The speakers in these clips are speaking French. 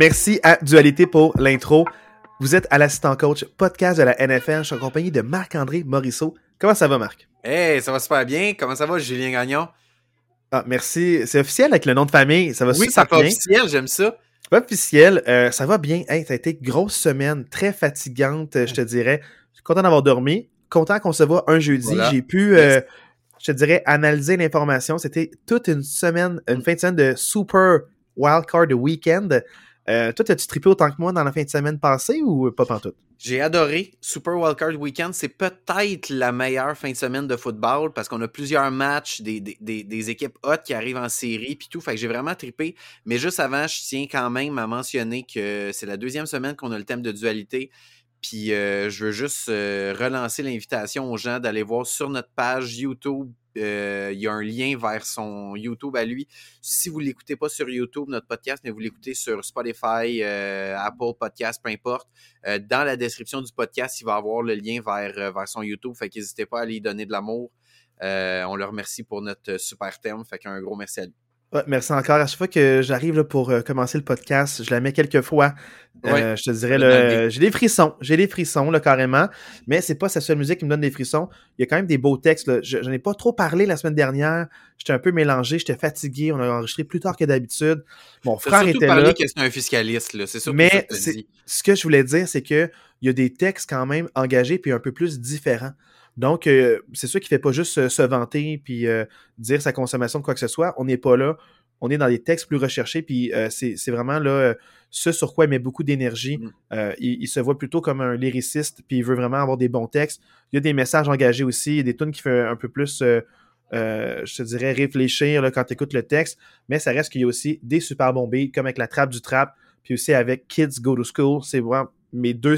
Merci à Dualité pour l'intro. Vous êtes à l'assistant coach podcast de la NFL. Je suis en compagnie de Marc-André Morisseau. Comment ça va, Marc? Hey, ça va super bien. Comment ça va, Julien Gagnon? Ah, merci. C'est officiel avec le nom de famille. Ça va oui, super bien. Oui, officiel. J'aime ça. Officiel. Euh, ça va bien. Hey, ça a été une grosse semaine, très fatigante, je te dirais. Je suis content d'avoir dormi. Content qu'on se voit un jeudi. Voilà. J'ai pu, euh, je te dirais, analyser l'information. C'était toute une semaine, une fin de semaine de super wildcard weekend. Euh, toi, as-tu trippé autant que moi dans la fin de semaine passée ou pas pantoute? J'ai adoré. Super Wildcard Weekend, c'est peut-être la meilleure fin de semaine de football parce qu'on a plusieurs matchs, des équipes hautes qui arrivent en série puis tout. Fait que j'ai vraiment trippé. Mais juste avant, je tiens quand même à mentionner que c'est la deuxième semaine qu'on a le thème de dualité. Puis euh, je veux juste euh, relancer l'invitation aux gens d'aller voir sur notre page YouTube. Euh, il y a un lien vers son YouTube à lui. Si vous ne l'écoutez pas sur YouTube, notre podcast, mais vous l'écoutez sur Spotify, euh, Apple Podcast, peu importe, euh, dans la description du podcast, il va avoir le lien vers, vers son YouTube. Fait qu'hésitez pas à lui donner de l'amour. On le remercie pour notre super thème. Fait qu'un gros merci à lui. Ouais, merci encore. À chaque fois que j'arrive là, pour euh, commencer le podcast, je la mets quelques fois. Euh, Ouais. je te dirais, là, j'ai des frissons. J'ai des frissons, là, carrément. Mais c'est pas sa seule musique qui me donne des frissons. Il y a quand même des beaux textes. Là. Je, j'en ai pas trop parlé la semaine dernière. J'étais un peu mélangé. J'étais fatigué. On a enregistré plus tard que d'habitude. Mon frère surtout était parlé là. que c'est un fiscaliste, là. C'est ça Mais que c'est- dit. Ce que je voulais dire, c'est que il y a des textes quand même engagés puis un peu plus différents. Donc, euh, c'est sûr qu'il fait pas juste se vanter puis euh, dire sa consommation de quoi que ce soit. On n'est pas là. On est dans des textes plus recherchés, puis euh, c'est vraiment là ce sur quoi il met beaucoup d'énergie. Mm. Il, il se voit plutôt comme un lyriciste, puis il veut vraiment avoir des bons textes. Il y a des messages engagés aussi, il y a des tunes qui font un peu plus, euh, je te dirais, réfléchir là, quand tu écoutes le texte, mais ça reste qu'il y a aussi des super bons beats, comme avec la trappe du trap, puis aussi avec Kids Go to School. C'est vraiment mes deux,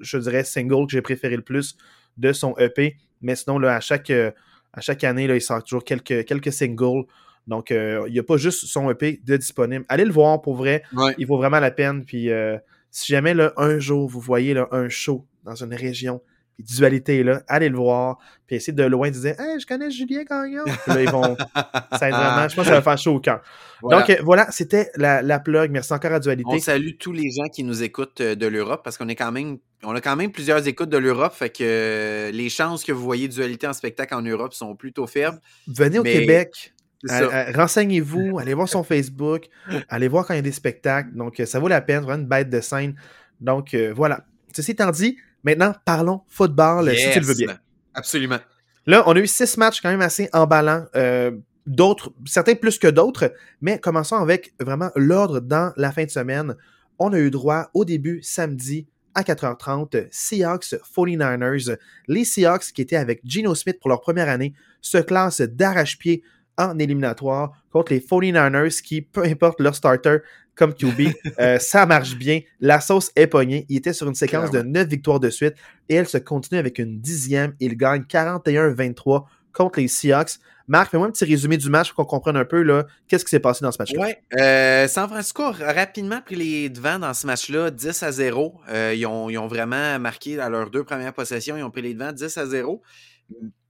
je dirais, singles que j'ai préféré le plus de son EP. Mais sinon, là, à chaque, euh, à chaque année, là, il sort toujours quelques, quelques singles. Donc, euh, il n'y a pas juste son EP de disponible. Allez le voir pour vrai. Ouais. Il vaut vraiment la peine. Puis, euh, si jamais là, un jour vous voyez là, un show dans une région, dualité est là, allez le voir. Puis essayez de loin de dire Hey, je connais Julien Gagnon. Puis là, ils vont. ça vraiment. Je pense que ça va faire chaud au cœur. Voilà. Donc, euh, voilà, c'était la, la plug. Merci encore à Dualité. On salue tous les gens qui nous écoutent euh, de l'Europe parce qu'on est quand même, on a quand même plusieurs écoutes de l'Europe, fait que euh, les chances que vous voyez dualité en spectacle en Europe sont plutôt faibles. Venez au Mais- Québec. Renseignez-vous, allez voir son Facebook, allez voir quand il y a des spectacles. Donc, ça vaut la peine, vraiment une bête de scène. Donc, euh, voilà. Ceci étant dit, maintenant, parlons football, si tu le veux bien. Absolument. Là, on a eu six matchs quand même assez emballants. euh, d'autres, certains plus que d'autres, mais commençons avec vraiment l'ordre dans la fin de semaine. On a eu droit au début samedi à 4h30, Seahawks 49ers. Les Seahawks qui étaient avec Geno Smith pour leur première année se classent d'arrache-pied en éliminatoire contre les 49ers qui, peu importe leur starter comme QB, euh, ça marche bien. La sauce est pognée. Il était sur une séquence de 9 victoires de suite et elle se continue avec une dixième. Il gagne 41-23 contre les Seahawks. Marc, fais-moi un petit résumé du match pour qu'on comprenne un peu là, qu'est-ce qui s'est passé dans ce match-là? Ouais. Euh, San Francisco a rapidement pris les devants dans ce match-là, 10 à 0. Euh, ils, ont, ils ont vraiment marqué à leurs deux premières possessions, ils ont pris les devants 10 à 0.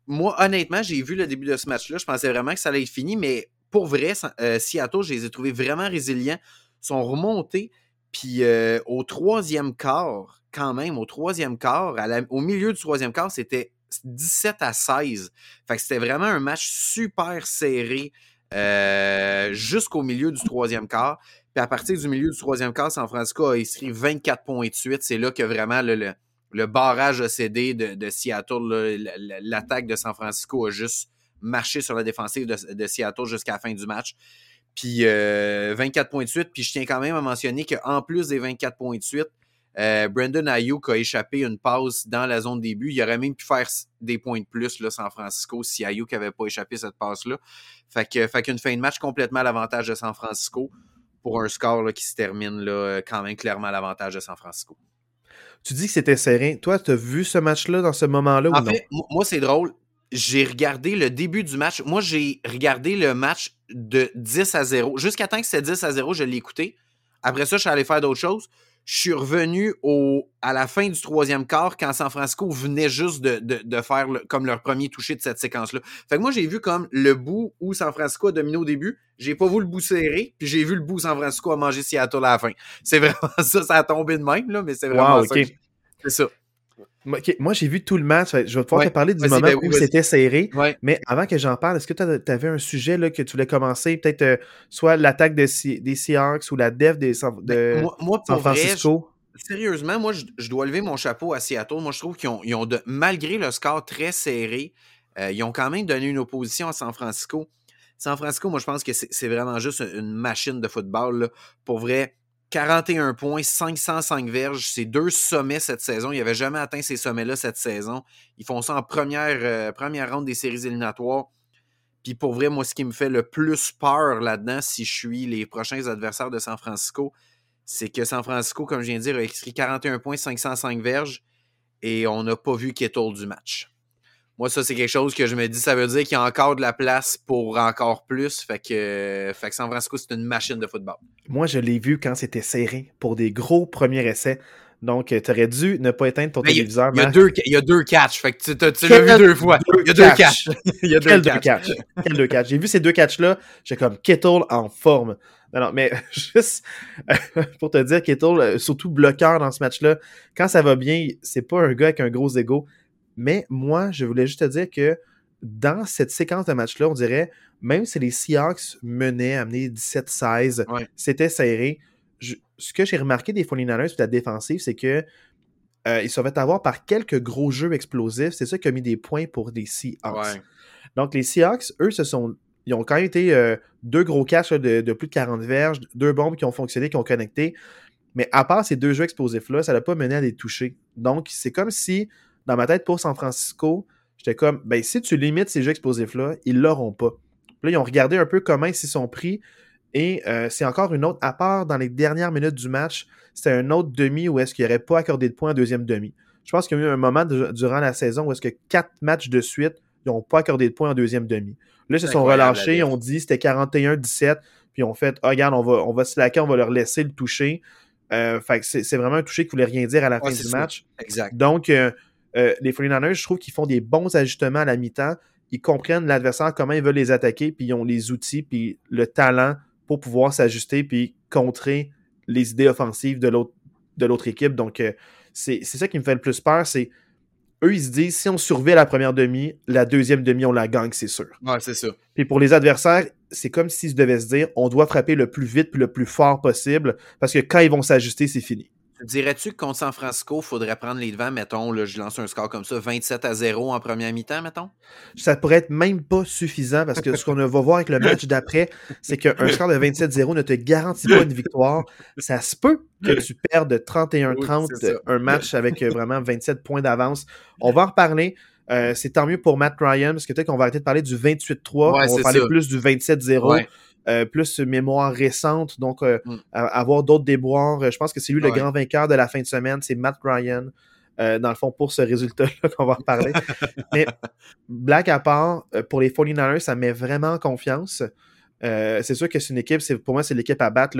Moi, honnêtement, j'ai vu le début de ce match-là. Je pensais vraiment que ça allait être fini, mais pour vrai, euh, Seattle, je les ai trouvés vraiment résilients. Sont remontés. Puis euh, au troisième quart, quand même, au troisième quart, au milieu du troisième quart, c'était 17 à 16. Fait que c'était vraiment un match super serré euh, jusqu'au milieu du troisième quart. Puis à partir du milieu du troisième quart, San Francisco a inscrit 24 points de suite. C'est là que vraiment le, barrage a cédé de, Seattle. L'attaque de San Francisco a juste marché sur la défensive de, de Seattle jusqu'à la fin du match. Puis euh, 24 points de suite. Puis je tiens quand même à mentionner qu'en plus des 24 points de suite, euh, Brandon Ayuk a échappé une passe dans la zone début. Il aurait même pu faire des points de plus, là, San Francisco, si Ayuk n'avait pas échappé cette passe-là. Fait qu'une fin de match complètement à l'avantage de San Francisco pour un score là, qui se termine là, quand même clairement à l'avantage de San Francisco. Tu dis que c'était serré. Toi, tu as vu ce match-là dans ce moment-là ou non? fait, moi, c'est drôle. J'ai regardé le début du match. Moi, j'ai regardé le match de 10 à 0. Jusqu'à temps que c'était 10 à 0, je l'ai écouté. Après ça, je suis allé faire d'autres choses. je suis revenu au, à la fin du troisième quart quand San Francisco venait juste de, de, de faire comme leur premier toucher de cette séquence-là. Fait que moi, j'ai vu comme le bout où San Francisco a dominé au début. J'ai pas vu le bout serré, puis j'ai vu le bout où San Francisco a mangé Seattle à la fin. C'est vraiment ça, ça a tombé de même, là, mais c'est vraiment ça. C'est ça. Moi, j'ai vu tout le match. Je vais pouvoir te parler du moment ben où c'était serré. Mais avant que j'en parle, est-ce que tu avais un sujet là, que tu voulais commencer? Peut-être euh, soit l'attaque des Seahawks ou la def des, de ben, moi, San Francisco? sérieusement, moi, je, dois lever mon chapeau à Seattle. Moi, je trouve qu'ils ont, de, malgré le score très serré, euh, ils ont quand même donné une opposition à San Francisco. San Francisco, moi, je pense que c'est vraiment juste une machine de football. Pour vrai, 41 points, 505 verges. C'est deux sommets cette saison. Ils n'avaient jamais atteint ces sommets-là cette saison. Ils font ça en première, euh, première ronde des séries éliminatoires. Puis pour vrai, moi, ce qui me fait le plus peur là-dedans, si je suis les prochains adversaires de San Francisco, c'est que San Francisco, comme je viens de dire, a écrit 41 points, 505 verges et on n'a pas vu Kettle du match. Moi, ça, c'est quelque chose que je me dis, ça veut dire qu'il y a encore de la place pour encore plus. Fait que, fait que San Francisco, c'est une machine de football. Moi, je l'ai vu quand c'était serré pour des gros premiers essais. Donc, tu aurais dû ne pas éteindre ton téléviseur. Il y, a deux, il y a deux catchs. Fait que tu, l'as vu deux fois. il y a deux catchs. il y a deux catchs. Quel deux catchs. J'ai vu ces deux catchs-là. J'ai comme Kettle en forme. Non, non, mais juste pour te dire, Kettle, euh, surtout bloqueur dans ce match-là, quand ça va bien, c'est pas un gars avec un gros ego. Mais moi, je voulais juste te dire que dans cette séquence de match-là, on dirait, même si les Seahawks menaient, amenaient 17-16, c'était serré. ce que j'ai remarqué des 49ers de la défensive, c'est que euh, ils se fait avoir par quelques gros jeux explosifs. C'est ça qui a mis des points pour les Seahawks. Donc, les Seahawks, eux, se sont, ils ont quand même été euh, deux gros catchs de, plus de 40 verges, deux bombes qui ont fonctionné, qui ont connecté. Mais à part ces deux jeux explosifs-là, ça n'a pas mené à des touchés. Donc, c'est comme si dans ma tête, pour San Francisco, j'étais comme, ben, si tu limites ces jeux explosifs-là, ils l'auront pas. là, ils ont regardé un peu comment ils s'y sont pris. Et euh, c'est encore une autre, à part dans les dernières minutes du match, c'était un autre demi où est-ce qu'il n'y aurait pas accordé de points en deuxième demi. Je pense qu'il y a eu un moment durant la saison où est-ce que quatre matchs de suite, ils n'ont pas accordé de points en deuxième demi. Là, ils se sont relâchés, ils ont dit c'était 41-17, puis ils ont fait, oh, regarde, on va, on va slacker, on va leur laisser le toucher. Euh, fait c'est vraiment un toucher qui voulait rien dire à la fin du match. Exact. Donc, euh, euh, les 49ers, je trouve qu'ils font des bons ajustements à la mi-temps. Ils comprennent l'adversaire, comment ils veulent les attaquer, puis ils ont les outils, puis le talent pour pouvoir s'ajuster, puis contrer les idées offensives de l'autre équipe. Donc, euh, c'est ça qui me fait le plus peur, c'est eux, ils se disent, si on surveille la première demi, la deuxième demi, on la gagne, c'est sûr. Ouais, c'est ça. Puis pour les adversaires, c'est comme s'ils devaient se dire, on doit frapper le plus vite puis le plus fort possible, parce que quand ils vont s'ajuster, c'est fini. Dirais-tu que contre San Francisco, il faudrait prendre les devants, mettons, là, je lance un score comme ça, 27 à 0 en première mi-temps, mettons? Ça pourrait être même pas suffisant parce que ce qu'on va voir avec le match d'après, c'est qu'un score de 27-0 ne te garantit pas une victoire. Ça se peut que tu perdes 31-30 un match avec euh, vraiment 27 points d'avance. On va en reparler. Euh, c'est tant mieux pour Matt Ryan parce que peut-être qu'on va arrêter de parler du 28-3. on va parler plus du 27-0. Euh, plus mémoire récente, donc euh, mm. avoir d'autres déboires. Je pense que c'est lui le grand vainqueur de la fin de semaine, c'est Matt Ryan. Euh, dans le fond, pour ce résultat-là qu'on va reparler. Mais blague à part, pour les 49ers, ça met vraiment confiance. c'est sûr que c'est une équipe, pour moi, c'est l'équipe à battre.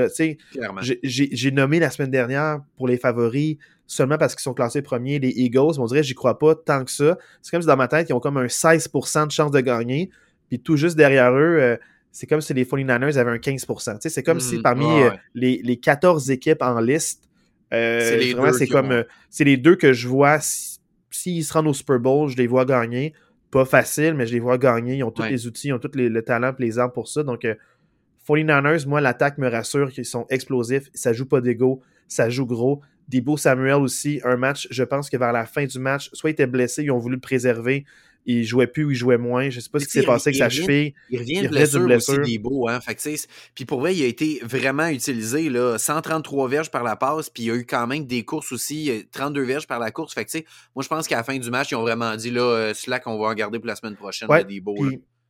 J'ai nommé la semaine dernière pour les favoris seulement parce qu'ils sont classés premiers, les Eagles. On dirait j'y crois pas tant que ça. C'est comme si dans ma tête, ils ont comme un 16% de chance de gagner. Puis tout juste derrière eux, c'est comme si les 49ers avaient un 15%. C'est comme si mm, parmi euh, les, les, 14 équipes en liste, euh, c'est comme euh, c'est les deux que je vois. S'ils se rendent au Super Bowl, je les vois gagner. Pas facile, mais je les vois gagner. Ils ont tous les outils, ils ont tous les, le talent et les armes pour ça. Donc, 49ers, moi, l'attaque me rassure qu'ils sont explosifs. Ça joue pas d'ego, ça joue gros. Debo Samuel aussi, un match, je pense que vers la fin du match, soit il était blessé, ils ont voulu le préserver, il jouait plus ou il jouait moins. Je sais pas ce qui s'est passé avec sa cheville. Il revient de blessure, blessure. aussi, Debo. Hein? Fait puis pour vrai, il a été vraiment utilisé. Là, 133 verges par la passe, puis il y a eu quand même des courses aussi, 32 verges par la course. Fait que, moi, je pense qu'à la fin du match, ils ont vraiment dit, là, euh, Slack, on va en garder pour la semaine prochaine, ouais, Debo.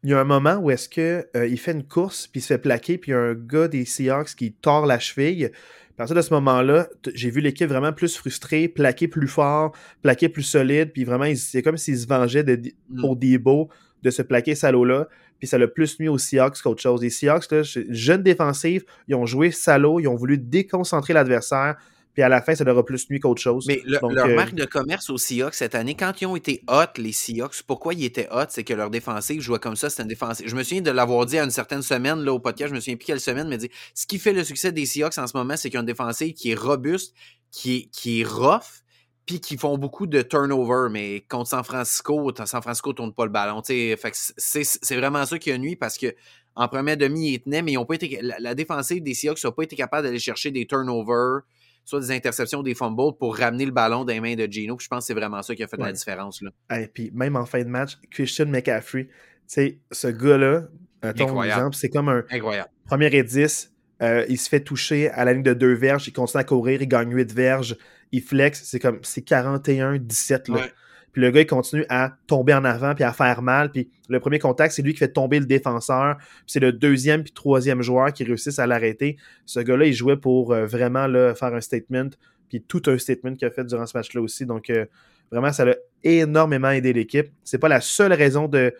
Il y a un moment où est-ce que euh, il fait une course, puis il se fait plaquer, puis il y a un gars des Seahawks qui tord la cheville. À partir de ce moment-là, j'ai vu l'équipe vraiment plus frustrée, plaquer plus fort, plaquer plus solide, puis vraiment, c'est comme s'ils se vengeaient de, mm. pour Debo de se plaquer salaud-là, puis ça l'a plus nuit aux Seahawks qu'autre chose. Les Seahawks, là, jeune défensive, ils ont joué salaud, ils ont voulu déconcentrer l'adversaire, puis à la fin, ça leur a plus nuit qu'autre chose. Mais leur marque de commerce aux Seahawks cette année, quand ils ont été hot, les Seahawks, pourquoi ils étaient hot, c'est que leur défensive jouait comme ça, c'était une défensive. Je me souviens de l'avoir dit à une certaine semaine là, au podcast, je me souviens plus quelle semaine, mais dit ce qui fait le succès des Seahawks en ce moment, c'est qu'ils ont une défensive qui est robuste, qui est, qui est rough, puis qui font beaucoup de turnover, mais contre San Francisco, San Francisco tourne pas le ballon. C'est vraiment ça qui a nuit parce que en première demi, ils tenaient, mais ils ont pas été. La, défensive des Seahawks n'a pas été capable d'aller chercher des turnovers, soit des interceptions, des fumbles pour ramener le ballon des mains de Gino. je pense que c'est vraiment ça qui a fait la différence. Là. Et puis même en fin de match, Christian McCaffrey, ce gars-là, un exemple, c'est comme un Incroyable. premier et 10. Euh, il se fait toucher à la ligne de deux verges, il continue à courir, il gagne 8 verges, il flex, c'est comme c'est 41-17 là. Puis le gars, il continue à tomber en avant puis à faire mal. Puis le premier contact, c'est lui qui fait tomber le défenseur. Puis c'est le deuxième puis troisième joueur qui réussissent à l'arrêter. Ce gars-là, il jouait pour euh, vraiment là, faire un statement. Puis tout un statement qu'il a fait durant ce match-là aussi. Donc euh, vraiment, ça a énormément aidé l'équipe. C'est pas la seule raison de.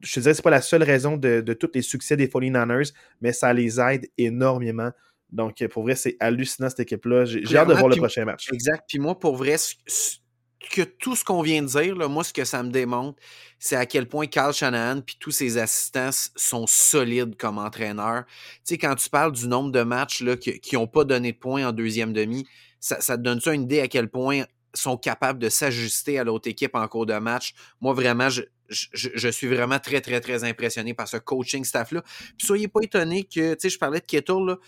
Je te dirais, c'est pas la seule raison de, de tous les succès des 49ers, mais ça les aide énormément. Donc, pour vrai, c'est hallucinant cette équipe-là. J'ai hâte de voir le prochain match. Exact. Puis moi, pour vrai, que tout ce qu'on vient de dire, là, moi, ce que ça me démontre, c'est à quel point Carl Shanahan puis tous ses assistants sont solides comme entraîneurs. Tu sais, quand tu parles du nombre de matchs qui n'ont pas donné de points en deuxième demi, ça, ça te donne ça une idée à quel point sont capables de s'ajuster à l'autre équipe en cours de match? Moi, vraiment, je, je, suis vraiment très, très, très impressionné par ce coaching staff-là. Puis soyez pas étonnés que, tu sais, je parlais de Kettle,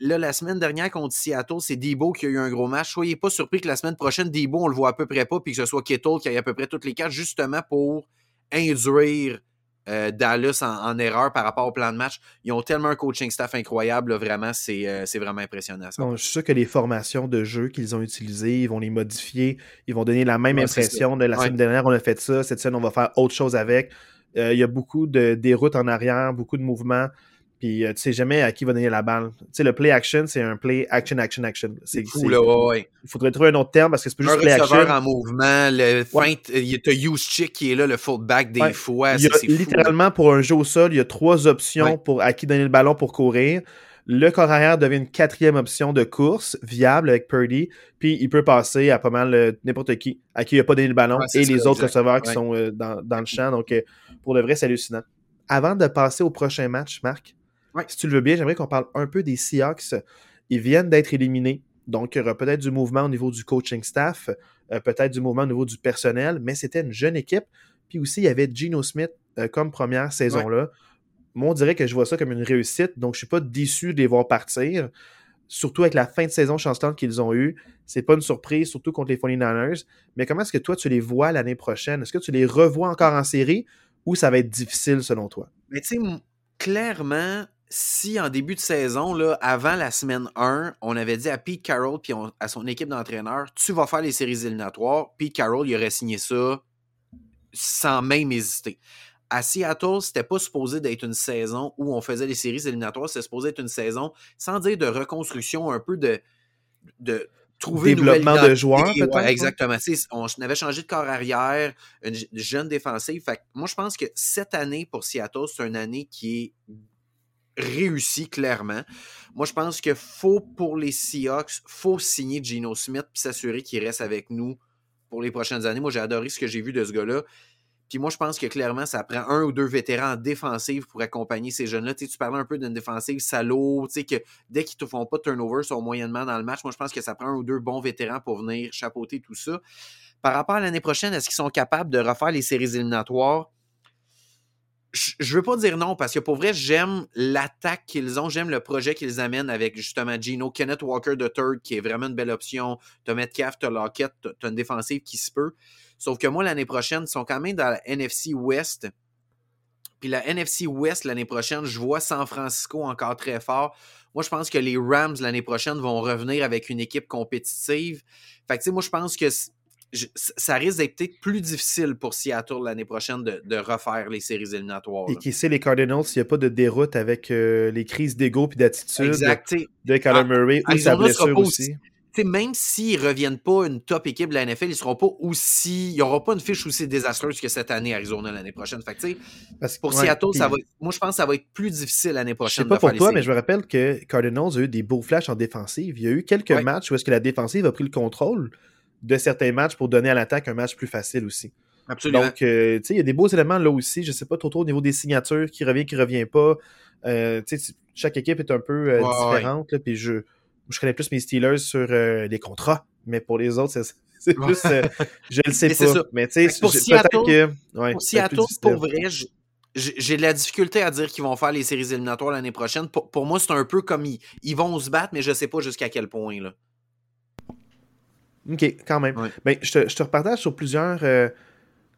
là, la semaine dernière contre Seattle, c'est Debo qui a eu un gros match. Soyez pas surpris que la semaine prochaine, Debo, on le voit à peu près pas, puis que ce soit Kettle qui ait à peu près toutes les cartes, justement pour induire euh, Dallas en, erreur par rapport au plan de match. Ils ont tellement un coaching staff incroyable, vraiment, euh, c'est vraiment impressionnant. je suis sûr que les formations de jeu qu'ils ont utilisées, ils vont les modifier, ils vont donner la même impression de la semaine dernière, on a fait ça, cette semaine, on va faire autre chose avec. Euh, il y a beaucoup de déroutes en arrière, beaucoup de mouvements. Puis euh, tu sais jamais à qui va donner la balle. Tu sais, le play action, c'est un play action, action, action. C'est fou, là, ouais. Il faudrait trouver un autre terme parce que c'est pas juste play action. en mouvement, le il y a use chick qui est là, le fullback des fois. Il y a, littéralement, pour un jeu au sol, il y a trois options pour à qui donner le ballon pour courir. Le corps arrière devient une quatrième option de course viable avec Purdy. Puis il peut passer à pas mal euh, n'importe qui, à qui il n'a pas donné le ballon, et les autres receveurs qui sont euh, dans, dans, le champ. Donc, pour le vrai, c'est hallucinant. Avant de passer au prochain match, Marc, si tu le veux bien, j'aimerais qu'on parle un peu des Seahawks. Ils viennent d'être éliminés. Donc, il y aura peut-être du mouvement au niveau du coaching staff, euh, peut-être du mouvement au niveau du personnel, mais c'était une jeune équipe. Puis aussi, il y avait Geno Smith euh, comme première saison-là. Moi, on dirait que je vois ça comme une réussite, donc je ne suis pas déçu de les voir partir. Surtout avec la fin de saison chancelante qu'ils ont eue. C'est pas une surprise, surtout contre les 49ers. Mais comment est-ce que toi, tu les vois l'année prochaine? Est-ce que tu les revois encore en série ou ça va être difficile selon toi? Mais tu sais, clairement, si en début de saison, là, avant la semaine 1, on avait dit à Pete Carroll et à son équipe d'entraîneurs, tu vas faire les séries éliminatoires, Pete Carroll, il aurait signé ça sans même hésiter. À Seattle, c'était pas supposé d'être une saison où on faisait les séries éliminatoires, c'était supposé être une saison, sans dire de reconstruction, un peu de, de trouver développement de joueurs. peut-être. exactement. On avait changé de corps arrière, une jeune défensive. Fait moi, je pense que cette année pour Seattle, c'est une année qui est réussi clairement. Moi, je pense que faut pour les Seahawks, faut signer Geno Smith puis s'assurer qu'il reste avec nous pour les prochaines années. Moi, j'ai adoré ce que j'ai vu de ce gars-là. Puis moi, je pense que clairement, ça prend un ou deux vétérans en défensive pour accompagner ces jeunes-là. Tu, parlais un peu d'une défensive salaud, tu sais, que dès qu'ils ne te font pas de turnover, sont moyennement dans le match. Moi, je pense que ça prend un ou deux bons vétérans pour venir chapeauter tout ça. Par rapport à l'année prochaine, est-ce qu'ils sont capables de refaire les séries éliminatoires? Je veux pas dire non parce que pour vrai, j'aime l'attaque qu'ils ont, j'aime le projet qu'ils amènent avec justement Gino, Kenneth Walker de third qui est vraiment une belle option. T'as Metcalf, t'as Lockett, t'as une défensive qui se peut. Sauf que moi, l'année prochaine, ils sont quand même dans la NFC West. Puis la NFC West l'année prochaine, je vois San Francisco encore très fort. Moi, je pense que les Rams l'année prochaine vont revenir avec une équipe compétitive. Fait que tu sais, moi, je pense que ça risque d'être peut-être plus difficile pour Seattle l'année prochaine de, refaire les séries éliminatoires. Et qui sait les Cardinals s'il n'y a pas de déroute avec euh, les crises d'ego et d'attitude de, de Kyler ah, Murray ou sa blessure aussi. même s'ils ne reviennent pas une top équipe de la NFL, ils seront pas aussi. Il n'y aura pas une fiche aussi désastreuse que cette année Arizona l'année prochaine. Fait Parce, pour Seattle, ça va moi je pense que ça va être plus difficile l'année prochaine. Je sais pas pour toi, mais je me rappelle que Cardinals a eu des beaux flashs en défensive. Il y a eu quelques matchs où est-ce que la défensive a pris le contrôle de certains matchs pour donner à l'attaque un match plus facile aussi. Absolument. Donc, euh, tu sais, il y a des beaux éléments là aussi. Je sais pas trop, trop au niveau des signatures, qui revient, qui revient pas. Euh, chaque équipe est un peu euh, différente. puis je, je connais plus mes Steelers sur euh, les contrats, mais pour les autres, c'est plus. je le sais pas. Mais tu sais, pour Seattle, que, ouais, pour, Seattle pour vrai, j'ai de la difficulté à dire qu'ils vont faire les séries éliminatoires l'année prochaine. Pour, pour moi, c'est un peu comme ils, ils, vont se battre, mais je sais pas jusqu'à quel point. Là. OK, quand même. Ben, je, te, je, te, repartage sur plusieurs,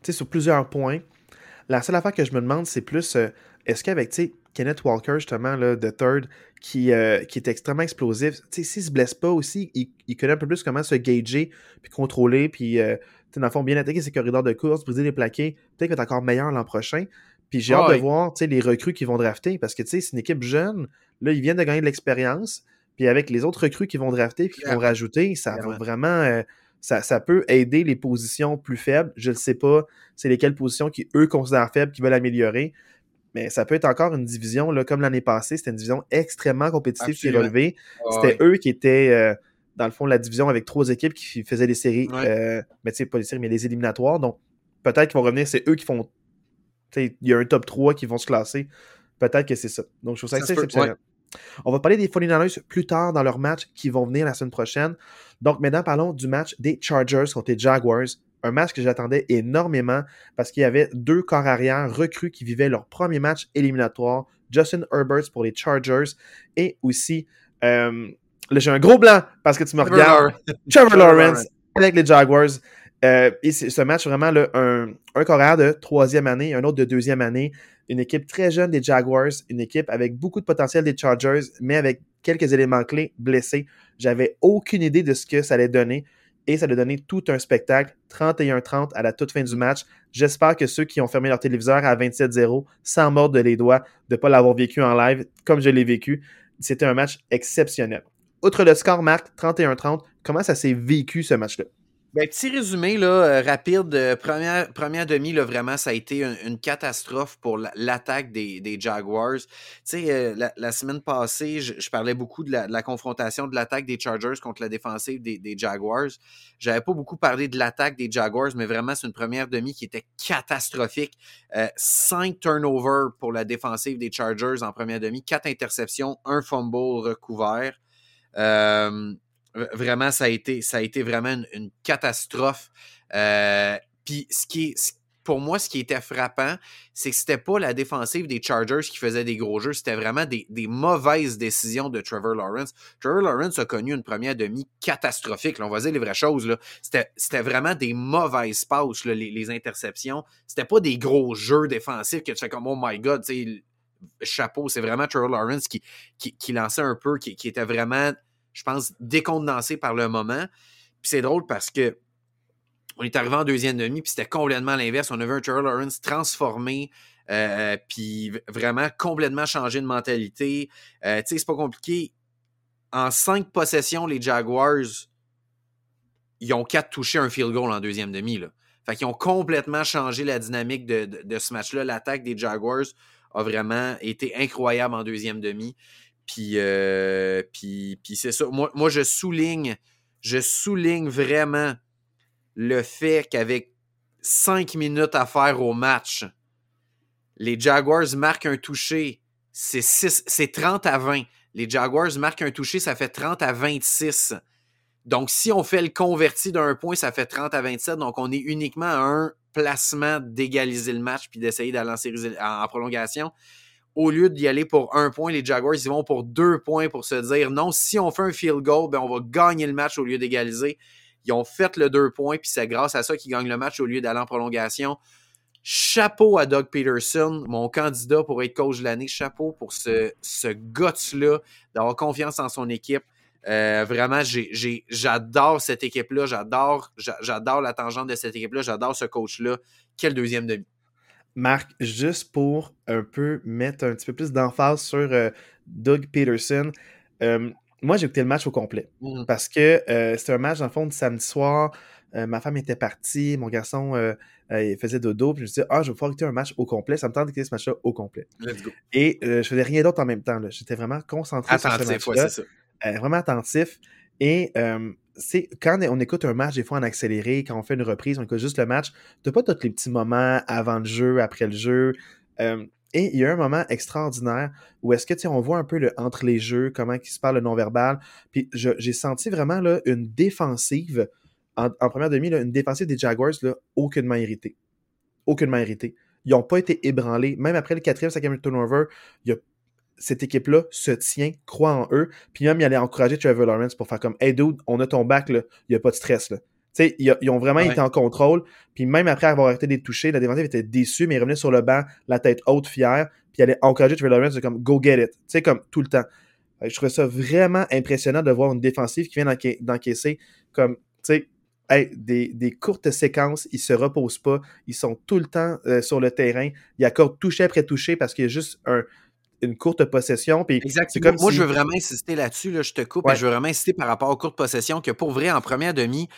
sur plusieurs points. La seule affaire que je me demande, c'est plus est-ce qu'avec Kenneth Walker, justement, là, The Third, qui, euh, qui est extrêmement explosif, s'il ne se blesse pas aussi, il, connaît un peu plus comment se gager, puis contrôler, puis, euh, dans le fond, bien attaquer ses corridors de course, briser les plaqués, peut-être qu'il va être encore meilleur l'an prochain. Puis j'ai hâte de voir les recrues qui vont drafter, parce que c'est une équipe jeune, là, ils viennent de gagner de l'expérience, puis avec les autres recrues qui vont drafter, puis qui vont rajouter, ça va vraiment... Euh, ça, ça, peut aider les positions plus faibles. Je ne sais pas c'est lesquelles positions qui, eux, considèrent faibles, qui veulent améliorer mais ça peut être encore une division, là, comme l'année passée, c'était une division extrêmement compétitive qui est relevée. c'était eux qui étaient, euh, dans le fond, la division avec trois équipes qui faisaient des séries, euh, mais tu sais, pas les séries, mais les éliminatoires. Donc, peut-être qu'ils vont revenir, c'est eux qui font. Il y a un top 3 qui vont se classer. Peut-être que c'est ça. Donc, je trouve ça, exceptionnel. On va parler des 49ers plus tard dans leur match qui vont venir la semaine prochaine. Donc, maintenant, parlons du match des Chargers contre les Jaguars un match que j'attendais énormément parce qu'il y avait deux corps arrière recrues qui vivaient leur premier match éliminatoire. Justin Herbert pour les Chargers et aussi, euh, j'ai un gros blanc parce que tu me regardes, Trevor Lawrence avec les Jaguars. Euh, et ce match vraiment un, un arrière de troisième année, un autre de deuxième année. Une équipe très jeune des Jaguars, une équipe avec beaucoup de potentiel des Chargers, mais avec quelques éléments clés blessés. J'avais aucune idée de ce que ça allait donner et ça a donné tout un spectacle, 31-30 à la toute fin du match. J'espère que ceux qui ont fermé leur téléviseur à 27-0, sans mordre les doigts, de ne pas l'avoir vécu en live comme je l'ai vécu, c'était un match exceptionnel. Outre le score, Marc, 31-30, comment ça s'est vécu ce match-là? Ben, petit résumé là, euh, rapide. Euh, première, demi, là, vraiment, ça a été une, catastrophe pour l'attaque des, Jaguars. Tu sais, euh, la, semaine passée, je, parlais beaucoup de la, confrontation de l'attaque des Chargers contre la défensive des, des Jaguars. J'avais pas beaucoup parlé de l'attaque des Jaguars, mais vraiment, c'est une première demi qui était catastrophique. cinq turnovers pour la défensive des Chargers en première demi, quatre interceptions, un fumble recouvert. Vraiment, ça a été, ça a été vraiment une, catastrophe. Euh, puis ce qui est, pour moi, ce qui était frappant, c'est que c'était pas la défensive des Chargers qui faisait des gros jeux, c'était vraiment des, mauvaises décisions de Trevor Lawrence. Trevor Lawrence a connu une première demi catastrophique. on va dire les vraies choses. C'était vraiment des mauvaises passes, les, les, interceptions. C'était pas des gros jeux défensifs que tu fais comme Oh my God, chapeau. C'est vraiment Trevor Lawrence qui, qui, lançait un peu, qui, qui était vraiment je pense, décondensé par le moment. Puis c'est drôle parce que on est arrivé en deuxième demi, puis c'était complètement l'inverse. On avait un Trevor Lawrence transformé, euh, puis vraiment complètement changé de mentalité. Euh, tu sais, c'est pas compliqué. En cinq possessions, les Jaguars, ils ont quatre touchés un field goal en deuxième demi. Là. Fait qu'ils ont complètement changé la dynamique de ce match-là. L'attaque des Jaguars a vraiment été incroyable en deuxième demi. Euh, puis, c'est ça. Moi, je souligne, je souligne vraiment le fait qu'avec cinq minutes à faire au match, les Jaguars marquent un touché. C'est, c'est 30 à 20. Les Jaguars marquent un touché, ça fait 30 à 26. Donc, si on fait le converti d'un point, ça fait 30 à 27. Donc, on est uniquement à un placement d'égaliser le match puis d'essayer d'aller en prolongation au lieu d'y aller pour un point, les Jaguars, ils vont pour deux points pour se dire non, si on fait un field goal, ben on va gagner le match au lieu d'égaliser. Ils ont fait le deux points, puis c'est grâce à ça qu'ils gagnent le match au lieu d'aller en prolongation. Chapeau à Doug Peterson, mon candidat pour être coach de l'année. Chapeau pour ce, ce guts-là, d'avoir confiance en son équipe. Euh, vraiment, j'adore cette équipe-là. J'adore, j'adore la tangente de cette équipe-là. J'adore ce coach-là. Quel deuxième demi. Marc, juste pour un peu mettre un petit peu plus d'emphase sur euh, Doug Peterson, euh, moi, j'ai écouté le match au complet. Mmh. Parce que euh, c'était un match, dans le fond, de samedi soir. Ma femme était partie, mon garçon il faisait dodo. Puis je me suis dit, ah, je vais pouvoir écouter un match au complet. Ça me tente d'écouter ce match-là au complet. Let's go. Et je faisais rien d'autre en même temps. J'étais vraiment concentré sur ce Attentif, ouais, match-là. vraiment attentif. Et euh, c'est quand on écoute un match, des fois en accéléré, quand on fait une reprise, on écoute juste le match, t'as pas tous les petits moments avant le jeu, après le jeu. Et il y a un moment extraordinaire où est-ce que tu sais, on voit un peu entre les jeux, comment il se parle le non-verbal. Puis j'ai senti vraiment une défensive en, première demi, une défensive des Jaguars là, aucunement irritée. Aucunement irritée. Ils n'ont pas été ébranlés. Même après le quatrième, cinquième turnover, il y a cette équipe-là se tient, croit en eux, puis même, il allait encourager Trevor Lawrence pour faire comme Hey dude, on a ton back, là, il n'y a pas de stress. Là. Tu sais, ils, ils ont vraiment Ouais. été en contrôle, puis même après avoir arrêté de les toucher, la défensive était déçue, mais il revenait sur le banc, la tête haute, fière, puis il allait encourager Trevor Lawrence de comme Go get it. Tu sais, comme tout le temps. Je trouvais ça vraiment impressionnant de voir une défensive qui vient d'enca- d'encaisser comme, tu sais, hey, des, des courtes séquences, ils se reposent pas, ils sont tout le temps euh, sur le terrain, ils accordent toucher après toucher parce qu'il y a juste un, une courte possession, puis Exact. c'est Moi, comme moi, si- je veux vraiment insister là-dessus. Là, je te coupe, Ouais. mais je veux vraiment insister par rapport aux courtes possessions que pour vrai, en première demi,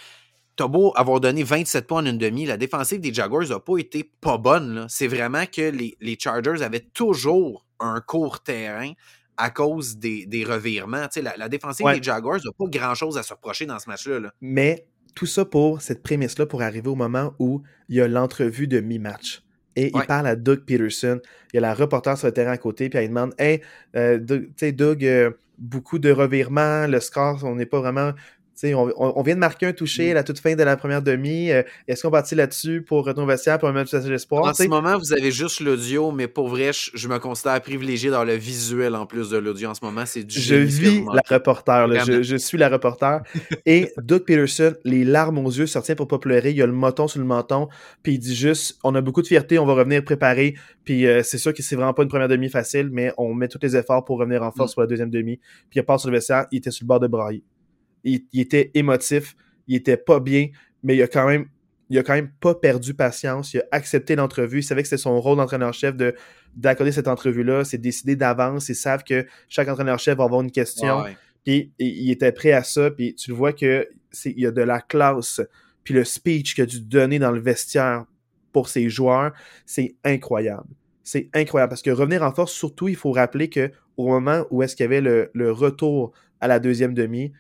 t'as beau avoir donné 27 points en une demi, la défensive des Jaguars n'a pas été pas bonne. C'est vraiment que les, les Chargers avaient toujours un court terrain à cause des, des revirements. La, la défensive Ouais. des Jaguars n'a pas grand-chose à se reprocher dans ce match-là. là. Mais tout ça pour cette prémisse-là, pour arriver au moment où il y a l'entrevue de mi-match. Et il parle à Doug Peterson. Il y a la reporter sur le terrain à côté, puis elle demande Hey, euh, Doug, tu sais, Doug, euh, beaucoup de revirements, le score, on n'est pas vraiment. On, on- on vient de marquer un touché à la toute fin de la première demi. euh, Est-ce qu'on partit là-dessus pour retourner au vestiaire pour un match d'espoir? En ce moment, vous avez juste l'audio, mais pour vrai, je, je me considère privilégié dans le visuel en plus de l'audio en ce moment. C'est du Je vis la reporter, là. Je, je suis la reporter. Et Doug Peterson, les larmes aux yeux, sortir pour pas pleurer. Il a le menton sur le menton, puis il dit juste On a beaucoup de fierté, on va revenir préparer. Puis euh, c'est sûr que c'est vraiment pas une première demi facile, mais on met tous les efforts pour revenir en force Mm. pour la deuxième demi. Puis il part sur le vestiaire, il était sur le bord de brailler. Il, il était émotif, il était pas bien, mais il a quand même. Il a quand même pas perdu patience, il a accepté l'entrevue, il savait que c'était son rôle d'entraîneur-chef de d'accorder cette entrevue-là, c'est décidé d'avance, ils savent que chaque entraîneur-chef va avoir une question, puis il il était prêt à ça, puis tu le vois que c'est il y a de la classe, puis le speech qu'il a dû donner dans le vestiaire pour ses joueurs, c'est incroyable. C'est incroyable parce que revenir en force, surtout, il faut rappeler que au moment où est-ce qu'il y avait le, le retour à la deuxième demi,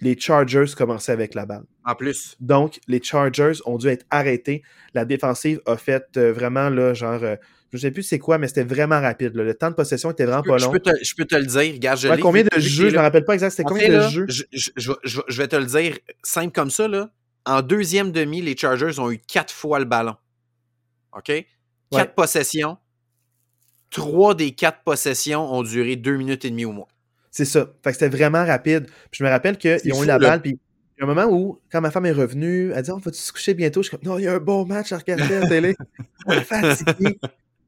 les Chargers commençaient avec la balle. En plus. Donc, les Chargers ont dû être arrêtés. La défensive a fait euh, vraiment, là, genre, euh, je sais plus c'est quoi, mais c'était vraiment rapide. là. Le temps de possession était vraiment Je pas peux, je long. peux te, je peux te le dire. Regarde, je Ouais, combien de jeux, je là. me rappelle pas exact, c'était En combien de jeux? Je, vais- te le dire simple comme ça. Là. En deuxième demi, les Chargers ont eu quatre fois le ballon. OK? Quatre possessions. Trois des quatre possessions ont duré deux minutes et demie ou moins. C'est ça. Fait que c'était vraiment rapide. Puis je me rappelle qu'ils ont eu la balle, puis il y a un moment où, quand ma femme est revenue, elle dit On va-tu se coucher bientôt Je suis comme Non, il y a un bon match à regarder à la télé. On est fatigué.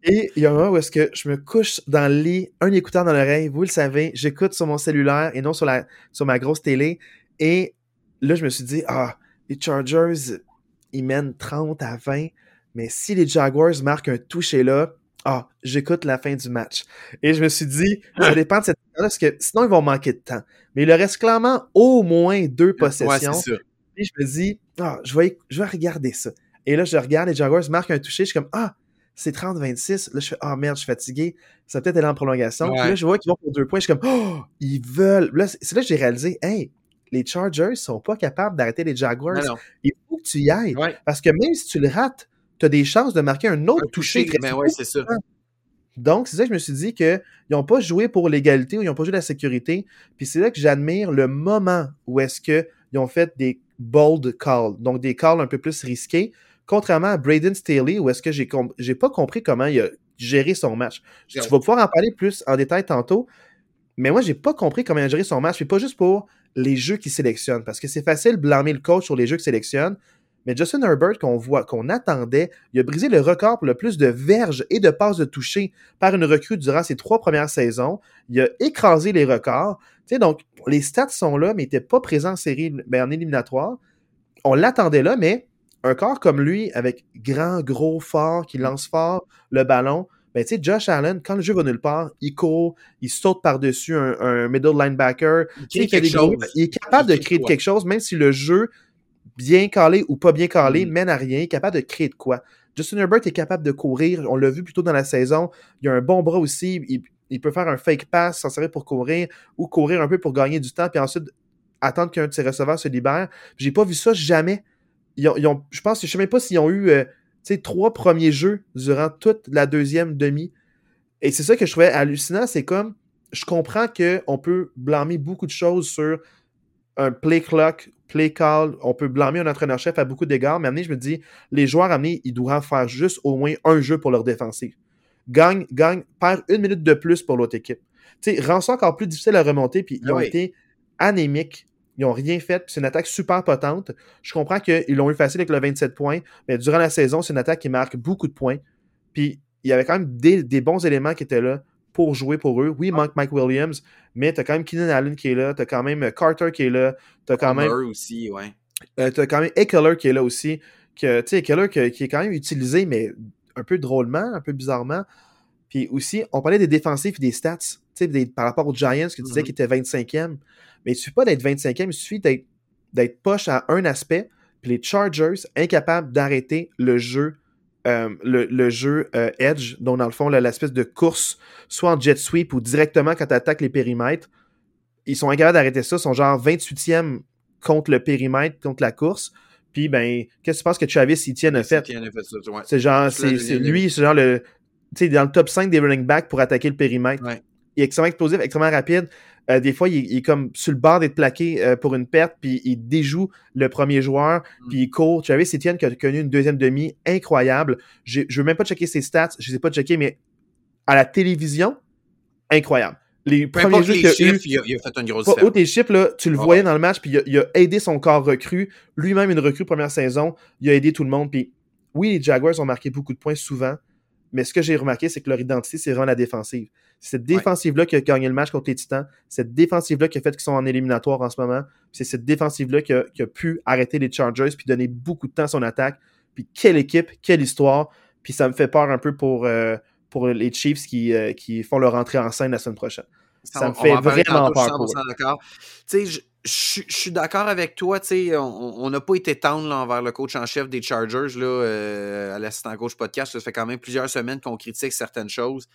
Et il y a un moment où est-ce que je me couche dans le lit, un écouteur dans l'oreille, vous le savez, j'écoute sur mon cellulaire et non sur, la, sur ma grosse télé. Et là, je me suis dit Ah, les Chargers, ils mènent 30 à 20, mais si les Jaguars marquent un toucher là, ah, j'écoute la fin du match. Et je me suis dit, ça dépend de cette là parce que sinon, ils vont manquer de temps. Mais il leur reste clairement au moins deux Ouais, possessions. ça. Et je me dis, ah, je, vais, je vais regarder ça. Et là, je regarde, les Jaguars marquent un toucher, je suis comme, ah, c'est 30-26. Là, je fais, ah merde, je suis fatigué. Ça peut-être aller en prolongation. Puis Ouais. là, je vois qu'ils vont pour deux points. Je suis comme, oh, ils veulent. Là, c'est c'est là que j'ai réalisé, hey, les Chargers sont pas capables d'arrêter les Jaguars. Non, non. Il faut que tu y ailles. Ouais. Parce que même si tu le rates, tu as des chances de marquer un autre Un toucher. toucher, ben ouais, c'est ça. Donc, c'est ça que je me suis dit qu'ils n'ont pas joué pour l'égalité ou ils n'ont pas joué la sécurité. Puis c'est là que j'admire le moment où est-ce qu'ils ont fait des bold calls, donc des calls un peu plus risqués, contrairement à Braden Staley, où est-ce que j'ai com- pas compris comment il a géré son match. Tu vas pouvoir en parler plus en détail tantôt, mais moi, j'ai pas compris comment il a géré son match, puis pas juste pour les jeux qu'il sélectionne, parce que c'est facile de blâmer le coach sur les jeux qu'il sélectionne, mais Justin Herbert, qu'on voit, qu'on attendait, il a brisé le record pour le plus de verges et de passes de toucher par une recrue durant ses trois premières saisons. Il a écrasé les records. Tu sais, donc, les stats sont là, mais il n'était pas présent en série, ben, en éliminatoire. On l'attendait là, mais un corps comme lui, avec grand, gros, fort, qui lance fort le ballon, Ben, tu sais, Josh Allen, quand le jeu va nulle part, il court, il saute par-dessus un, middle linebacker. Il, des chose. il est capable de créer quelque chose, même si le jeu, bien calé ou pas bien calé, mm. mène à rien, il est capable de créer de quoi? Justin Herbert est capable de courir, on l'a vu plus tôt dans la saison. Il a un bon bras aussi, il, peut faire un fake pass, s'en servir pour courir, ou courir un peu pour gagner du temps, puis ensuite attendre qu'un de ses receveurs se libère. J'ai pas vu ça jamais. Ils ont, je pense, je sais même pas s'ils ont eu euh, trois premiers jeux durant toute la deuxième demi. Et c'est ça que je trouvais hallucinant, c'est comme, je comprends qu'on peut blâmer beaucoup de choses sur un play clock, play call, on peut blâmer un entraîneur-chef à beaucoup d'égards, mais amener, je me dis, les joueurs amenés, ils doivent faire juste au moins un jeu pour leur défensive. Gagne, gagne, perd une minute de plus pour l'autre équipe. Tu sais, rend ça encore plus difficile à remonter, puis ils ah ont été anémiques ils n'ont rien fait. C'est une attaque super potente. Je comprends qu'ils l'ont eu facile avec le 27 points, mais durant la saison, c'est une attaque qui marque beaucoup de points. Puis il y avait quand même des, bons éléments qui étaient là pour jouer pour eux. Oui, il manque Mike Williams, mais tu as quand même Keenan Allen qui est là, tu as quand même Carter qui est là, tu as quand même. aussi, ouais. Euh, tu as quand même Eckler qui est là aussi. Tu sais, Eckler qui, est quand même utilisé, mais un peu drôlement, un peu bizarrement. Puis aussi, on parlait des défensifs et des stats, des, par rapport aux Giants, que tu disais mm-hmm. qu'ils étaient 25e. Mais il suffit pas d'être 25e, il suffit d'être poche à un aspect. Puis les Chargers, incapables d'arrêter le jeu, euh, le, jeu euh, Edge, donc dans le fond, l'espèce de course, soit en jet sweep ou directement quand tu attaques les périmètres, ils sont incapables d'arrêter ça, ils sont genre 28e contre le périmètre, contre la course. Puis, ben, qu'est-ce que tu penses que Travis Etienne a fait? C'est genre, c'est lui, c'est genre le, tu sais, dans le top 5 des running backs pour attaquer le périmètre. Il est extrêmement explosif, extrêmement rapide. Euh, des fois, il, est comme sur le bord d'être plaqué euh, pour une perte, puis il déjoue le premier joueur, mm. puis il court. Tu avais Etienne qui a connu une deuxième demi incroyable. Je ne veux même pas checker ses stats, je ne les ai pas checkés, mais à la télévision, incroyable. Les premiers jeux que chiffres, il, a, il, a, fait une grosse les chiffres, là, tu le voyais dans le match, puis il a, aidé son corps recru. Lui-même, une recrue première saison, il a aidé tout le monde. Puis oui, les Jaguars ont marqué beaucoup de points souvent, mais ce que j'ai remarqué, c'est que leur identité, c'est vraiment la défensive. C'est cette défensive-là qui a gagné le match contre les Titans. Cette défensive-là qui a fait qu'ils sont en éliminatoire en ce moment. C'est cette défensive-là qui, a, pu arrêter les Chargers puis donner beaucoup de temps à son attaque. Puis quelle équipe, quelle histoire. Puis ça me fait peur un peu pour, euh, pour les Chiefs qui, euh, qui font leur entrée en scène la semaine prochaine. Ça me fait vraiment peur. Tu sais, je, suis d'accord avec toi. On n'a pas été tendre envers le coach en chef des Chargers là, euh, à l'assistant coach podcast. Ça fait quand même plusieurs semaines qu'on critique certaines choses.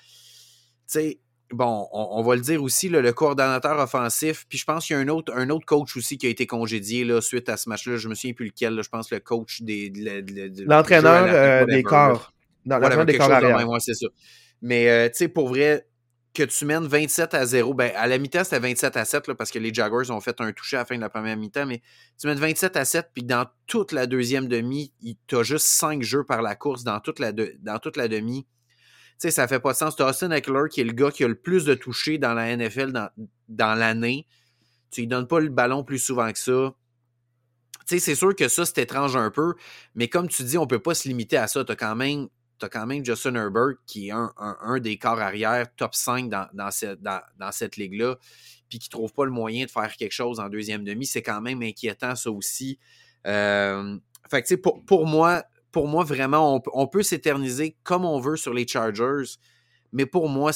bon, on, va le dire aussi, le coordonnateur offensif. Puis je pense qu'il y a un autre, un autre coach aussi qui a été congédié là, suite à ce match-là. Je me souviens plus lequel. je pense le coach des. L'entraîneur euh, des corps. L'entraîneur des corps c'est ça. Mais, euh, tu sais, pour vrai, que tu mènes 27 à 0, ben, à la mi-temps, c'était 27 à 7 là, parce que les Jaguars ont fait un toucher à la fin de la première mi-temps, mais tu mènes 27 à 7, puis dans toute la deuxième demi, tu as juste 5 jeux par la course dans toute la, dans toute la demi. Tu sais, ça fait pas de sens. Tu as Austin Eckler qui est le gars qui a le plus de touchés dans la NFL dans, dans l'année. Tu lui donnes pas le ballon plus souvent que ça. Tu sais, c'est sûr que ça, c'est étrange un peu, mais comme tu dis, on peut pas se limiter à ça. Tu as quand même tu as quand même Justin Herbert qui est un, des corps arrière top 5 dans, cette, dans, cette ligue-là, puis qui ne trouve pas le moyen de faire quelque chose en deuxième demi. C'est quand même inquiétant, ça aussi. Euh, fait que, pour, pour, moi, pour moi, vraiment, on, peut s'éterniser comme on veut sur les Chargers, mais pour moi,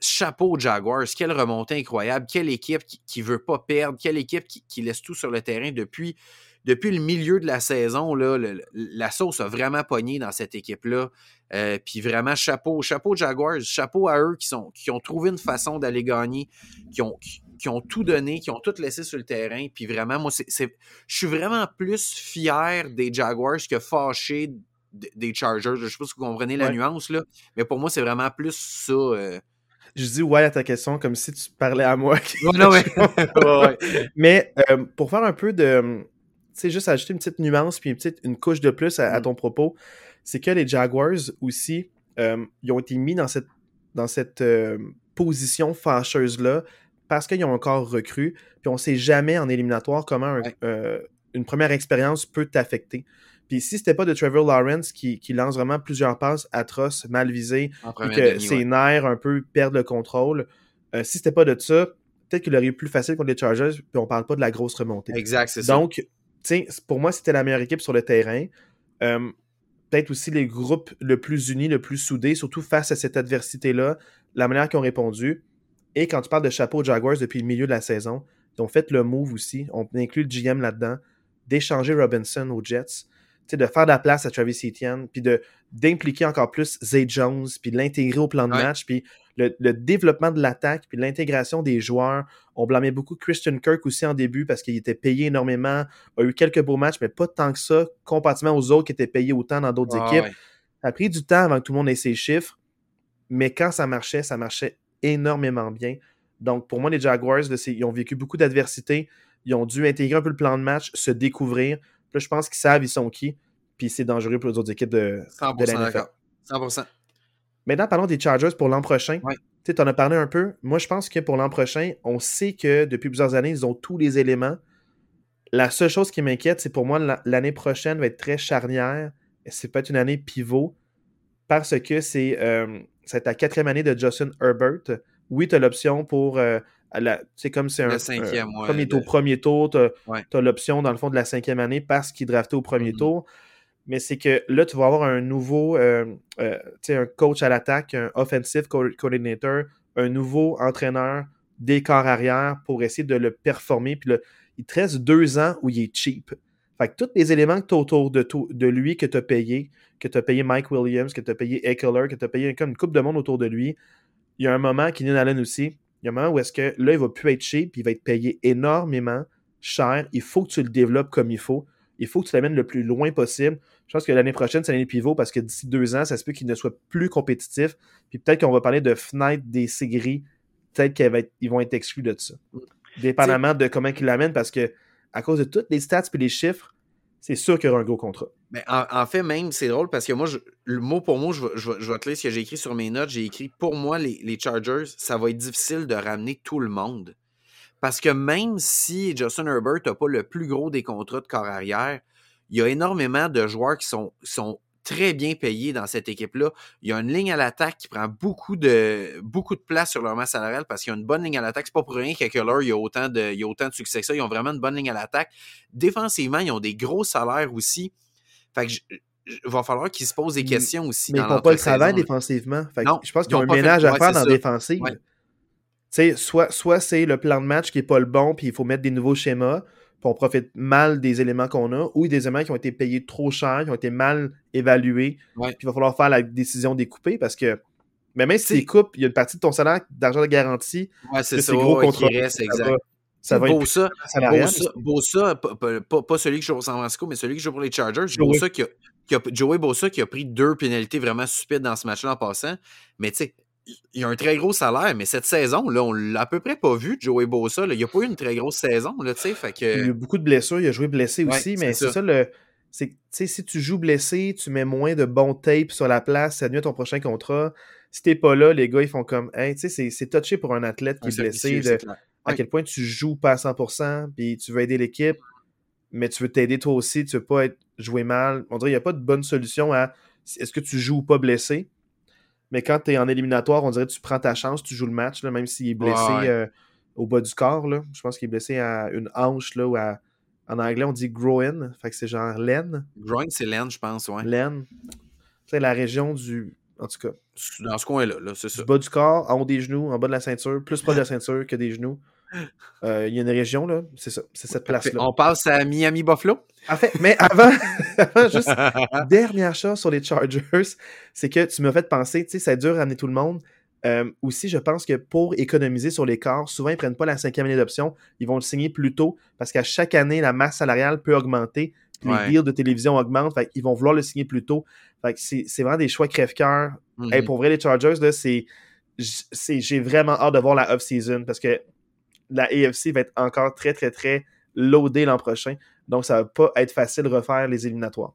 chapeau aux Jaguars. Quelle remontée incroyable. Quelle équipe qui ne veut pas perdre. Quelle équipe qui, laisse tout sur le terrain depuis depuis le milieu de la saison, là, la sauce a vraiment pogné dans cette équipe-là. Euh, puis vraiment, chapeau, chapeau Jaguars, chapeau à eux qui, sont, qui ont trouvé une façon d'aller gagner, qui ont, qui, ont tout donné, qui ont tout laissé sur le terrain. Puis vraiment, moi, c'est, je suis vraiment plus fier des Jaguars que fâché des Chargers. Je sais pas si vous comprenez la nuance, là, mais pour moi, c'est vraiment plus ça. Euh. Je dis ouais à ta question comme si tu parlais à moi. non, mais... mais euh, pour faire un peu de sais, juste ajouter une petite nuance puis une petite une couche de plus à, mm. ton propos, c'est que les Jaguars aussi, euh, ils ont été mis dans cette, dans cette euh, position fâcheuse-là parce qu'ils ont encore recru, puis on sait jamais en éliminatoire comment euh, une première expérience peut t'affecter. Puis si c'était pas de Trevor Lawrence qui, lance vraiment plusieurs passes atroces, mal visées, et que ses nerfs un peu perdent le contrôle, si c'était pas de ça, peut-être qu'il aurait eu plus facile contre les Chargers, puis on parle pas de la grosse remontée. Exact, c'est ça. Donc, pour moi, c'était la meilleure équipe sur le terrain. Peut-être aussi les groupes le plus unis, le plus soudés, surtout face à cette adversité-là, la manière qu'ils ont répondu. Et quand tu parles de chapeau Jaguars depuis le milieu de la saison, ils ont fait le move aussi, on inclut le GM là-dedans, d'échanger Robinson aux Jets, de faire de la place à Travis Etienne, puis d'impliquer encore plus Zay Jones, puis de l'intégrer au plan de match, puis le, développement de l'attaque, puis l'intégration des joueurs. On blâmait beaucoup Christian Kirk aussi en début parce qu'il était payé énormément, a eu quelques beaux matchs, mais pas tant que ça, comparativement aux autres qui étaient payés autant dans d'autres équipes. Ça a pris du temps avant que tout le monde ait ses chiffres, mais quand ça marchait, ça marchait énormément bien. Donc, pour moi, les Jaguars, ils ont vécu beaucoup d'adversité. Ils ont dû intégrer un peu le plan de match, se découvrir. Là, je pense qu'ils savent ils sont qui. Puis c'est dangereux pour les autres équipes de, 100% de la NFL. 100%. Maintenant, parlons des Chargers pour l'an prochain. Tu en as parlé un peu. Moi, je pense que pour l'an prochain, on sait que depuis plusieurs années, ils ont tous les éléments. La seule chose qui m'inquiète, c'est pour moi, l'année prochaine va être très charnière. C'est peut-être une année pivot parce que c'est euh, la quatrième année de Justin Herbert. Oui, tu as l'option pour euh, c'est comme c'est un. cinquième, Comme il est au premier tour, tu as, l'option, dans le fond, de la cinquième année parce qu'il est drafté au premier mm-hmm. tour. Mais c'est que là, tu vas avoir un nouveau euh, euh un coach à l'attaque, un offensive coordinator, un nouveau entraîneur des corps arrière pour essayer de le performer. Puis là, il te reste deux ans où il est cheap. Fait que tous les éléments que tu as autour de, de lui, que tu as payé, que tu as payé Mike Williams, que tu as payé Eckler, que tu as payé comme une coupe de monde autour de lui, il y a un moment, Keenan Allen aussi, il y a un moment où est-ce que là, il va plus être cheap, il va être payé énormément cher. Il faut que tu le développes comme il faut. Il faut que tu l'amènes le plus loin possible. Je pense que l'année prochaine, c'est l'année pivot parce que d'ici deux ans, ça se peut qu'il ne soit plus compétitif. Puis peut-être qu'on va parler de fenêtre des séries. Peut-être qu'ils vont être exclus de ça. Dépendamment de comment ils l'amènent parce que à cause de toutes les stats et les chiffres, c'est sûr qu'il y aura un gros contrat. En, fait, même, c'est drôle parce que moi, le mot pour mot, je, vais te lire ce que j'ai écrit sur mes notes. J'ai écrit pour moi, les, Chargers, ça va être difficile de ramener tout le monde. Parce que même si Justin Herbert n'a pas le plus gros des contrats de corps arrière, il y a énormément de joueurs qui sont, sont très bien payés dans cette équipe-là. Il y a une ligne à l'attaque qui prend beaucoup de, beaucoup de place sur leur masse salariale parce qu'il y a une bonne ligne à l'attaque. C'est pas pour rien qu'à Keller, il y, a autant de, il y a autant de succès que ça. Ils ont vraiment une bonne ligne à l'attaque. Défensivement, ils ont des gros salaires aussi. Fait que il va falloir qu'ils se posent des questions aussi. Mais ils font pas le travail défensivement. je pense qu'ils ont un ménage à faire dans la défensive. Soit, soit c'est le plan de match qui n'est pas le bon, puis il faut mettre des nouveaux schémas, puis on profite mal des éléments qu'on a, ou des éléments qui ont été payés trop cher, qui ont été mal évalués, puis il va falloir faire la décision des couper parce que mais même si tu coupes, il y a une partie de ton salaire d'argent de garantie. Ouais, c'est ça. Gros Qui reste, exact. Ça va, ça Bosa, pas, celui qui joue au San Francisco, mais celui qui joue pour les Chargers. Bosa qui a, qui a, Joey Bosa qui a pris deux pénalités vraiment stupides dans ce match-là en passant. Mais tu sais, il a un très gros salaire, mais cette saison, là, on l'a à peu près pas vu, Joey Bosa. Il n'a a pas eu une très grosse saison, là, tu sais. Fait que... Il a eu beaucoup de blessures, il a joué blessé aussi, mais c'est ça. le. C'est, si tu joues blessé, tu mets moins de bons tapes sur la place, ça nuit ton prochain contrat. Si t'es pas là, les gars, ils font comme, hey, tu sais, c'est touché pour un athlète qui est blessé, de, à quel point tu joues pas à 100%, puis tu veux aider l'équipe, mais tu veux t'aider toi aussi, tu veux pas être joué mal. On dirait qu'il n'y a pas de bonne solution à est-ce que tu joues ou pas blessé? Mais quand tu es en éliminatoire, on dirait que tu prends ta chance, tu joues le match, là, même s'il est blessé euh, au bas du corps. Là. Je pense qu'il est blessé à une hanche là, ou à, en anglais, on dit groin. Fait que c'est genre laine. Groin, c'est laine, je pense, ouais. Laine. C'est la région du. En tout cas. Dans ce coin-là, -là, c'est ça. Du bas du corps, en haut des genoux, en bas de la ceinture, plus pas de la ceinture que des genoux. Euh, il y a une région, là, c'est ça, c'est cette place-là. On passe à Miami Buffalo? En fait, mais avant, juste dernière chose sur les Chargers, c'est que tu m'as fait penser, tu sais, ça dure à ramener tout le monde. Euh, aussi, je pense que pour économiser sur les corps, souvent ils ne prennent pas la cinquième année d'option, ils vont le signer plus tôt parce qu'à chaque année, la masse salariale peut augmenter, les deals de télévision augmentent, ils vont vouloir le signer plus tôt. c'est vraiment des choix crève-cœur. Mm pour vrai, les Chargers, c'est j'ai vraiment hâte de voir la off-season parce que la AFC va être encore très, très, très loadée l'an prochain. Donc, ça va pas être facile de refaire les éliminatoires.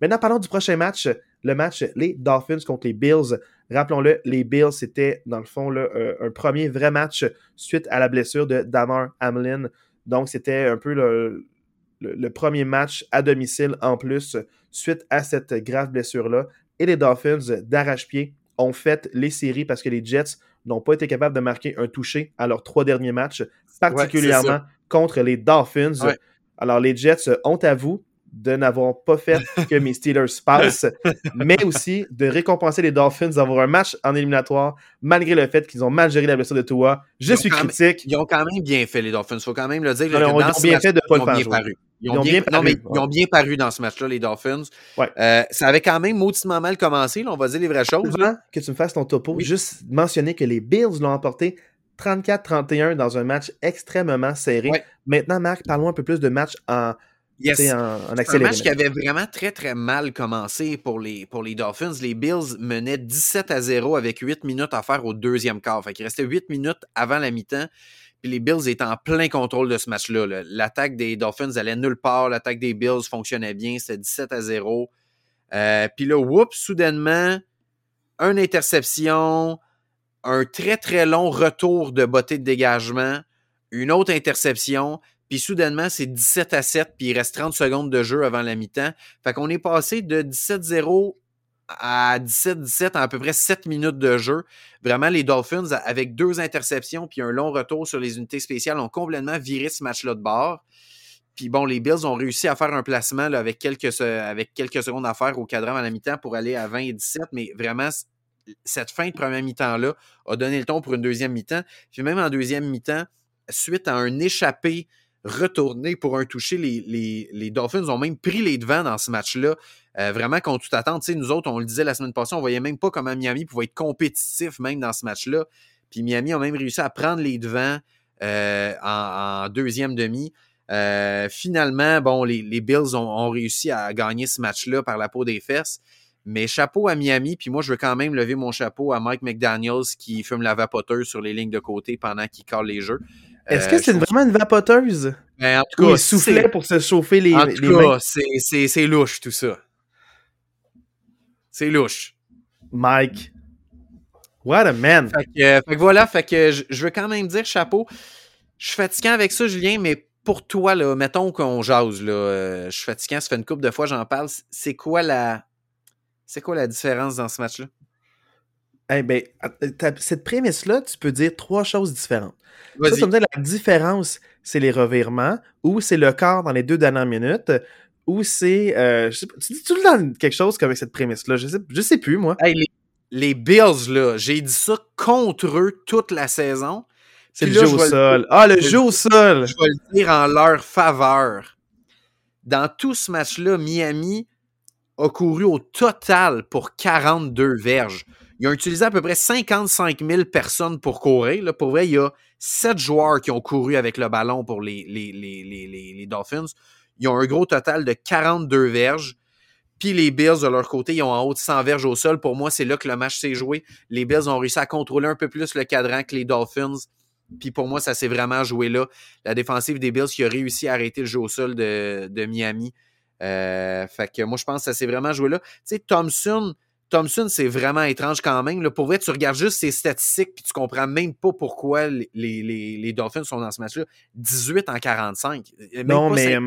Maintenant, parlons du prochain match. Le match, les Dolphins contre les Bills. Rappelons-le, les Bills, c'était dans le fond euh, un premier vrai match suite à la blessure de Damar Hamlin. Donc, c'était un peu le, le, premier match à domicile en plus suite à cette grave blessure-là. Et les Dolphins, d'arrache-pied, ont fait les séries parce que les Jets n'ont pas été capables de marquer un touché à leurs trois derniers matchs, particulièrement contre les Dolphins. Alors, les Jets, ont à vous, de n'avoir pas fait que mes Steelers passent, mais aussi de récompenser les Dolphins d'avoir un match en éliminatoire, malgré le fait qu'ils ont mal géré la blessure de Tua. Je suis critique. ils ont quand même bien fait, les Dolphins. Il faut quand même le dire. ils ont bien fait de pas le faire Ils ont, bien, paru, ils ont bien paru dans ce match-là, les Dolphins. Euh, ça avait quand même mauditement mal commencé, on va dire les vraies choses. Que tu me fasses ton topo, juste mentionner que les Bills l'ont emporté 34-31 dans un match extrêmement serré. Maintenant, Marc, parlons un peu plus de match en, Yes. C'est un match qui avait vraiment très, très mal commencé pour les, pour les Dolphins. Les Bills menaient 17 à 0 avec 8 minutes à faire au deuxième quart. Fait qu'il restait 8 minutes avant la mi-temps. Puis les Bills étaient en plein contrôle de ce match-là. L'attaque des Dolphins allait nulle part. L'attaque des Bills fonctionnait bien. C'était 17 à 0. Euh, puis là, whoop, soudainement, une interception, un très, très long retour de beauté de dégagement, une autre interception. Puis soudainement, c'est 17 à 7, puis il reste 30 secondes de jeu avant la mi-temps. Fait qu'on est passé de 17-0 à 17-17 en à peu près 7 minutes de jeu. Vraiment, les Dolphins, avec deux interceptions puis un long retour sur les unités spéciales, ont complètement viré ce match-là de bord. Puis bon, les Bills ont réussi à faire un placement avec, quelques, avec quelques secondes à faire au cadran à la mi-temps pour aller à 20 et 17, mais vraiment, cette fin de première mi-temps-là a donné le ton pour une deuxième mi-temps. Puis même en deuxième mi-temps, suite à un échappé retourné pour un toucher. Les, les, Dolphins ont même pris les devants dans ce match-là. Euh, vraiment, contre toute attente. nous autres, on le disait la semaine passée, on voyait même pas comment Miami pouvait être compétitif même dans ce match-là. Puis Miami a même réussi à prendre les devants euh, en, deuxième demi. Euh, finalement, bon, les, Bills ont, réussi à gagner ce match-là par la peau des fesses. Mais chapeau à Miami, puis moi, je veux quand même lever mon chapeau à Mike McDaniels qui fume la vapoteuse sur les lignes de côté pendant qu'il colle les jeux. Est-ce que euh, c'est vraiment une vapoteuse? Ben, en tout cas, il soufflait pour se chauffer les, en tout cas, C'est louche tout ça. C'est louche. Mike. What a man. Fait que, fait que voilà, fait que je, veux quand même dire chapeau. Je suis fatiguant avec ça, Julien, mais pour toi, là, mettons qu'on jase, là, euh, je suis fatiguant, ça fait une couple de fois j'en parle. C'est quoi la. C'est quoi la différence dans ce match-là? Eh bien, cette prémisse-là, tu peux dire trois choses différentes. Ça, ça me dit la différence, c'est les revirements, ou c'est le quart dans les deux dernières minutes, ou c'est. Euh, tu dis tout le temps quelque chose comme cette prémisse-là. Je sais, je sais plus, moi. les, Bills, là, j'ai dit ça contre eux toute la saison. C'est le jeu au sol. ah, le jeu au sol! Je vais le dire en leur faveur. Dans tout ce match-là, Miami a couru au total pour 42 verges. Ils ont utilisé à peu près 55 000 personnes pour courir. Là. Pour vrai, il y a 7 joueurs qui ont couru avec le ballon pour les, les, les, Dolphins. Ils ont un gros total de 42 verges. Puis les Bills, de leur côté, ils ont en haut de 100 verges au sol. Pour moi, c'est là que le match s'est joué. Les Bills ont réussi à contrôler un peu plus le cadran que les Dolphins. Puis pour moi, ça s'est vraiment joué là. La défensive des Bills qui a réussi à arrêter le jeu au sol de, de Miami. Euh, fait que moi, je pense que ça s'est vraiment joué là. Tu sais, Thompson, Thompson, c'est vraiment étrange quand même. Là. Pour vrai, tu regardes juste ses statistiques puis tu comprends même pas pourquoi les, les, les Dolphins sont dans ce match-là. 18 en 45. non, mais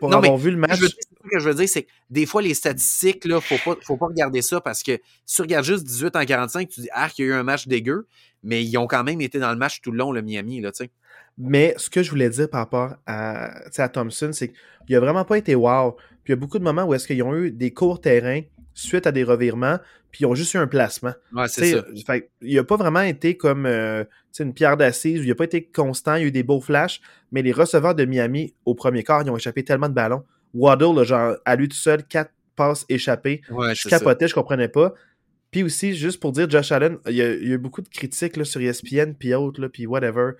pour avoir vu le match. ce que je veux dire, c'est que des fois, les statistiques, il ne faut pas, faut pas regarder ça parce que si tu regardes juste 18 en 45, tu dis, ah, qu'il y a eu un match dégueu, mais ils ont quand même été dans le match tout le long, le Miami, là, tu sais. Mais ce que je voulais dire par rapport à, à Thompson, c'est qu'il n'a vraiment pas été wow. Puis il y a beaucoup de moments où est-ce qu'ils ont eu des courts terrains suite à des revirements, puis ils ont juste eu un placement. Ouais, c'est ça. Fait, il n'a pas vraiment été comme euh, une pierre d'assise, il n'a pas été constant, il y a eu des beaux flashs, mais les receveurs de Miami, au premier quart, ils ont échappé tellement de ballons. Waddle, genre, à lui tout seul, quatre passes échappées. je capotais, je comprenais pas. Puis aussi, juste pour dire, Josh Allen, il y a, eu beaucoup de critiques là, sur ESPN, puis autres, puis whatever.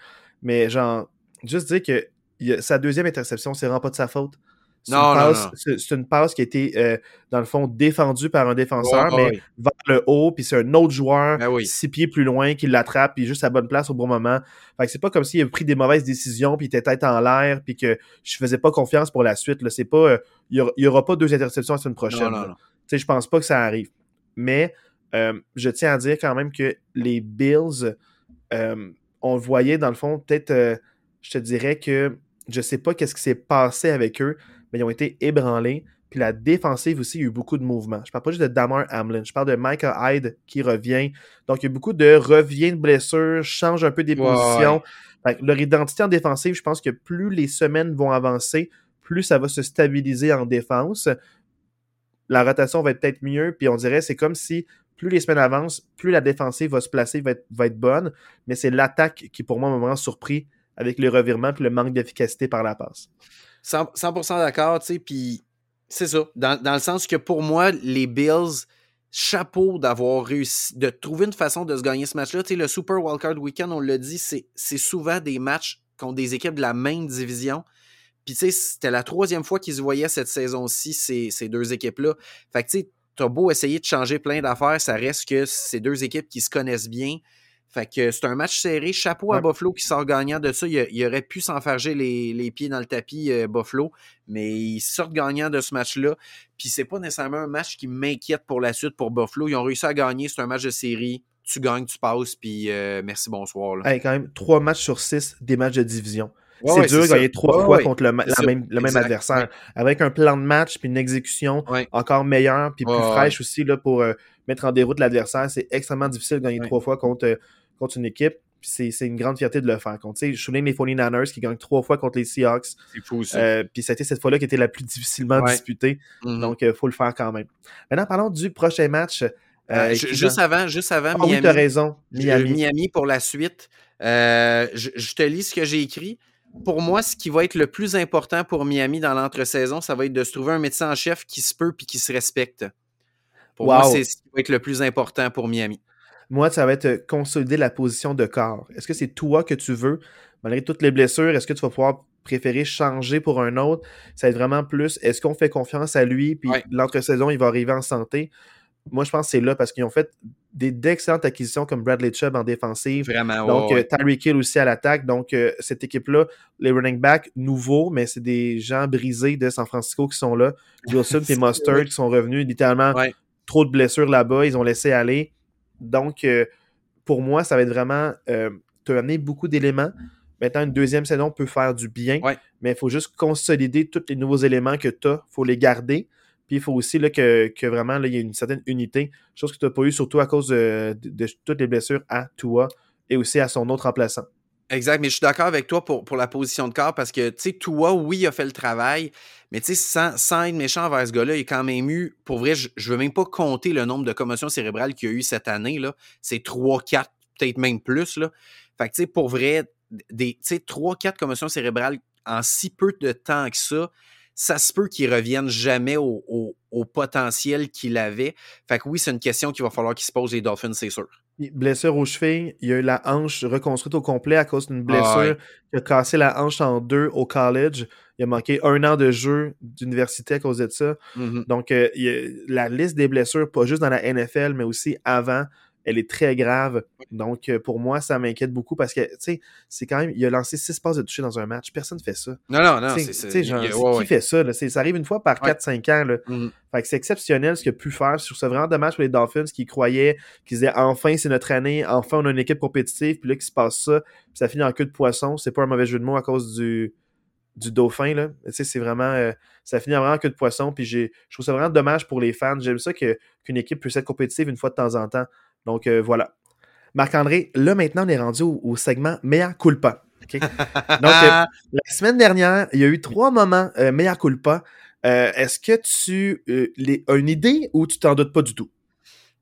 Mais genre, juste dire que sa deuxième interception, c'est vraiment pas de sa faute. C'est non, une, passe, c'est une passe qui a été, euh, dans le fond, défendue par un défenseur, mais vers le haut, puis c'est un autre joueur, ben six pieds plus loin, qui l'attrape, puis juste à bonne place au bon moment. Fait que c'est pas comme s'il avait pris des mauvaises décisions, puis il était tête en l'air, puis que je faisais pas confiance pour la suite. Là. C'est pas, euh, il y, aura, pas deux interceptions la semaine prochaine. Tu sais, je pense pas que ça arrive. Mais euh, je tiens à dire quand même que les Bills, on voyait dans le fond, peut-être, je te dirais que je sais pas qu'est-ce qui s'est passé avec eux, mais ils ont été ébranlés. Puis la défensive aussi, il y a eu beaucoup de mouvements. Je parle pas juste de Damar Hamlin, je parle de Michael Hyde qui revient. Donc, il y a beaucoup de revient de blessures, change un peu des positions. leur identité en défensive, je pense que plus les semaines vont avancer, plus ça va se stabiliser en défense. La rotation va être peut-être mieux, puis on dirait c'est comme si plus les semaines avancent, plus la défensive va se placer, va être, va être bonne, mais c'est l'attaque qui, pour moi, m'a vraiment surpris avec le revirement et le manque d'efficacité par la passe. 100%, d'accord, tu sais, puis c'est ça. Dans, le sens que pour moi, les Bills, chapeau d'avoir réussi, de trouver une façon de se gagner ce match-là. Tu sais, le Super Wildcard Weekend, on l'a dit, c'est souvent des matchs contre des équipes de la même division. Puis, tu sais, c'était la troisième fois qu'ils se voyaient cette saison-ci, ces, ces, deux équipes-là. Fait que, tu sais, beau essayer de changer plein d'affaires, ça reste que c'est deux équipes qui se connaissent bien. Fait que c'est un match serré. Chapeau à Buffalo qui sort gagnant de ça. Il, aurait pu s'enfarger les, les, pieds dans le tapis, euh, Buffalo, mais ils sortent gagnant de ce match-là. Puis c'est pas nécessairement un match qui m'inquiète pour la suite pour Buffalo. Ils ont réussi à gagner. C'est un match de série. Tu gagnes, tu passes, puis euh, merci, bonsoir. Là. quand même, trois matchs sur six des matchs de division. c'est dur de gagner trois fois contre le, même, le même adversaire. Avec un plan de match puis une exécution encore meilleure puis plus fraîche aussi là, pour euh, mettre en déroute l'adversaire. C'est extrêmement difficile de gagner trois fois contre contre une équipe. C'est une grande fierté de le faire. Contre, je souviens les 49ers qui gagnent trois fois contre les Seahawks. C'est fou aussi. Euh, puis c'était cette fois-là qui était la plus difficilement disputée. Mm-hmm. Donc, il euh, faut le faire quand même. Maintenant, parlons du prochain match. Euh, juste avant, juste avant, ah, Miami. Oui, raison. Miami. Miami pour la suite. je, te lis ce que j'ai écrit. Pour moi, ce qui va être le plus important pour Miami dans l'entre-saison, ça va être de se trouver un médecin en chef qui se peut puis qui se respecte. Pour moi, c'est ce qui va être le plus important pour Miami. Moi, ça va être euh, consolider la position de corps. Est-ce que c'est toi que tu veux, malgré toutes les blessures, est-ce que tu vas pouvoir préférer changer pour un autre? Ça va être vraiment plus, est-ce qu'on fait confiance à lui, puis l'entre-saison, il va arriver en santé? Moi, je pense que c'est là parce qu'ils ont fait d'excellentes acquisitions comme Bradley Chubb en défensive. Vraiment, Donc, euh, Tyreek Hill aussi à l'attaque. Donc, euh, cette équipe-là, les running backs nouveaux, mais c'est des gens brisés de San Francisco qui sont là. Wilson et Mustard qui sont revenus littéralement trop de blessures là-bas. Ils ont laissé aller. Donc, euh, pour moi, ça va être vraiment euh, te amener beaucoup d'éléments. Maintenant, une deuxième saison peut faire du bien, mais il faut juste consolider tous les nouveaux éléments que tu as. Il faut les garder. Puis il faut aussi là, que, vraiment il y ait une certaine unité, chose que tu n'as pas eu surtout à cause de, toutes les blessures à toi et aussi à son autre remplaçant. Exact, mais je suis d'accord avec toi pour, pour la position de corps parce que, tu sais, toi, oui, il a fait le travail, mais tu sais, sans, sans, être méchant envers ce gars-là, il a quand même eu, pour vrai, je ne veux même pas compter le nombre de commotions cérébrales qu'il y a eu cette année, là. C'est 3, 4, peut-être même plus, là. Fait que, tu sais, pour vrai, des, tu sais, 3, 4 commotions cérébrales en si peu de temps que ça, ça se peut qu'il revienne jamais au, au, au potentiel qu'il avait. Fait que oui, c'est une question qu'il va falloir qu'il se pose les Dolphins, c'est sûr blessure aux chevilles. Il y a eu la hanche reconstruite au complet à cause d'une ah blessure qui a cassé la hanche en deux au college. Il a manqué un an de jeu d'université à cause de ça. Mm-hmm. Donc, euh, la liste des blessures, pas juste dans la NFL, mais aussi avant, elle est très grave. Donc, euh, pour moi, ça m'inquiète beaucoup parce que, tu sais, c'est quand même, il a lancé six passes de toucher dans un match. Personne ne fait ça. Non, non, non. c'est qui fait ça? Ça arrive une fois par 4-5 ans. Là. Mm-hmm. Fait que c'est exceptionnel ce qu'il a pu faire. sur ce vraiment dommage pour les Dolphins qui croyaient, qui disaient enfin, c'est notre année, enfin, on a une équipe compétitive, puis là, qui se passe ça, puis ça finit en queue de poisson. C'est pas un mauvais jeu de mots à cause du, du dauphin, là. Tu sais, c'est vraiment. Euh, ça finit vraiment en queue de poisson, puis je trouve ça vraiment dommage pour les fans. J'aime ça qu'une équipe puisse être compétitive une fois de temps en temps. Donc euh, voilà. Marc-André, là maintenant, on est rendu au, segment Mea culpa. Donc, euh, la semaine dernière, il y a eu trois moments euh, Mea culpa. Est-ce que tu as une idée ou tu t'en doutes pas du tout?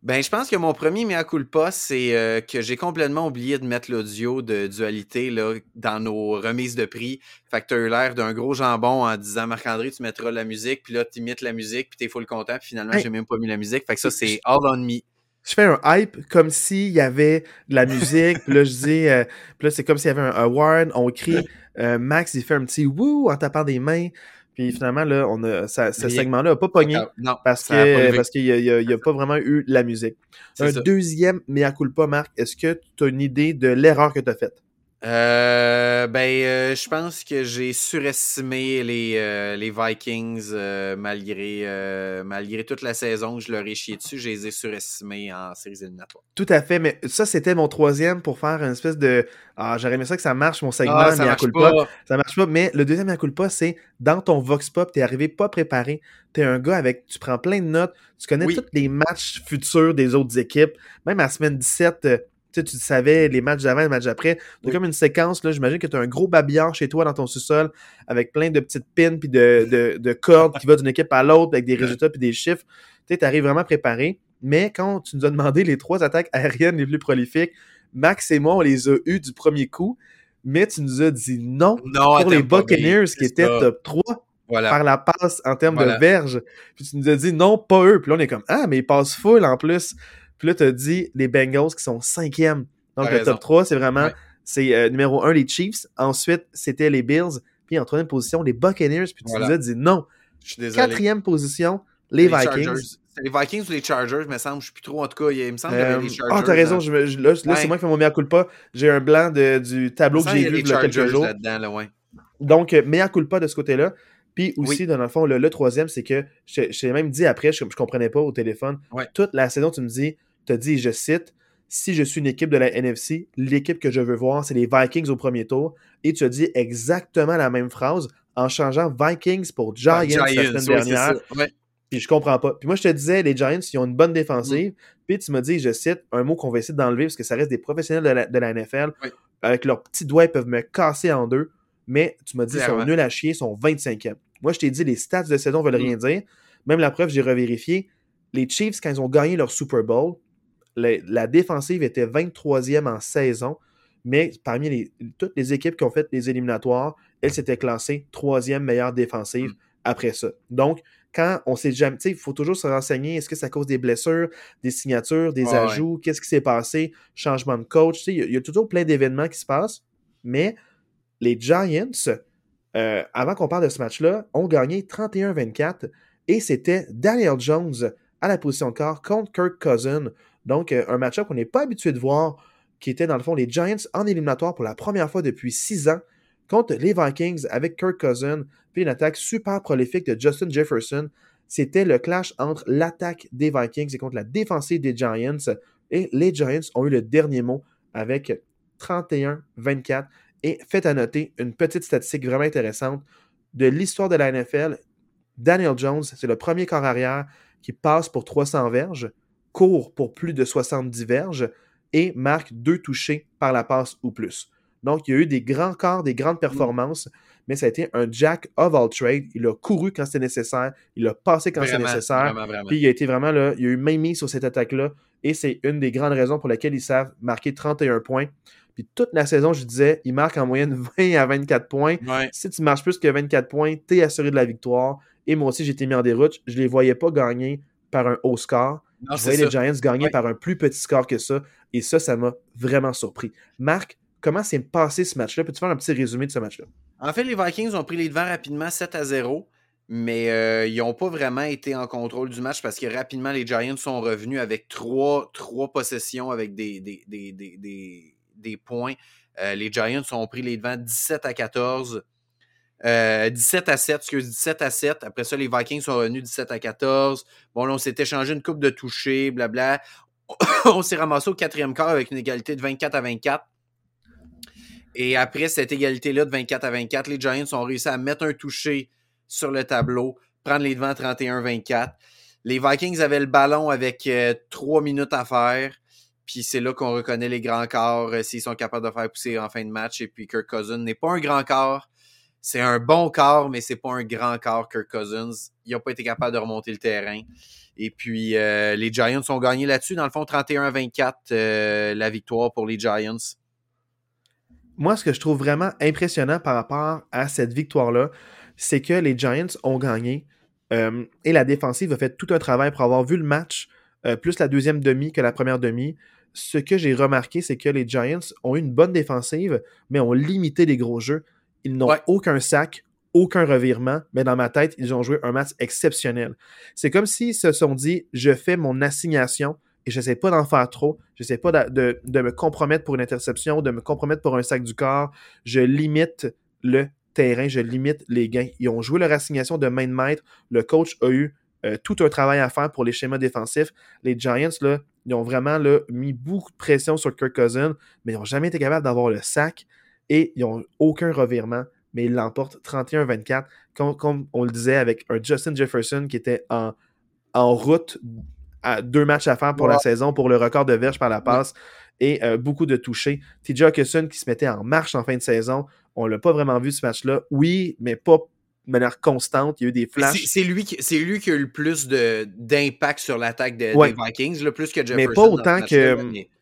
Ben, je pense que mon premier mea culpa, c'est que j'ai complètement oublié de mettre l'audio de dualité là, dans nos remises de prix. Fait que t'as eu l'air d'un gros jambon en disant Marc-André, tu mettras la musique, puis là, tu imites la musique, puis t'es full content, puis finalement, j'ai même pas mis la musique. Fait que ça, c'est all on me je fais un hype comme s'il y avait de la musique. puis là, je dis, euh, puis là, c'est comme s'il y avait un award. On crie, euh, Max, il fait un petit wouh en tapant des mains. Puis finalement, là, on a, ça, ce segment-là n'a pas pogné non, parce que parce qu'il n'y a, a, pas vraiment eu la musique. Un deuxième mea culpa, Marc, est-ce que tu as une idée de l'erreur que tu as faite? Euh, ben, euh, je pense que j'ai surestimé les, euh, les Vikings malgré, malgré toute la saison je leur ai chié dessus. Je les ai surestimés en séries éliminatoires. Tout à fait, mais ça, c'était mon troisième pour faire une espèce de. Ah, j'aurais aimé ça que ça marche, mon segment, ah, ça marche pas. Ça marche pas, mais le deuxième mea culpa, c'est dans ton Vox Pop, t'es arrivé pas préparé. T'es un gars avec. Tu prends plein de notes, tu connais tous les matchs futurs des autres équipes. Même à semaine 17 tu savais les matchs d'avant, les matchs d'après. C'est comme une séquence, là, j'imagine que tu as un gros babillard chez toi dans ton sous-sol avec plein de petites pins puis de, de, cordes qui vont d'une équipe à l'autre avec des résultats puis des chiffres. Tu arrives vraiment préparé. Mais quand tu nous as demandé les trois attaques aériennes les plus prolifiques, Max et moi, on les a eues du premier coup, mais tu nous as dit non, pour les Buccaneers qui étaient top 3 par la passe en termes de verge. Puis tu nous as dit non, pas eux. Puis là, on est comme Ah, mais ils passent full en plus. Puis là, tu as dit les Bengals qui sont cinquièmes. Donc le top 3, c'est vraiment c'est euh, numéro 1 les Chiefs. Ensuite, c'était les Bills. Puis en troisième position, les Buccaneers. Puis tu nous as dit non. Quatrième position, les, Vikings. Les Vikings ou les Chargers, me semble. Je suis plus trop en tout cas. Il me semble que les euh, Chargers. Ah, t'as raison. Je, là, c'est moi qui fais mon mea culpa. J'ai un blanc de, du tableau que j'ai vu il y a quelques jours. Donc, euh, mea culpa de ce côté-là. Puis aussi, dans le fond, le, troisième, c'est que je, t'ai même dit après, je, ne comprenais pas au téléphone. Toute la saison, tu me dis, tu as dit, je cite, si je suis une équipe de la NFC, l'équipe que je veux voir, c'est les Vikings au premier tour. Et tu as dit exactement la même phrase en changeant Vikings pour Giants, la semaine dernière. Puis je comprends pas. Puis moi, je te disais, les Giants, ils ont une bonne défensive. Mm. Puis tu m'as dit, je cite un mot qu'on va essayer d'enlever parce que ça reste des professionnels de la, NFL. Avec leurs petits doigts, ils peuvent me casser en deux. Mais tu m'as dit, ils sont nuls à chier, ils sont 25e. Moi, je t'ai dit, les stats de saison veulent rien mm. dire. Même la preuve, j'ai revérifié. Les Chiefs, quand ils ont gagné leur Super Bowl, la défensive était 23e en saison. Mais parmi les, toutes les équipes qui ont fait les éliminatoires, elle s'était classée troisième meilleure défensive mm. après ça. Donc, quand on sait jamais, il faut toujours se renseigner, est-ce que ça cause des blessures, des signatures, des ajouts, qu'est-ce qui s'est passé, changement de coach, il y, a toujours plein d'événements qui se passent, mais les Giants, euh, avant qu'on parle de ce match-là, ont gagné 31-24 et c'était Daniel Jones à la position de corps contre Kirk Cousin. Donc, euh, un match-up qu'on n'est pas habitué de voir, qui était dans le fond les Giants en éliminatoire pour la première fois depuis six ans contre les Vikings avec Kirk Cousin, puis une attaque super prolifique de Justin Jefferson. C'était le clash entre l'attaque des Vikings et contre la défensive des Giants. Et les Giants ont eu le dernier mot avec 31-24. Et faites à noter une petite statistique vraiment intéressante de l'histoire de la NFL. Daniel Jones, c'est le premier corps arrière qui passe pour 300 verges, court pour plus de 70 verges et marque deux touchés par la passe ou plus. Donc, il y a eu des grands corps, des grandes mm. performances, mais ça a été un jack of all trade. Il a couru quand c'était nécessaire, il a passé quand c'était nécessaire. Puis il a été vraiment là, il y a eu même mis sur cette attaque-là. Et c'est une des grandes raisons pour lesquelles ils savent marquer 31 points. Puis toute la saison, je disais, il marque en moyenne 20 à 24 points. Si tu marches plus que 24 points, tu es assuré de la victoire. Et moi aussi, j'étais mis en déroute. Je ne les voyais pas gagner par un haut score. Je voyais les Giants gagner par un plus petit score que ça. Et ça, ça m'a vraiment surpris. Marc, comment s'est passé ce match-là? Peux-tu faire un petit résumé de ce match-là? En fait, les Vikings ont pris les devants rapidement 7 à 0 mais euh, ils n'ont pas vraiment été en contrôle du match parce que rapidement, les Giants sont revenus avec trois, trois possessions avec des, des, des points. Euh, les Giants ont pris les devants 17 à 14. 17 euh, à 7, excuse, 17 à 7. Après ça, les Vikings sont revenus 17 à 14. Bon, là, on s'est échangé une coupe de toucher, blabla. on s'est ramassé au quatrième quart avec une égalité de 24 à 24. Et après cette égalité-là de 24 à 24, les Giants ont réussi à mettre un toucher sur le tableau, prendre les devants 31-24. Les Vikings avaient le ballon avec euh, trois minutes à faire. Puis c'est là qu'on reconnaît les grands corps euh, s'ils sont capables de faire pousser en fin de match. Et puis Kirk Cousins n'est pas un grand corps. C'est un bon corps, mais c'est pas un grand corps, Kirk Cousins. Ils n'ont pas été capables de remonter le terrain. Et puis euh, les Giants ont gagné là-dessus. Dans le fond, 31-24, euh, la victoire pour les Giants. Moi, ce que je trouve vraiment impressionnant par rapport à cette victoire-là, c'est que les Giants ont gagné et la défensive a fait tout un travail pour avoir vu le match, plus la deuxième demi que la première demi ce que j'ai remarqué, c'est que les Giants ont eu une bonne défensive, mais ont limité les gros jeux. Ils n'ont aucun sac, aucun revirement, mais dans ma tête, ils ont joué un match exceptionnel. C'est comme s'ils se sont dit je fais mon assignation et je sais pas d'en faire trop, je sais pas de, me compromettre pour une interception, de me compromettre pour un sac du corps, je limite le terrain, je limite les gains. Ils ont joué leur assignation de main de maître, le coach a eu euh, tout un travail à faire pour les schémas défensifs. Les Giants, là, ils ont vraiment là, mis beaucoup de pression sur Kirk Cousin, mais ils n'ont jamais été capables d'avoir le sac et ils n'ont aucun revirement, mais ils l'emportent 31-24, comme, on le disait avec un Justin Jefferson qui était en, en route à deux matchs à faire pour la saison pour le record de verge par la passe. et euh, beaucoup de touchés. TJ Hawkinson qui se mettait en marche en fin de saison. On l'a pas vraiment vu ce match-là. Oui, mais pas de manière constante. Il y a eu des flashs. C'est lui, qui, lui qui a eu le plus d'impact sur l'attaque des Vikings, le plus que Jefferson. Mais pas autant que.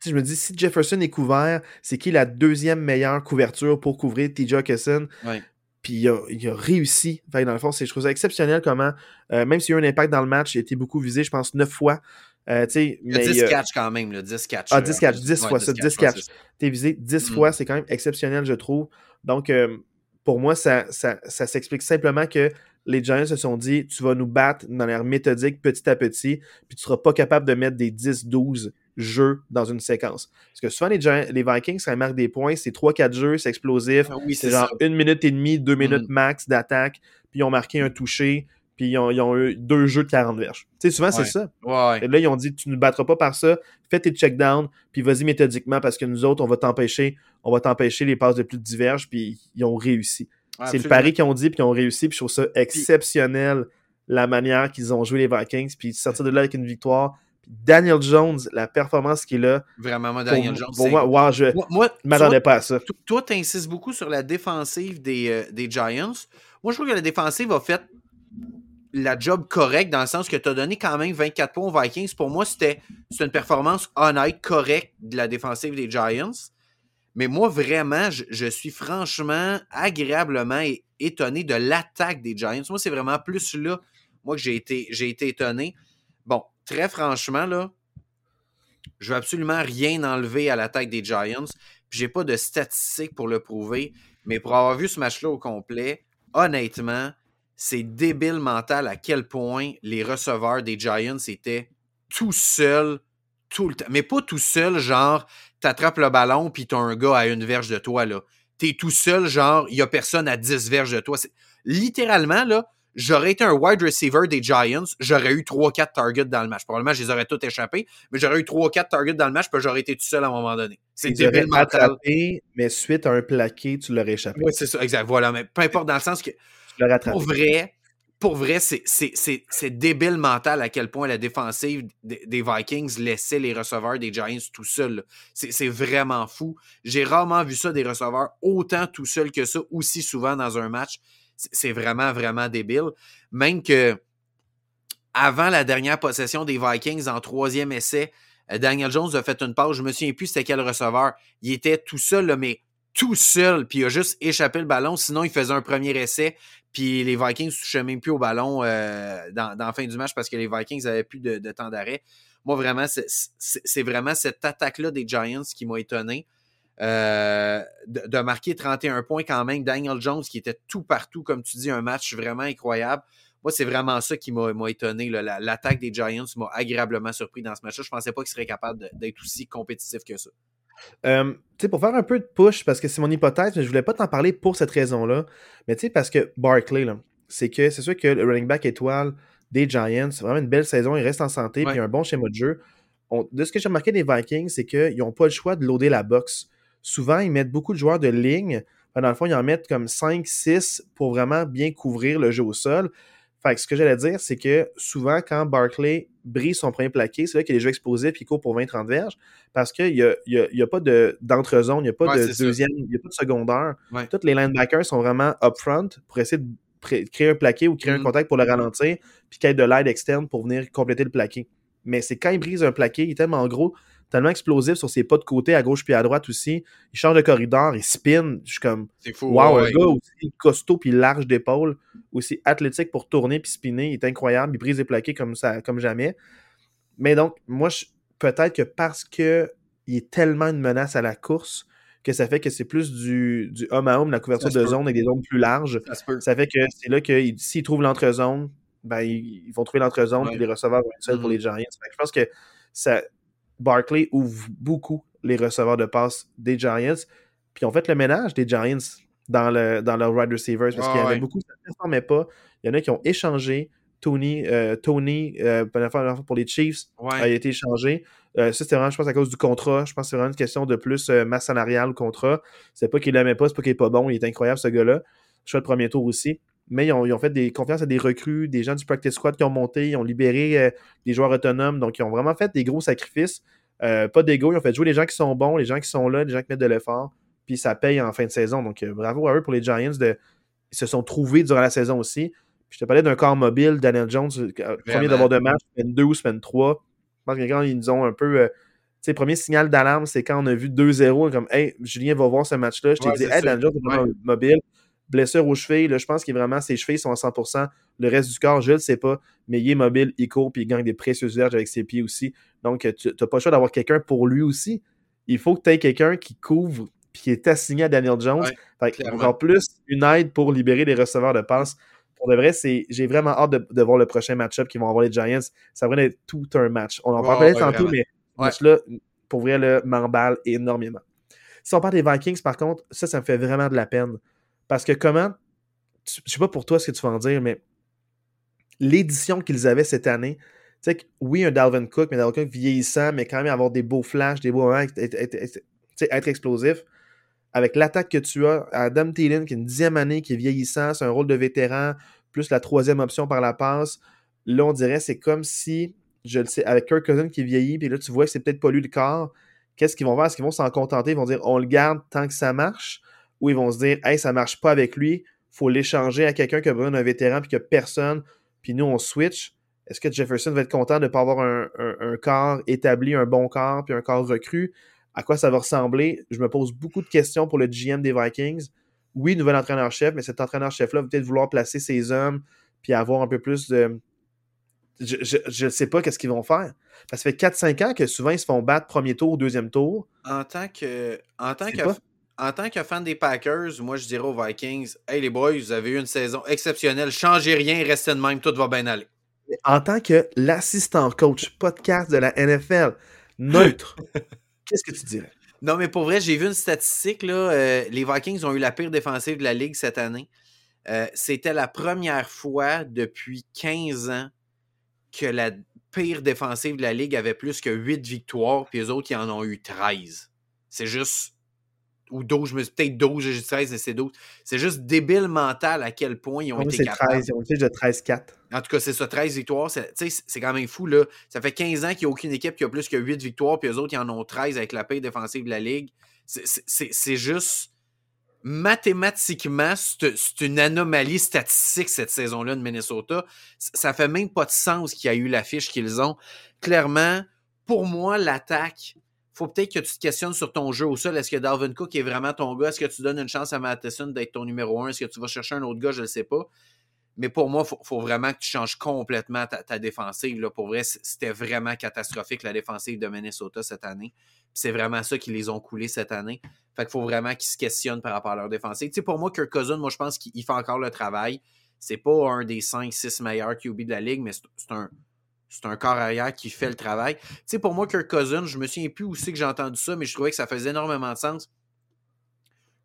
Je me dis, si Jefferson est couvert, c'est qui la deuxième meilleure couverture pour couvrir TJ Hawkinson? Puis il a, réussi. dans le fond, je trouve ça exceptionnel comment, euh, même s'il y a eu un impact dans le match, il a été beaucoup visé, je pense, neuf fois. Euh, il y a 10 catch quand même, là, 10 catch. Ah, 10 catch, 10 fois ça, 10 catch. T'es visé 10 mm. fois, c'est quand même exceptionnel, je trouve. Donc, euh, pour moi, ça, ça, ça s'explique simplement que les Giants se sont dit tu vas nous battre de manière méthodique petit à petit, puis tu seras pas capable de mettre des 10-12 jeux dans une séquence. Parce que souvent, les, les Vikings, ça marque des points, c'est 3-4 jeux, c'est explosif. Ah c'est genre une minute et demie, deux minutes mm. max d'attaque, puis ils ont marqué un touché, puis ils ont, eu deux jeux de 40 verges. Tu sais, souvent, c'est ça. Et là, ils ont dit, tu ne battras pas par ça, fais tes checkdowns, puis vas-y méthodiquement, parce que nous autres, on va t'empêcher, on va t'empêcher les passes de plus de diverges, puis ils ont réussi. c'est le pari qu'ils ont dit, puis ils ont réussi, puis je trouve ça exceptionnel, la manière qu'ils ont joué les Vikings, puis sortir de là avec une victoire. Daniel Jones, la performance qu'il a. Vraiment, moi, Daniel Jones. Pour moi, je ne m'attendais pas à ça. Toi, tu insistes beaucoup sur la défensive des, euh, des Giants. Moi, je trouve que la défensive a fait la job correcte dans le sens que tu as donné quand même 24 points aux Vikings. Pour moi, c'était une performance honnête, correcte de la défensive des Giants. Mais moi, vraiment, je, suis franchement agréablement étonné de l'attaque des Giants. Moi, c'est vraiment plus là, moi, que j'ai été, été étonné. Bon, très franchement, là, je veux absolument rien enlever à l'attaque des Giants. Puis j'ai pas de statistiques pour le prouver. Mais pour avoir vu ce match-là au complet, honnêtement, c'est débile mental à quel point les receveurs des Giants étaient tout seuls tout le temps. Mais pas tout seul, genre, t'attrapes le ballon puis t'as un gars à une verge de toi, là. T'es tout seul, genre, il y a personne à 10 verges de toi. Littéralement, là, j'aurais été un wide receiver des Giants, j'aurais eu 3-4 targets dans le match. Probablement, je les aurais tous échappés, mais j'aurais eu 3-4 targets dans le match, puis j'aurais été tout seul à un moment donné. C'est débile mental. mais suite à un plaqué, tu l'aurais échappé. Oui, c'est ça, exact. Voilà, mais peu importe dans le sens que pour vrai, pour vrai, c'est débile mental à quel point la défensive des Vikings laissait les receveurs des Giants tout seuls. C'est vraiment fou. J'ai rarement vu ça des receveurs autant tout seuls que ça, aussi souvent dans un match. C'est vraiment, vraiment débile. Même que avant la dernière possession des Vikings en troisième essai, euh, Daniel Jones a fait une pause. Je me souviens plus c'était quel receveur. Il était tout seul, mais tout seul, puis il a juste échappé le ballon. Sinon, il faisait un premier essai, puis les Vikings ne touchaient même plus au ballon euh, dans, la fin du match parce que les Vikings n'avaient plus de, temps d'arrêt. Moi, vraiment, c'est vraiment cette attaque-là des Giants qui m'a étonné. Euh, de, marquer 31 points quand même. Daniel Jones qui était tout partout, comme tu dis, un match vraiment incroyable. Moi, c'est vraiment ça qui m'a étonné. L'attaque des Giants m'a agréablement surpris dans ce match-là. Je ne pensais pas qu'ils seraient capables d'être aussi compétitifs que ça. Euh, pour faire un peu de push, parce que c'est mon hypothèse, mais je voulais pas t'en parler pour cette raison-là. Mais tu sais, parce que Barkley, c'est que c'est sûr que le running back étoile des Giants, c'est vraiment une belle saison, il reste en santé, puis un bon schéma de jeu. de ce que j'ai remarqué des Vikings, c'est qu'ils n'ont pas le choix de loader la box. Souvent, ils mettent beaucoup de joueurs de ligne. Dans le fond, ils en mettent comme 5-6 pour vraiment bien couvrir le jeu au sol. Fait que ce que j'allais dire, c'est que souvent, quand Barkley brise son premier plaqué, c'est là qu'il des jeux explosifs et il court pour 20-30 verges parce qu'il n'y a, y a, pas d'entre-zone, il n'y a pas de deuxième, il n'y a pas de secondaire. Tous les linebackers sont vraiment upfront pour essayer de créer un plaqué ou créer un mm. contact pour le ralentir, puis qu'il y ait de l'aide externe pour venir compléter le plaqué. Mais c'est quand il brise un plaqué, il est tellement gros tellement explosif sur ses pas de côté, à gauche puis à droite aussi. Il change de corridor, il spin. Je suis comme, fou, wow, un gars aussi costaud puis large d'épaule, aussi athlétique pour tourner puis spinner. Il est incroyable. Il brise les plaqués comme, ça, comme jamais. Mais donc, moi, peut-être que parce que il est tellement une menace à la course que ça fait que c'est plus du, du homme à homme, la couverture de zone avec des zones plus larges. Ça, fait que c'est là que s'ils trouvent l'entre-zone, ben, ils, vont trouver l'entre-zone et les receveurs vont être seuls pour les Giants. je pense que ça, Barkley ouvre beaucoup les receveurs de passe des Giants. Puis ils ont fait le ménage des Giants dans, le, dans leur wide receivers parce qu'il y avait beaucoup, ça ne transformait pas. Il y en a qui ont échangé. Tony, euh, Tony euh, pour les Chiefs, a été échangé. Euh, ça, c'était vraiment, je pense, à cause du contrat. Je pense que c'est vraiment une question de plus masse salariale, le contrat. C'est pas qu'il l'aimait pas, c'est pas qu'il est pas bon. Il est incroyable, ce gars-là. Je fais le premier tour aussi mais ils ont, fait des confiances à des recrues, des gens du practice squad qui ont monté, ils ont libéré euh, des joueurs autonomes, donc ils ont vraiment fait des gros sacrifices. Euh, pas d'ego, ils ont fait jouer les gens qui sont bons, les gens qui sont là, les gens qui mettent de l'effort, puis ça paye en fin de saison. Donc euh, bravo à eux pour les Giants. De, ils se sont trouvés durant la saison aussi. Puis je te parlais d'un corps mobile, Daniel Jones, premier d'avoir de match, semaine 2 ou semaine 3. Je pense que quand ils nous ont un peu. tu sais, premier signal d'alarme, c'est quand on a vu 2-0, comme Hey, Julien va voir ce match-là. Je t'ai dit, Hey, Daniel Jones est vraiment mobile blessure aux chevilles. Là, je pense que vraiment ses chevilles sont à 100%. Le reste du corps, je ne le sais pas, mais il est mobile, il court, puis il gagne des précieuses verges avec ses pieds aussi. Donc, tu n'as pas le choix d'avoir quelqu'un pour lui aussi. Il faut que tu aies quelqu'un qui couvre puis qui est assigné à Daniel Jones. encore plus une aide pour libérer les receveurs de passe. Pour de vrai, j'ai vraiment hâte de, voir le prochain match-up qu'ils vont avoir les Giants. Ça va être tout un match. On en parlera tantôt, mais ce match-là, pour vrai, m'emballe énormément. Si on parle des Vikings, par contre, ça, ça me fait vraiment de la peine. Parce que comment, je sais pas pour toi ce que tu vas en dire, mais l'édition qu'ils avaient cette année, tu sais, oui, un Dalvin Cook, mais Dalvin Cook vieillissant, mais quand même avoir des beaux flashs, des beaux moments, être, être, explosif. Avec l'attaque que tu as, Adam Thielen, qui est une dixième année, qui est vieillissant, c'est un rôle de vétéran, plus la troisième option par la passe. Là, on dirait, c'est comme si, je le sais, avec Kirk Cousin qui vieillit, puis là, tu vois que c'est peut-être pas le corps. Qu'est-ce qu'ils vont faire? Est-ce qu'ils vont s'en contenter? Ils vont dire, on le garde tant que ça marche? Où ils vont se dire Hey, ça marche pas avec lui, faut l'échanger à quelqu'un qui a besoin d'un vétéran puis a personne, puis nous on switch. Est-ce que Jefferson va être content de ne pas avoir un, corps établi, un bon corps, puis un corps recru? À quoi ça va ressembler? Je me pose beaucoup de questions pour le GM des Vikings. Oui, nouvel entraîneur-chef, mais cet entraîneur-chef-là va peut-être vouloir placer ses hommes, puis avoir un peu plus de. Je ne sais pas qu'est-ce qu'ils vont faire. Ça fait 4-5 ans que souvent ils se font battre premier tour, deuxième tour. En tant que, en tant que, en tant que fan des Packers, moi, je dirais aux Vikings Hey, les boys, vous avez eu une saison exceptionnelle. Changez rien, restez de même, tout va bien aller. En tant que l'assistant coach podcast de la NFL, neutre, qu'est-ce que tu dirais? Non, mais pour vrai, j'ai vu une statistique. Là, euh, les Vikings ont eu la pire défensive de la Ligue cette année. Euh, c'était la première fois depuis 15 ans que la pire défensive de la Ligue avait plus que 8 victoires, puis les autres, ils en ont eu 13. C'est juste ou 12, peut-être 12, j'ai 13, mais c'est 12. C'est juste débile mental à quel point ils ont été capables. 13, ils ont été de 13-4. En tout cas, c'est ça, 13 victoires. C'est quand même fou. Là. Ça fait 15 ans qu'il n'y a aucune équipe qui a plus que 8 victoires, puis eux autres, ils en ont 13 avec la paix défensive de la Ligue. C'est juste mathématiquement, c'est une anomalie statistique cette saison-là de Minnesota. Ça fait même pas de sens qu'il y a eu l'affiche qu'ils ont. Clairement, pour moi, l'attaque faut peut-être que tu te questionnes sur ton jeu au sol. Est-ce que Dalvin Cook est vraiment ton gars? Est-ce que tu donnes une chance à Matheson d'être ton numéro un? Est-ce que tu vas chercher un autre gars? Je ne sais pas. Mais pour moi, il faut, vraiment que tu changes complètement ta, défensive. Là. Pour vrai, c'était vraiment catastrophique la défensive de Minnesota cette année. C'est vraiment ça qui les ont coulés cette année. Fait qu'il faut vraiment qu'ils se questionnent par rapport à leur défensive. Tu sais, pour moi, Kirk Cousin, moi, je pense qu'il fait encore le travail. C'est pas un des 5-6 meilleurs QB de la ligue, mais c'est un, c'est un corps arrière qui fait le travail. Tu sais, pour moi, Kirk Cousins, je me souviens plus où c'est que j'ai entendu ça, mais je trouvais que ça faisait énormément de sens.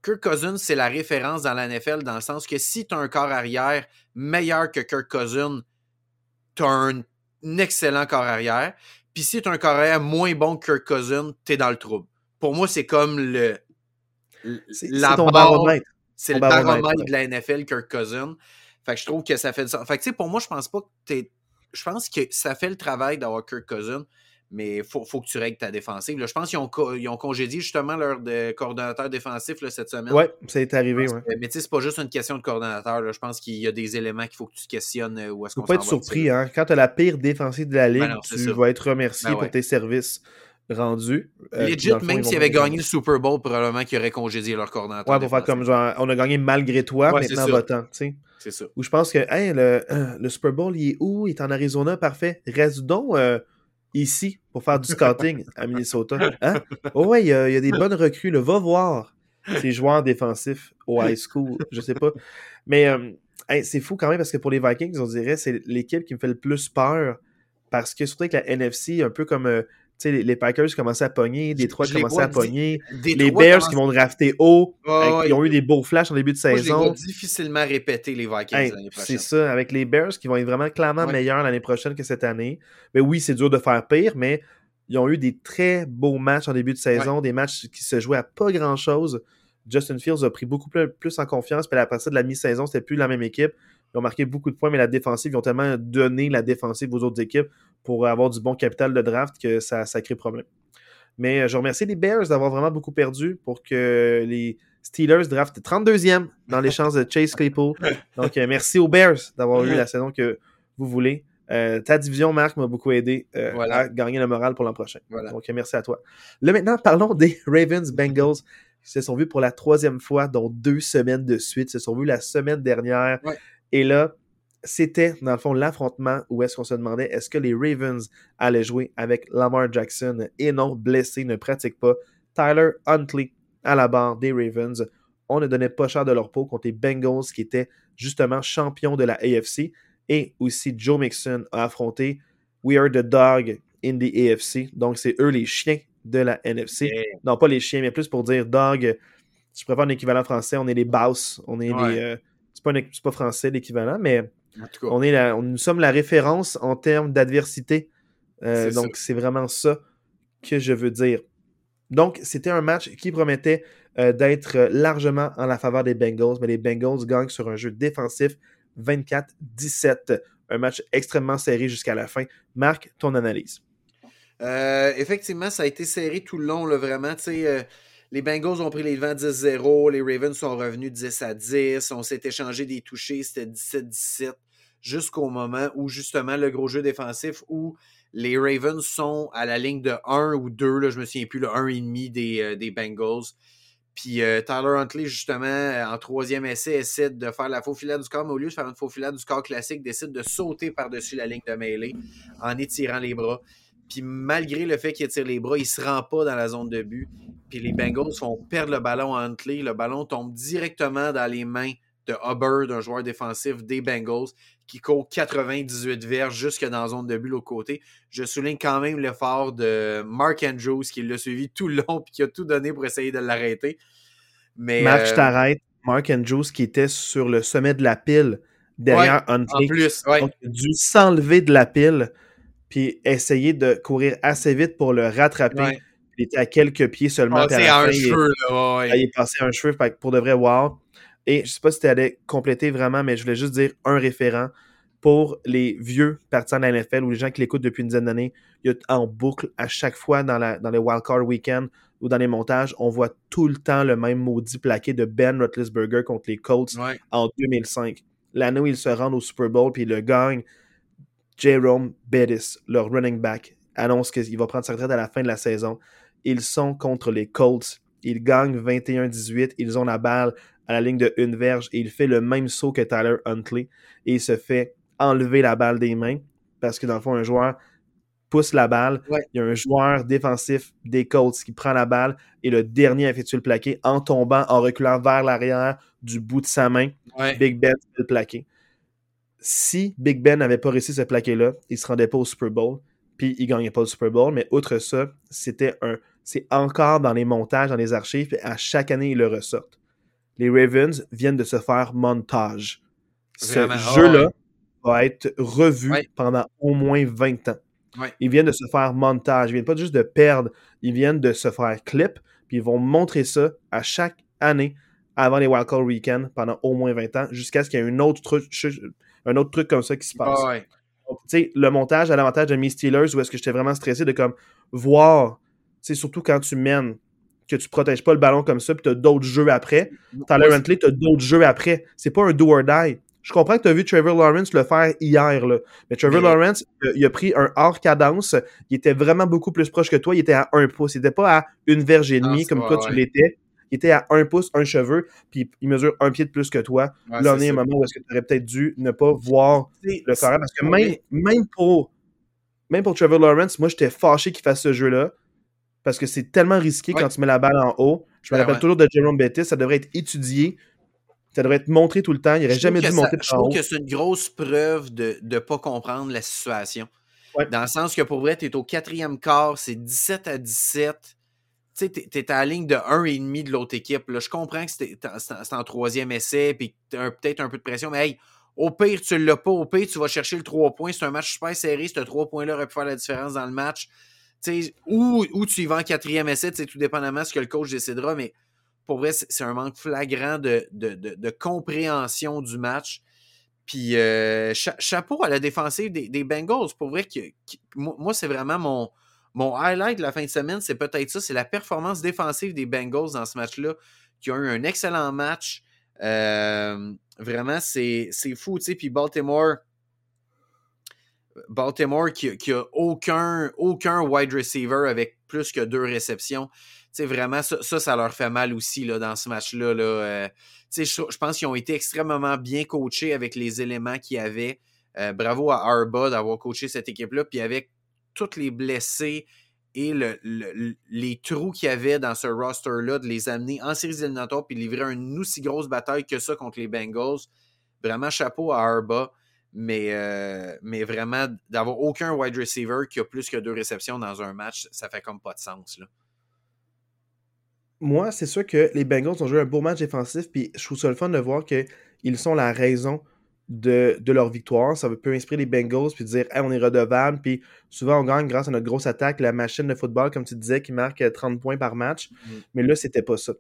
Kirk Cousins, c'est la référence dans la NFL dans le sens que si tu as un corps arrière meilleur que Kirk Cousins, tu as un, excellent corps arrière. Puis si tu as un corps arrière moins bon que Kirk Cousins, tu es dans le trouble. Pour moi, c'est comme le. C'est ton baromètre. C'est le baromètre de la NFL, Kirk Cousins. Fait que je trouve que ça fait du sens. Fait que tu sais, pour moi, je pense pas que tu es je pense que ça fait le travail d'avoir Kirk Cousin, mais il faut, que tu règles ta défensive. je pense qu'ils ont, ont, congédié justement leur de coordonnateur défensif cette semaine. Oui, ça est arrivé. Ouais. Mais tu sais, c'est pas juste une question de coordonnateur. Je pense qu'il y a des éléments qu'il faut que tu questionnes euh, où est-ce qu'on faut pas être surpris. Hein? Quand tu as la pire défensive de la ben ligue, tu vas être remercié ben pour tes services rendus. Euh, Legit, même s'ils avaient gagné le Super Bowl, probablement qu'ils auraient congédié leur coordonnateur. Ouais, pour faire comme genre, on a gagné malgré toi, maintenant votant. C'est ça. Où je pense que le, le, Super Bowl, il est où? Il est en Arizona, parfait. Reste donc euh, ici pour faire du scouting à Minnesota. Hein? Oh ouais, il y, a, des bonnes recrues. Va voir ces joueurs défensifs au high school. Je sais pas. Mais euh, c'est fou quand même parce que pour les Vikings, on dirait c'est l'équipe qui me fait le plus peur. Parce que surtout avec la NFC, un peu comme euh, les, les, Packers commençaient à pogner, Detroit commençaient à pogner, les Bears qui vont drafter haut, ils ont eu des beaux flashs en début de saison. Moi, difficilement répéter les Vikings l'année prochaine. C'est ça, avec les Bears qui vont être vraiment clairement meilleurs l'année prochaine que cette année. Mais oui, c'est dur de faire pire, mais ils ont eu des très beaux matchs en début de saison, des matchs qui se jouaient à pas grand-chose. Justin Fields a pris beaucoup plus en confiance, puis après ça, de la mi-saison, c'était plus la même équipe. Ils ont marqué beaucoup de points, mais la défensive, ils ont tellement donné la défensive aux autres équipes pour avoir du bon capital de draft que ça, ça crée problème. Mais je remercie les Bears d'avoir vraiment beaucoup perdu pour que les Steelers draftent 32e dans les chances de Chase Claypool. Donc, merci aux Bears d'avoir eu la saison que vous voulez. ta division, Marc, m'a beaucoup aidé à gagner le moral pour l'an prochain. Donc, merci à toi. Là, maintenant, parlons des Ravens Bengals qui se sont vus pour la troisième fois, dont deux semaines de suite. Ils se sont vus la semaine dernière. Et là, c'était, dans le fond, l'affrontement où est-ce qu'on se demandait est-ce que les Ravens allaient jouer avec Lamar Jackson et non, blessé, ne pratique pas. Tyler Huntley à la barre des Ravens. On ne donnait pas cher de leur peau contre les Bengals qui étaient justement champions de la AFC. Et aussi Joe Mixon a affronté We are the dog in the AFC. Donc, c'est eux les chiens de la NFC. Non, pas les chiens, mais plus pour dire dog. Je préfère un équivalent français. On est les boss. On est les. Euh, c'est pas, pas, français l'équivalent, mais on est la, nous sommes la référence en termes d'adversité. Euh, donc, c'est vraiment ça que je veux dire. Donc, c'était un match qui promettait euh, d'être largement en la faveur des Bengals, mais les Bengals gagnent sur un jeu défensif 24-17. Un match extrêmement serré jusqu'à la fin. Marc, ton analyse. Euh, effectivement, ça a été serré tout le long, là, vraiment. Les Bengals ont pris les devants 10-0, les Ravens sont revenus 10 à 10, on s'est échangé des touchés, c'était 17-17, jusqu'au moment où justement le gros jeu défensif où les Ravens sont à la ligne de 1 ou 2, là, je me souviens plus, le 1,5 des, euh, des Bengals. Puis Tyler Huntley, justement, en troisième essai, essaie de faire la faux filet du corps, mais au lieu de faire une faux filet du corps classique, décide de sauter par-dessus la ligne de mêlée en étirant les bras. Puis malgré le fait qu'il tire les bras, il ne se rend pas dans la zone de but. Puis les Bengals font perdre le ballon à Huntley. Le ballon tombe directement dans les mains de Hubbard, un joueur défensif des Bengals, qui court 98 verges jusque dans la zone de but de l'autre côté. Je souligne quand même l'effort de Mark Andrews qui l'a suivi tout le long et qui a tout donné pour essayer de l'arrêter. Mais, Match je euh, t'arrête. Mark Andrews qui était sur le sommet de la pile derrière Huntley. En plus, il a dû s'enlever de la pile puis essayer de courir assez vite pour le rattraper. Il était à quelques pieds seulement. Passé à un cheveu, là, Il est passé à un cheveu, pour de vrai, wow. Et je sais pas si tu allais compléter vraiment, mais je voulais juste dire un référent pour les vieux partisans de la NFL ou les gens qui l'écoutent depuis une dizaine d'années. En boucle, à chaque fois dans, la, dans les wildcard weekend ou dans les montages, on voit tout le temps le même maudit plaqué de Ben Roethlisberger contre les Colts en 2005. L'année où ils se rendent au Super Bowl puis ils le gagnent Jerome Bettis, leur running back, annonce qu'il va prendre sa retraite à la fin de la saison. Ils sont contre les Colts. Ils gagnent 21-18. Ils ont la balle à la ligne de une verge et il fait le même saut que Tyler Huntley et il se fait enlever la balle des mains parce que dans le fond, un joueur pousse la balle. Il y a un joueur défensif des Colts qui prend la balle et le dernier effectue le plaqué en tombant, en reculant vers l'arrière du bout de sa main. Big Ben le plaqué si Big Ben n'avait pas réussi ce plaquer-là, il se rendait pas au Super Bowl, puis il gagnait pas le Super Bowl. Mais outre ça, c'était un, c'est encore dans les montages, dans les archives, puis à chaque année, ils le ressortent. Les Ravens viennent de se faire montage. Ce ah jeu-là va être revu pendant au moins 20 ans. Ils viennent de se faire montage. Ils viennent pas juste de perdre, ils viennent de se faire clip, puis ils vont montrer ça à chaque année avant les Wildcard Weekend pendant au moins 20 ans, jusqu'à ce qu'il y ait un autre truc, un autre truc comme ça qui se passe. le montage à l'avantage de mes Steelers, où est-ce que j'étais vraiment stressé de comme voir, surtout quand tu mènes, que tu protèges pas le ballon comme ça, puis tu as d'autres jeux après. Tyler Huntley, tu as d'autres jeux après. C'est pas un do or die. Je comprends que tu as vu Trevor Lawrence le faire hier, là. mais Trevor Lawrence, euh, il a pris un hors cadence. Il était vraiment beaucoup plus proche que toi. Il était à un pouce. Il n'était pas à une verge et demie comme toi tu l'étais il était à un pouce, un cheveu, puis il mesure un pied de plus que toi. là, on est un moment où est-ce que tu aurais peut-être dû ne pas voir le carré. Parce que même, même, pour, même pour Trevor Lawrence, moi, j'étais fâché qu'il fasse ce jeu-là. Parce que c'est tellement risqué quand tu mets la balle en haut. Je me rappelle toujours de Jerome Bettis, ça devrait être étudié. Ça devrait être montré tout le temps. Il n'aurait jamais dû monter par Je trouve que c'est une grosse preuve de ne pas comprendre la situation. Dans le sens que pour vrai, tu es au quatrième quart, c'est 17 à 17 tu sais, à la ligne de 1,5 de l'autre équipe. Là. Je comprends que c'est en troisième essai, puis tu as peut-être un peu de pression, mais hey, au pire, tu ne l'as pas. Au pire, tu vas chercher le 3 points. C'est un match super serré. Ce 3 points-là aurait pu faire la différence dans le match. Ou, tu y vas en quatrième essai, tout dépendamment de ce que le coach décidera, mais pour vrai, c'est un manque flagrant de, de, compréhension du match. Puis euh, chapeau à la défensive des, Bengals. Pour vrai, que, moi, c'est vraiment mon, mon highlight de la fin de semaine, c'est peut-être ça, c'est la performance défensive des Bengals dans ce match-là, qui ont eu un excellent match. Euh, vraiment, c'est fou, tu sais. Puis Baltimore, Baltimore qui, qui a aucun, aucun wide receiver avec plus que deux réceptions. sais, vraiment, ça, ça, leur fait mal aussi là, dans ce match-là. Là. Euh, je, je pense qu'ils ont été extrêmement bien coachés avec les éléments qu'ils avaient. Euh, bravo à Arba d'avoir coaché cette équipe-là. Puis avec tous les blessés et le, les trous qu'il y avait dans ce roster-là, de les amener en séries éliminatoires puis livrer une aussi grosse bataille que ça contre les Bengals. Vraiment chapeau à Arba. Mais, euh, vraiment, d'avoir aucun wide receiver qui a plus que deux réceptions dans un match, ça fait comme pas de sens. Moi, c'est sûr que les Bengals ont joué un beau match défensif, puis je trouve ça le fun de voir qu'ils sont la raison de, leur victoire. Ça peut inspirer les Bengals, puis dire on est redevable, puis souvent on gagne grâce à notre grosse attaque, la machine de football, comme tu disais, qui marque 30 points par match. Mm. Mais là, c'était pas ça.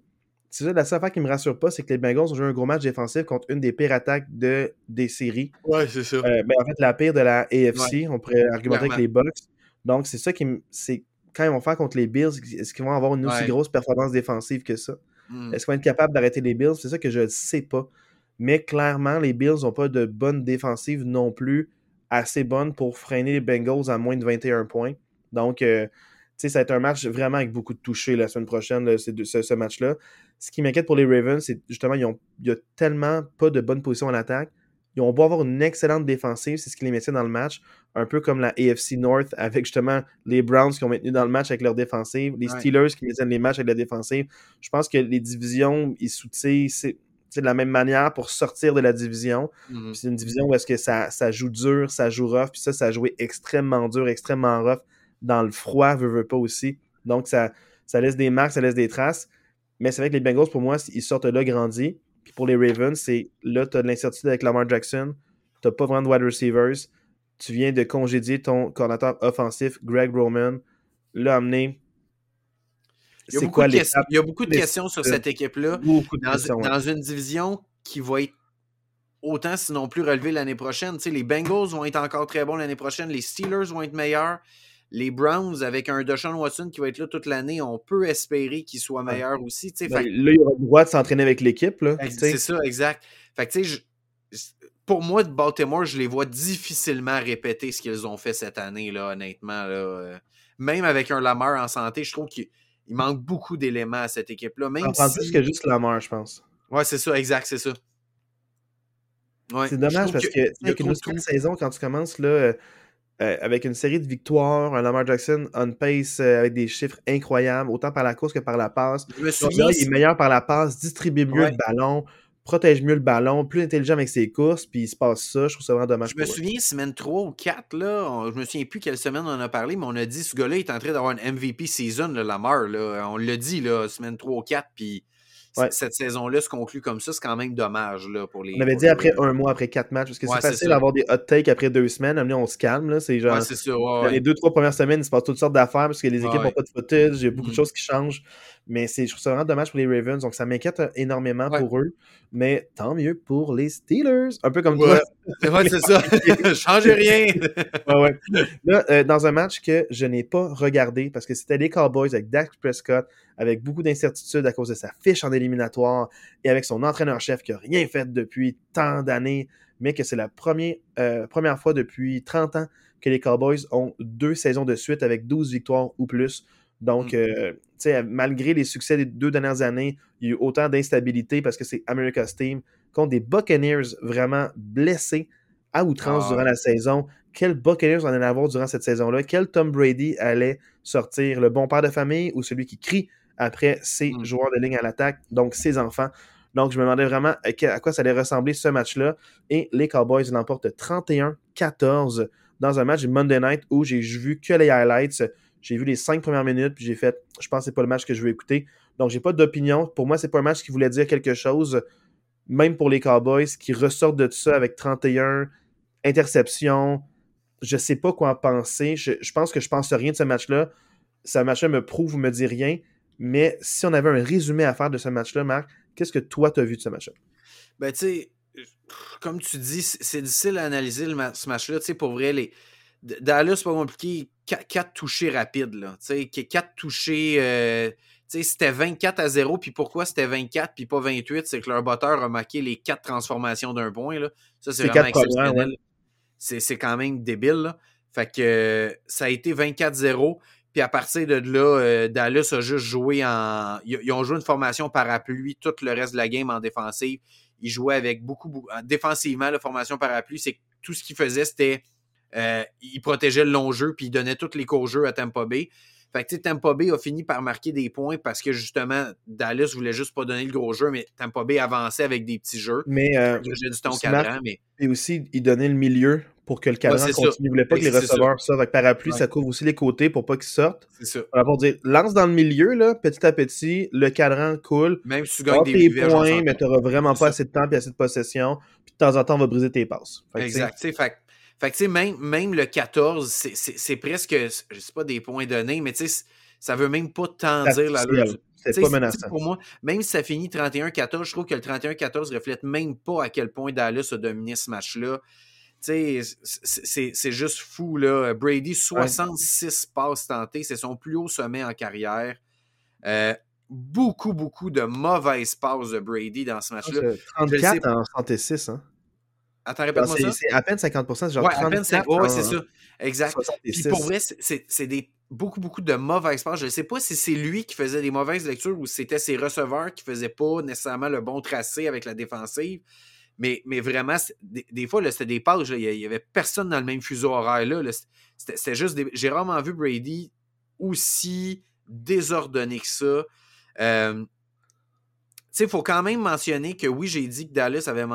C'est ça, la seule affaire qui me rassure pas, c'est que les Bengals ont joué un gros match défensif contre une des pires attaques de, des séries. Ouais, c'est ça. Euh, ben, en fait, la pire de la AFC, on pourrait argumenter avec les Bucks. Donc, c'est ça qui me. C'est quand ils vont faire contre les Bills, est-ce qu'ils vont avoir une aussi grosse performance défensive que ça? Hmm. Est-ce qu'ils vont être capables d'arrêter les Bills? C'est ça que je ne sais pas. Mais clairement, les Bills n'ont pas de bonne défensive non plus assez bonne pour freiner les Bengals à moins de 21 points. Donc, euh, sais, ça va être un match vraiment avec beaucoup de touchés la semaine prochaine, ce, ce match-là. Ce qui m'inquiète pour les Ravens, c'est justement, il n'y a tellement pas de bonne position en attaque. Ils ont beau avoir une excellente défensive, c'est ce qui les mettait dans le match, un peu comme la AFC North avec justement les Browns qui ont maintenu dans le match avec leur défensive, les Steelers qui maintiennent les matchs avec la défensive. Je pense que les divisions, ils soutiennent, de la même manière pour sortir de la division. Mm-hmm. C'est une division où est-ce que ça, ça, joue dur, ça joue rough, puis ça, ça a joué extrêmement dur, extrêmement rough dans le froid, veut, veut pas aussi. Donc, ça, ça laisse des marques, ça laisse des traces. Mais c'est vrai que les Bengals, pour moi, ils sortent là grandis. Puis pour les Ravens, c'est là, tu as de l'incertitude avec Lamar Jackson. Tu n'as pas vraiment de wide receivers. Tu viens de congédier ton coordinateur offensif, Greg Roman. Là, amené. Il y, a quoi il y a beaucoup de questions sur cette équipe-là. Dans, dans une division qui va être autant, sinon plus relevée l'année prochaine. Tu sais, les Bengals vont être encore très bons l'année prochaine. Les Steelers vont être meilleurs les Browns, avec un Deshaun Watson qui va être là toute l'année, on peut espérer qu'il soit meilleur aussi. Ben, là, il aura le droit de s'entraîner avec l'équipe. C'est ça, exact. Fait que, pour moi, de Baltimore, je les vois difficilement répéter ce qu'ils ont fait cette année, là, honnêtement. Là. Euh. Même avec un Lamar en santé, je trouve qu'il manque beaucoup d'éléments à cette équipe-là. Même on si... plus que juste Lamar, je pense. Ouais, c'est ça, exact, c'est ça. c'est dommage parce que, y a qu'une saison, quand tu commences, là, euh, euh, avec une série de victoires, un Lamar Jackson on pace euh, avec des chiffres incroyables, autant par la course que par la passe. il est meilleur par la passe, distribue mieux le ballon, protège mieux le ballon, plus intelligent avec ses courses, puis il se passe ça. Je trouve ça vraiment dommage. Je me souviens, semaine 3 ou 4, là, je me souviens plus quelle semaine on en a parlé, mais on a dit ce gars-là est en train d'avoir une MVP season, le Lamar. Là. On l'a dit, là, semaine 3 ou 4, puis cette saison-là se conclut comme ça, c'est quand même dommage là, pour les. On avait dit après un mois, après quatre matchs, parce que c'est facile d'avoir des hot takes après deux semaines. Amener, on se calme. Là, c'est genre, ouais, les deux, trois premières semaines, il se passe toutes sortes d'affaires parce que les équipes n'ont pas de footage, il y a beaucoup de mm. choses qui changent. Mais je trouve ça vraiment dommage pour les Ravens. Donc ça m'inquiète euh, énormément pour eux. Mais tant mieux pour les Steelers. Un peu comme toi. Ouais, c'est ça. Changez rien. Là, euh, dans un match que je n'ai pas regardé parce que c'était les Cowboys avec Dak Prescott, avec beaucoup d'incertitudes à cause de sa fiche en éliminatoire et avec son entraîneur-chef qui n'a rien fait depuis tant d'années, mais que c'est la première, euh, première fois depuis 30 ans que les Cowboys ont deux saisons de suite avec 12 victoires ou plus. Donc, mm. euh, tu sais, malgré les succès des deux dernières années, il y a eu autant d'instabilité parce que c'est America's Team contre des Buccaneers vraiment blessés à outrance ah. durant la saison. Quel Buccaneers on allait avoir durant cette saison-là? Quel Tom Brady allait sortir? Le bon père de famille ou celui qui crie après ses mm. joueurs de ligne à l'attaque, donc ses enfants? Donc, je me demandais vraiment à quoi ça allait ressembler ce match-là. Et les Cowboys l'emportent 31-14 dans un match Monday Night où j'ai vu que les highlights. J'ai vu les cinq premières minutes, puis j'ai fait, je pense que c'est pas le match que je veux écouter. Donc, j'ai pas d'opinion. Pour moi, c'est pas un match qui voulait dire quelque chose, même pour les Cowboys, qui ressortent de tout ça avec 31 interceptions. Je sais pas quoi en penser. Je, pense que je pense rien de ce match-là. Ce match-là me prouve ou me dit rien. Mais si on avait un résumé à faire de ce match-là, Marc, qu'est-ce que toi, tu as vu de ce match-là? Ben, tu sais, comme tu dis, c'est difficile à analyser ce match-là. Tu sais, pour vrai, les, Dallas, c'est pas compliqué. 4 touchés rapides, là. Tu 4 touchés. Euh, c'était 24 à 0, puis pourquoi c'était 24 puis pas 28? C'est que leur botteur a marqué les 4 transformations d'un point. Là. Ça, c'est vraiment exceptionnel. C'est quand même débile. Là. Fait que ça a été 24-0. Puis à partir de là, euh, Dallas a juste joué en. Ils, ont joué une formation parapluie tout le reste de la game en défensive. Ils jouaient avec beaucoup, beaucoup défensivement, la formation parapluie, c'est tout ce qu'ils faisaient, c'était. Euh, ils protégeaient le long jeu, puis ils donnaient tous les courts jeux à Tampa Bay. Fait que Tampa Bay a fini par marquer des points parce que justement, Dallas voulait juste pas donner le gros jeu, mais Tampa Bay avançait avec des petits jeux. Mais euh, du temps cadran, mais. Et aussi, il donnait le milieu pour que le cadran continue. Il voulait pas que les receveurs sortent. Avec parapluie, ça couvre aussi les côtés pour pas qu'ils sortent. C'est ça. pour dire, lance dans le milieu, là, petit à petit, le cadran coule. Même si tu gagnes des points, mais tu n'auras vraiment pas assez de temps et assez de possession. Puis de temps en temps, on va briser tes passes. exact. Fait, fait que, même, même le 14, c'est presque, je sais pas des points donnés, mais tu sais, ça veut même pas tant dire la C'est pas menaçant. Pour moi, même si ça finit 31-14, je trouve que le 31-14 reflète même pas à quel point Dallas a dominé ce match-là. C'est juste fou. Là. Brady, 66 passes tentées. C'est son plus haut sommet en carrière. Euh, beaucoup, beaucoup de mauvaises passes de Brady dans ce match-là. 34 en 66. Hein? Attends, répète-moi ça. C'est à peine 50 c'est genre ouais, 34 à peine c'est ça. Exact. Puis pour vrai, c'est des beaucoup, beaucoup de mauvaises passes. Je ne sais pas si c'est lui qui faisait des mauvaises lectures ou si c'était ses receveurs qui ne faisaient pas nécessairement le bon tracé avec la défensive. Mais, mais vraiment, des, fois, c'était des passes. Il n'y avait personne dans le même fuseau horaire. là. C'était juste J'ai rarement vu Brady aussi désordonné que ça. Euh, il faut quand même mentionner que oui, j'ai dit que Dallas avait,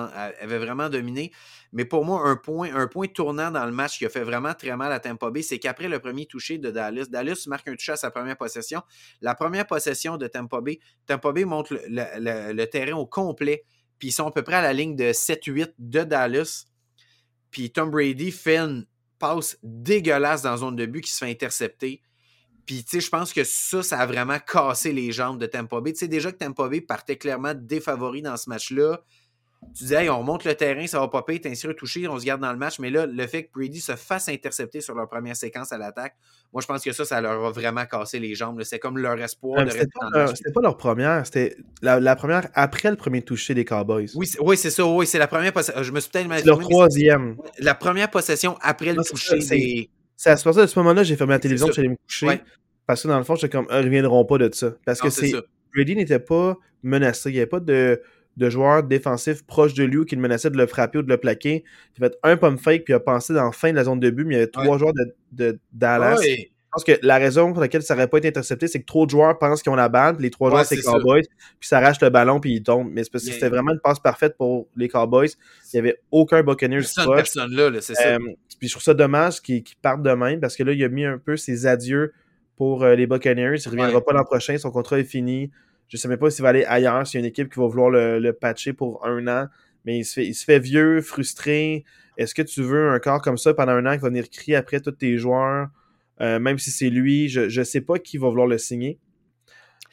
vraiment dominé, mais pour moi, un point, un point tournant dans le match qui a fait vraiment très mal à Tampa Bay, c'est qu'après le premier touché de Dallas, Dallas marque un touché à sa première possession. La première possession de Tampa Bay, Tampa Bay monte le, terrain au complet, puis ils sont à peu près à la ligne de 7-8 de Dallas. Puis Tom Brady fait une passe dégueulasse dans la zone de but qui se fait intercepter. Puis, tu sais, je pense que ça, ça a vraiment cassé les jambes de Tampa Bay. Tu sais, déjà que Tampa Bay partait clairement défavori dans ce match-là. Tu dis, hey, on monte le terrain, ça va pas payer, t'es ainsi retouché, on se garde dans le match. Mais là, le fait que Brady se fasse intercepter sur leur première séquence à l'attaque, moi, je pense que ça, ça leur a vraiment cassé les jambes. C'est comme leur espoir de rester dans le C'était pas leur première, c'était la, première après le premier touché des Cowboys. Oui, oui c'est ça, oui, c'est la première possession. Je me suis peut-être C'est leur troisième. La première possession après le toucher des. C'est à ce moment-là que j'ai fermé la télévision, j'allais me coucher. Parce que dans le fond, j'étais comme, ils reviendront pas de ça. Parce que c'est. Brady n'était pas menacé. Il n'y avait pas de, de joueur défensif proche de lui qui le menaçait de le frapper ou de le plaquer. Il a fait un pump fake puis il a pensé dans la fin de la zone de but, mais il y avait trois joueurs de, de Dallas. Je pense que la raison pour laquelle ça n'aurait pas été intercepté, c'est que trop de joueurs pensent qu'ils ont la balle, puis les trois joueurs, c'est Cowboys, puis ça arrache le ballon, puis ils tombent. Mais c'est parce que c'était vraiment une passe parfaite pour les Cowboys. Il n'y avait aucun Buccaneers personne là, c'est ça. Euh, puis je trouve ça dommage qu'ils partent de même, parce que là, il a mis un peu ses adieux pour euh, les Buccaneers. Il ne reviendra pas l'an prochain. Son contrat est fini. Je ne sais même pas s'il va aller ailleurs, s'il y a une équipe qui va vouloir le, patcher pour un an. Mais il se, fait, il se fait vieux, frustré. Est-ce que tu veux un corps comme ça pendant un an qui va venir crier après tous tes joueurs, euh, même si c'est lui? Je ne sais pas qui va vouloir le signer.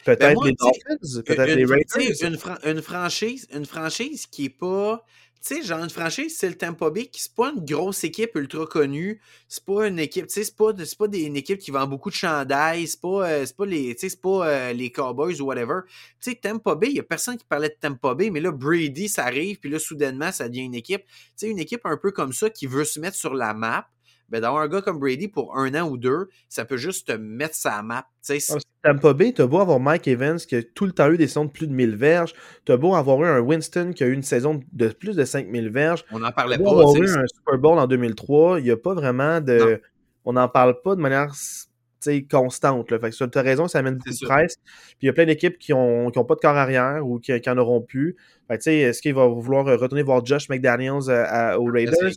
Peut-être ben les Dolphins, peut-être les Raiders. Une, franchise, une franchise qui n'est pas tu sais, genre une franchise, c'est le Tampa Bay, qui c'est pas une grosse équipe ultra connue. C'est pas une équipe, tu sais, c'est pas, pas des, une équipe qui vend beaucoup de chandails. C'est pas, euh, pas les, c'est pas euh, les Cowboys ou whatever. Tu sais, Tampa Bay, il y a personne qui parlait de Tampa Bay, mais là, Brady, ça arrive, puis là, soudainement, ça devient une équipe. Tu sais, une équipe un peu comme ça qui veut se mettre sur la map ben, d'avoir un gars comme Brady pour un an ou deux, ça peut juste te mettre sa map. Ah, Tampa Bay, t'as beau avoir Mike Evans qui a tout le temps eu des saisons de plus de 1000 verges, t'as beau avoir eu un Winston qui a eu une saison de plus de 5000 verges, on n'en parlait pas. avoir eu un Super Bowl en 2003, il n'y a pas vraiment de... On n'en parle pas de manière constante. Là. Fait que tu as raison, ça amène beaucoup de presse. Puis il y a plein d'équipes qui n'ont qui ont pas de corps arrière ou qui, n'en auront plus. Est-ce qu'il va vouloir retourner voir Josh McDaniels à, aux Raiders?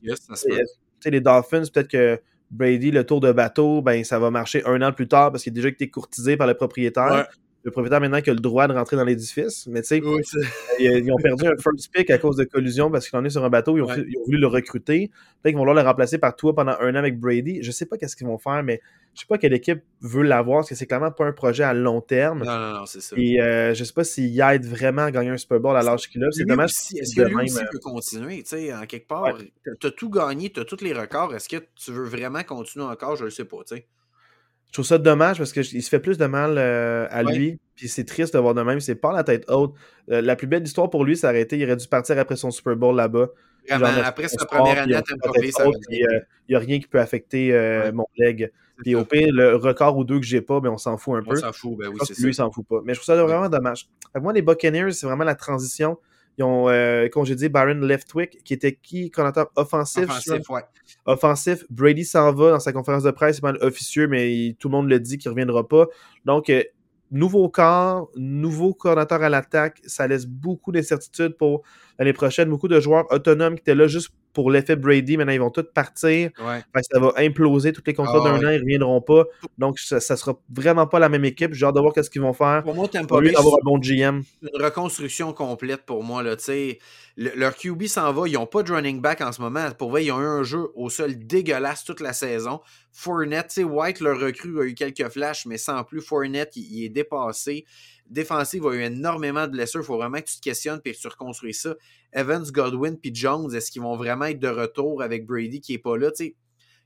Les Dolphins, peut-être que Brady, le tour de bateau, ben, ça va marcher un an plus tard parce qu'il a déjà été courtisé par le propriétaire. Le propriétaire maintenant qui a le droit de rentrer dans l'édifice. Mais tu sais, Oui, ils, ils ont perdu un first pick à cause de collusion parce qu'il en est sur un bateau. Ils ont, Ouais. ils ont voulu le recruter. Peut-être qu'ils vont vouloir le remplacer par toi pendant un an avec Brady. Je sais pas qu'est-ce qu'ils vont faire, mais je sais pas quelle équipe veut l'avoir parce que c'est clairement pas un projet à long terme. Non, non, non, c'est ça. Et euh, je sais pas s'il aide vraiment à gagner un Super Bowl à l'âge qu'il a. C'est dommage. Est-ce que lui même, aussi euh, peut continuer? Tu sais, en quelque part, tu as tout gagné, tu as tous les records. Est-ce que tu veux vraiment continuer encore? Je ne sais pas. tu sais. Je trouve ça dommage parce qu'il se fait plus de mal euh, à Ouais. lui. Puis c'est triste de voir de même. C'est pas la tête haute. Euh, la plus belle histoire pour lui, aurait été il aurait dû partir après son Super Bowl là-bas. Vraiment, Genre, après sa première année à Tampa Bay, ça haute, euh, Il n'y a rien qui peut affecter Ouais. mon leg. C'est Puis au pire, le record ou deux que j'ai pas, mais on s'en fout un On peu. s'en fout, ben oui, c'est lui, il s'en fout pas. Mais je trouve ça vraiment dommage. Que moi, les Buccaneers, c'est vraiment la transition. Ils ont euh, congédié Byron Leftwick, qui était qui, coordinateur offensif. Offensif, ouais. offensif. Brady s'en va dans sa conférence de presse, c'est pas officieux, mais il- tout le monde le dit qu'il reviendra pas. Donc, euh, nouveau corps, nouveau coordinateur à l'attaque, ça laisse beaucoup d'incertitudes pour l'année prochaine. Beaucoup de joueurs autonomes qui étaient là juste pour l'effet Brady. Maintenant, ils vont tous partir. ouais. Fait que ça va imploser. Tous les contrats Ah d'un ouais. an, ils reviendront pas. Donc, ça, ça sera vraiment pas la même équipe. J'ai hâte de voir qu'est-ce qu'ils vont faire. Pour moi, Tampa Bay, d'avoir un bon GM. une reconstruction complète pour moi. Là. Le- leur QB s'en va. Ils n'ont pas de running back en ce moment. Pour vrai, ils ont eu un jeu au sol dégueulasse toute la saison. Fournette, White, leur recrue, a eu quelques flashs, mais sans plus. Fournette, il, il est dépassé. Défensive a eu énormément de blessures. Il faut vraiment que tu te questionnes et que tu reconstruis ça. Evans, Godwin puis Jones, est-ce qu'ils vont vraiment être de retour avec Brady qui n'est pas là?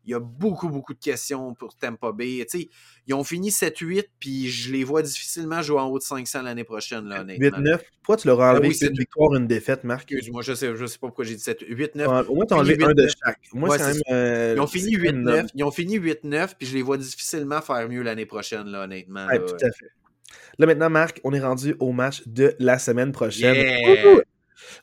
Il y a beaucoup, beaucoup de questions pour Tampa Bay. Ils ont fini 7-8, puis je les vois difficilement jouer en haut de 500 l'année prochaine, là, honnêtement. 8-9. Pourquoi tu leur as enlevé oui, c'est une une- victoire, une défaite, Marc? Excuse-moi, je sais, je sais pas pourquoi j'ai dit 7, 8-9. Ouais, Au moins, tu as fini enlevé un de 8-9. chaque. Moi, Ouais, même. euh, Ils ont fini quand même 8-9. noble. Ils ont fini 8-9, puis je les vois difficilement faire mieux l'année prochaine, là, honnêtement. Ouais, là. tout à fait. Là, maintenant, Marc, on est rendu au match de la semaine prochaine. Yeah! Wouhou!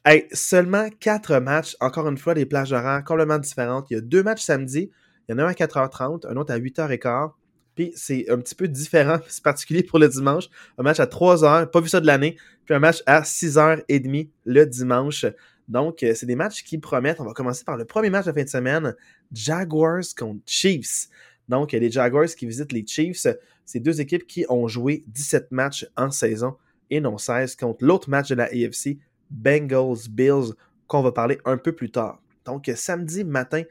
Hey, seulement quatre matchs, encore une fois, des plages horaires complètement différentes. Il y a deux matchs samedi. Il y en a un à 4h30, un autre à 8h15. Puis c'est un petit peu différent, c'est particulier pour le dimanche. Un match à 3h, pas vu ça de l'année. Puis un match à 6h30 le dimanche. Donc, euh, c'est des matchs qui promettent. On va commencer par le premier match de la fin de semaine. Jaguars contre Chiefs. Donc, les Jaguars qui visitent les Chiefs. C'est deux équipes qui ont joué 17 matchs en saison et non 16 contre l'autre match de la AFC, Bengals-Bills, qu'on va parler un peu plus tard. Donc, samedi matin,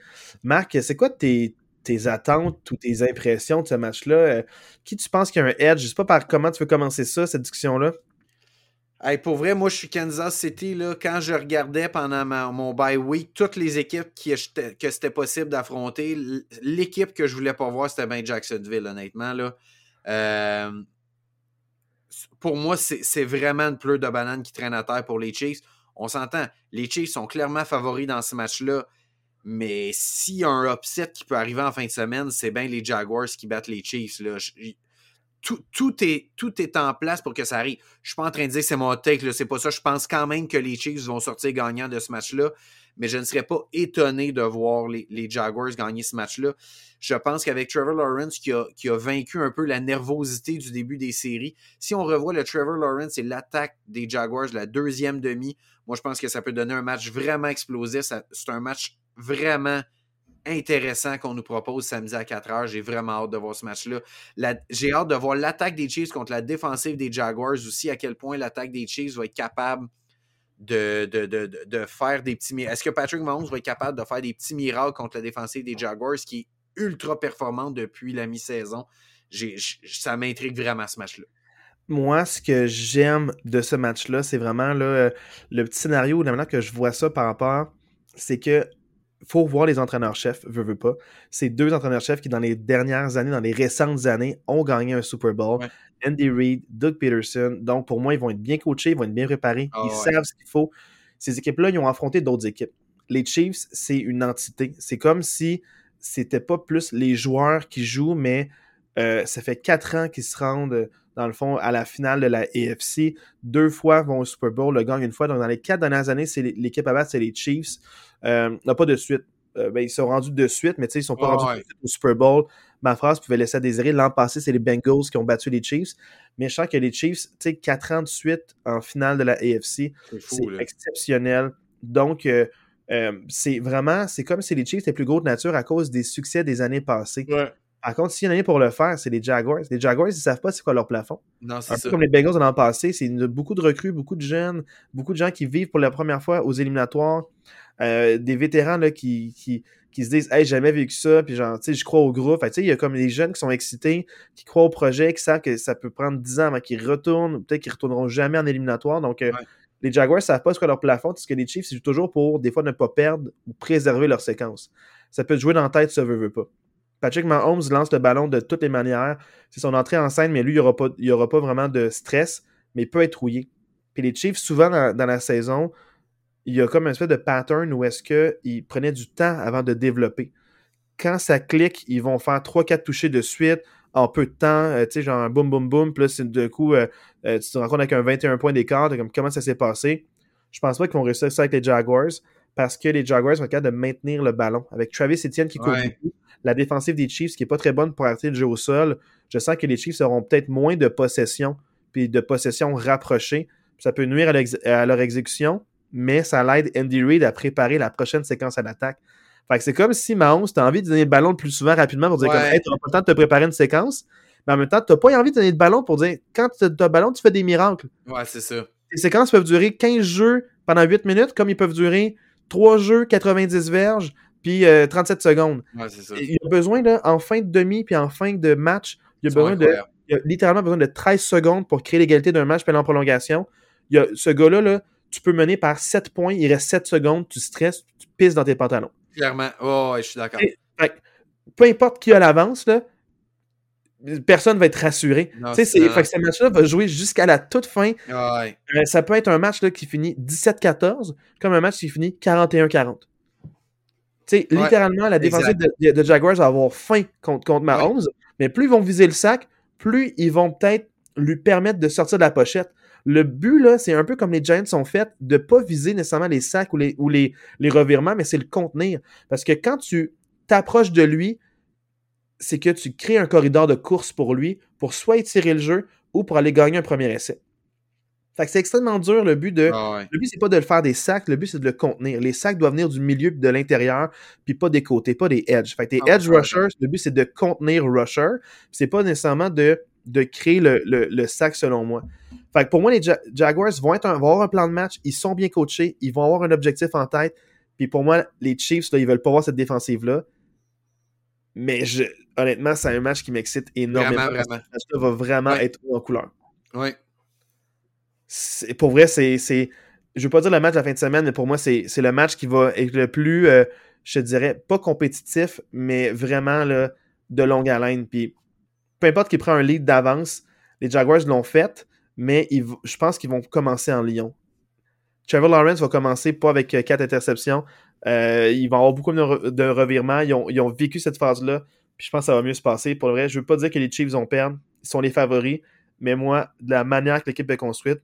Marc, c'est quoi tes, tes attentes ou tes impressions de ce match-là? Euh, Qui tu penses qu'il y a un edge? Je sais pas par comment tu veux commencer ça, cette discussion-là. Pour vrai, moi, je suis Kansas City. Là, quand je regardais pendant mon bye week toutes les équipes que c'était possible d'affronter, l'équipe que je voulais pas voir, c'était bien Jacksonville, honnêtement. Là. Euh, pour moi, c'est vraiment une pleure de banane qui traîne à terre pour les Chiefs. On s'entend, les Chiefs sont clairement favoris dans ce match-là. Mais s'il y a un upset qui peut arriver en fin de semaine, c'est bien les Jaguars qui battent les Chiefs. Là. Tout, est, en place pour que ça arrive. Je suis pas en train de dire que c'est mon take, c'est pas ça. Je pense quand même que les Chiefs vont sortir gagnants de ce match-là, mais je ne serais pas étonné de voir les, Jaguars gagner ce match-là. Je pense qu'avec Trevor Lawrence qui a, qui a vaincu un peu la nervosité du début des séries, si on revoit le Trevor Lawrence et l'attaque des Jaguars, la deuxième demi, moi je pense que ça peut donner un match vraiment explosif. C'est un match vraiment intéressant qu'on nous propose samedi à 4h. J'ai vraiment hâte de voir ce match-là. J'ai hâte de voir l'attaque des Chiefs contre la défensive des Jaguars aussi, à quel point l'attaque des Chiefs va être capable de, de, de, de- faire des petits miracles. Est-ce que Patrick Mahomes va être capable de faire des petits miracles contre la défensive des Jaguars qui est ultra performante depuis la mi-saison? Ça m'intrigue vraiment ce match-là. Moi, ce que j'aime de ce match-là, c'est vraiment euh, le petit scénario, la manière que je vois ça par rapport, c'est que faut voir les entraîneurs-chefs, veux, veux pas. C'est deux entraîneurs-chefs qui, dans les dernières années, dans les récentes années, ont gagné un Super Bowl. Ouais. Andy Reid, Doug Peterson. Donc, pour moi, ils vont être bien coachés, ils vont être bien préparés. Ah ils ouais. savent ce qu'il faut. Ces équipes-là, ils ont affronté d'autres équipes. Les Chiefs, c'est une entité. C'est comme si c'était pas plus les joueurs qui jouent, mais euh, ça fait quatre ans qu'ils se rendent, euh, dans le fond, à la finale de la AFC. Deux fois vont au Super Bowl, le gagnent une fois. Donc, dans les quatre dernières années, c'est l'équipe à battre, c'est les Chiefs. Euh, non, pas de suite. Euh, ben, ils sont rendus de suite, mais tu sais, ils sont pas rendus ouais. de suite au Super Bowl. Ma phrase pouvait laisser à désirer. L'an passé, c'est les Bengals qui ont battu les Chiefs. Mais je sens que les Chiefs, tu sais, quatre ans de suite en finale de la AFC, C'est exceptionnel. Donc, euh, euh, c'est vraiment, c'est comme si les Chiefs étaient plus gros de nature à cause des succès des années passées. Ouais. Par contre, s'il y en a un pour le faire, c'est les Jaguars. Les Jaguars, ils savent pas c'est quoi leur plafond. Non, Un c'est peu comme les Bengals l'an passé, c'est beaucoup de recrues, beaucoup de jeunes, beaucoup de gens qui vivent pour la première fois aux éliminatoires, euh, des vétérans là, qui, qui, qui se disent Hey, j'ai jamais vécu ça, puis genre, tu sais, je crois au groupe. Fait il y a comme des jeunes qui sont excités, qui croient au projet, qui savent que ça peut prendre 10 ans avant qu'ils retournent, ou peut-être qu'ils retourneront jamais en éliminatoire. Donc, euh, Ouais. les Jaguars savent pas ce qu'est leur plafond, parce que les Chiefs, c'est toujours pour, des fois, ne pas perdre ou préserver leur séquence. Ça peut te jouer dans la tête, ça veut, veut pas. Patrick Mahomes lance le ballon de toutes les manières. C'est son entrée en scène, mais lui, il n'y aura, pas- vraiment de stress, mais il peut être rouillé. Puis les Chiefs, souvent dans, la saison, il y a comme un espèce de pattern où est-ce qu'ils prenaient du temps avant de développer. Quand ça clique, ils vont faire 3-4 touchés de suite en peu de temps, euh, tu sais, genre boum, boum, boum, puis là, d'un coup, euh, euh, tu te rends compte avec un 21 points d'écart, comme comment ça s'est passé. Je pense pas qu'ils vont réussir ça avec les Jaguars parce que les Jaguars sont capables de maintenir le ballon. Avec Travis Etienne qui court Ouais. beaucoup, la défensive des Chiefs qui est pas très bonne pour arrêter le jeu au sol, je sens que les Chiefs auront peut-être moins de possession, puis de possession rapprochée. Ça peut nuire à, leur exécution, mais ça l'aide Andy Reid à préparer la prochaine séquence à l'attaque. Fait que c'est comme si Mahomes, tu as envie de donner le ballon le plus souvent rapidement pour dire comme, Ouais. hey, tu pas le temps de te préparer une séquence, mais en même temps, tu n'as pas envie de donner le ballon pour dire quand tu as le ballon, tu fais des miracles. Ouais, c'est ça. Les séquences peuvent durer 15 jeux pendant 8 minutes, comme ils peuvent durer 3 jeux, 90 verges, puis euh, 37 secondes. Ouais, ça. Il y a besoin, là, en fin de demi, puis en fin de match, il y a besoin de il a littéralement besoin de 13 secondes pour créer l'égalité d'un match puis en prolongation. Il y a, ce gars-là, là, tu peux mener par 7 points, il reste 7 secondes, tu stresses, tu pisses dans tes pantalons. Clairement. Oh, ouais, je suis d'accord. Peu importe qui a l'avance, là, personne va être rassuré. Tu sais, ce match-là va jouer jusqu'à la toute fin. Ouais. Euh, ça peut être un match là, qui finit 17-14, comme un match qui finit 41-40. Tu sais, Ouais, littéralement, la défensive de, Jaguars va avoir faim contre, contre Mahomes, mais plus ils vont viser le sac, plus ils vont peut-être lui permettre de sortir de la pochette. Le but, là, c'est un peu comme les Giants sont faits, de pas viser nécessairement les sacs ou les, ou les, les revirements, mais c'est le contenir. Parce que quand tu t'approches de lui, c'est que tu crées un corridor de course pour lui, pour soit étirer le jeu ou pour aller gagner un premier essai. Fait que c'est extrêmement dur le but de. Ah ouais. Le but, c'est pas de le faire des sacs, le but, c'est de le contenir. Les sacs doivent venir du milieu de l'intérieur, puis pas des côtés, pas des edges. Fait que tes Ah, edge ouais. rushers, le but, c'est de contenir rusher. C'est pas nécessairement de, de créer le, le- le sac, selon moi. Fait que pour moi, les Ja- Jaguars vont, être un- vont avoir un plan de match, ils sont bien coachés, ils vont avoir un objectif en tête. Puis pour moi, les Chiefs, là, ils veulent pas voir cette défensive-là. Mais je, honnêtement, c'est un match qui m'excite énormément. Vraiment, vraiment. Ce match-là va vraiment Ouais. être en couleur. C'est- pour vrai, c'est. Je veux pas dire le match de la fin de semaine, mais pour moi, c'est, le match qui va être le plus, euh, je te dirais, pas compétitif, mais vraiment là, de longue haleine. Puis peu importe qui prend un lead d'avance, les Jaguars l'ont fait, mais ils je pense qu'ils vont commencer en Lyon. Trevor Lawrence va commencer pas avec euh, quatre interceptions. Euh, il va avoir beaucoup de, re- de revirements. Ils ont, ils ont vécu cette phase-là. Puis je pense que ça va mieux se passer. Pour le vrai, je veux pas dire que les Chiefs vont perdre. Ils sont les favoris. Mais moi, de la manière que l'équipe est construite,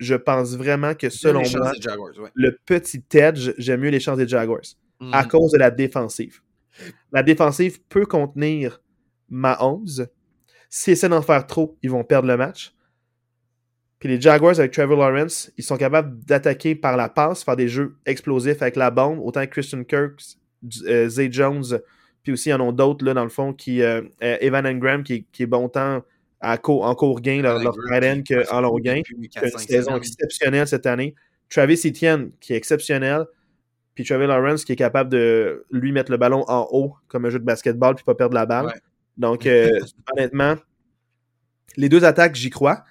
je pense vraiment que selon moi, des Jaguars, ouais. le petit edge, j'aime mieux les chances des Jaguars Mhm. à cause de la défensive. La défensive peut contenir Mahomes. S'ils essaient d'en faire trop, ils vont perdre le match. Puis les Jaguars avec Trevor Lawrence, ils sont capables d'attaquer par la passe, faire des jeux explosifs avec la bombe, autant que Christian Kirk, euh, Zay Jones, puis aussi il y en a d'autres là dans le fond qui euh, euh, Evan Engram qui, qui est bon temps à court, en court gain leur, leur tight end que en long gain une 4-5 saison exceptionnelle cette année. Travis Etienne, qui est exceptionnel. Puis Trevor Lawrence, qui est capable de lui mettre le ballon en haut, comme un jeu de basketball, puis pas perdre la balle. Ouais. Donc, euh, honnêtement, les deux attaques, j'y crois.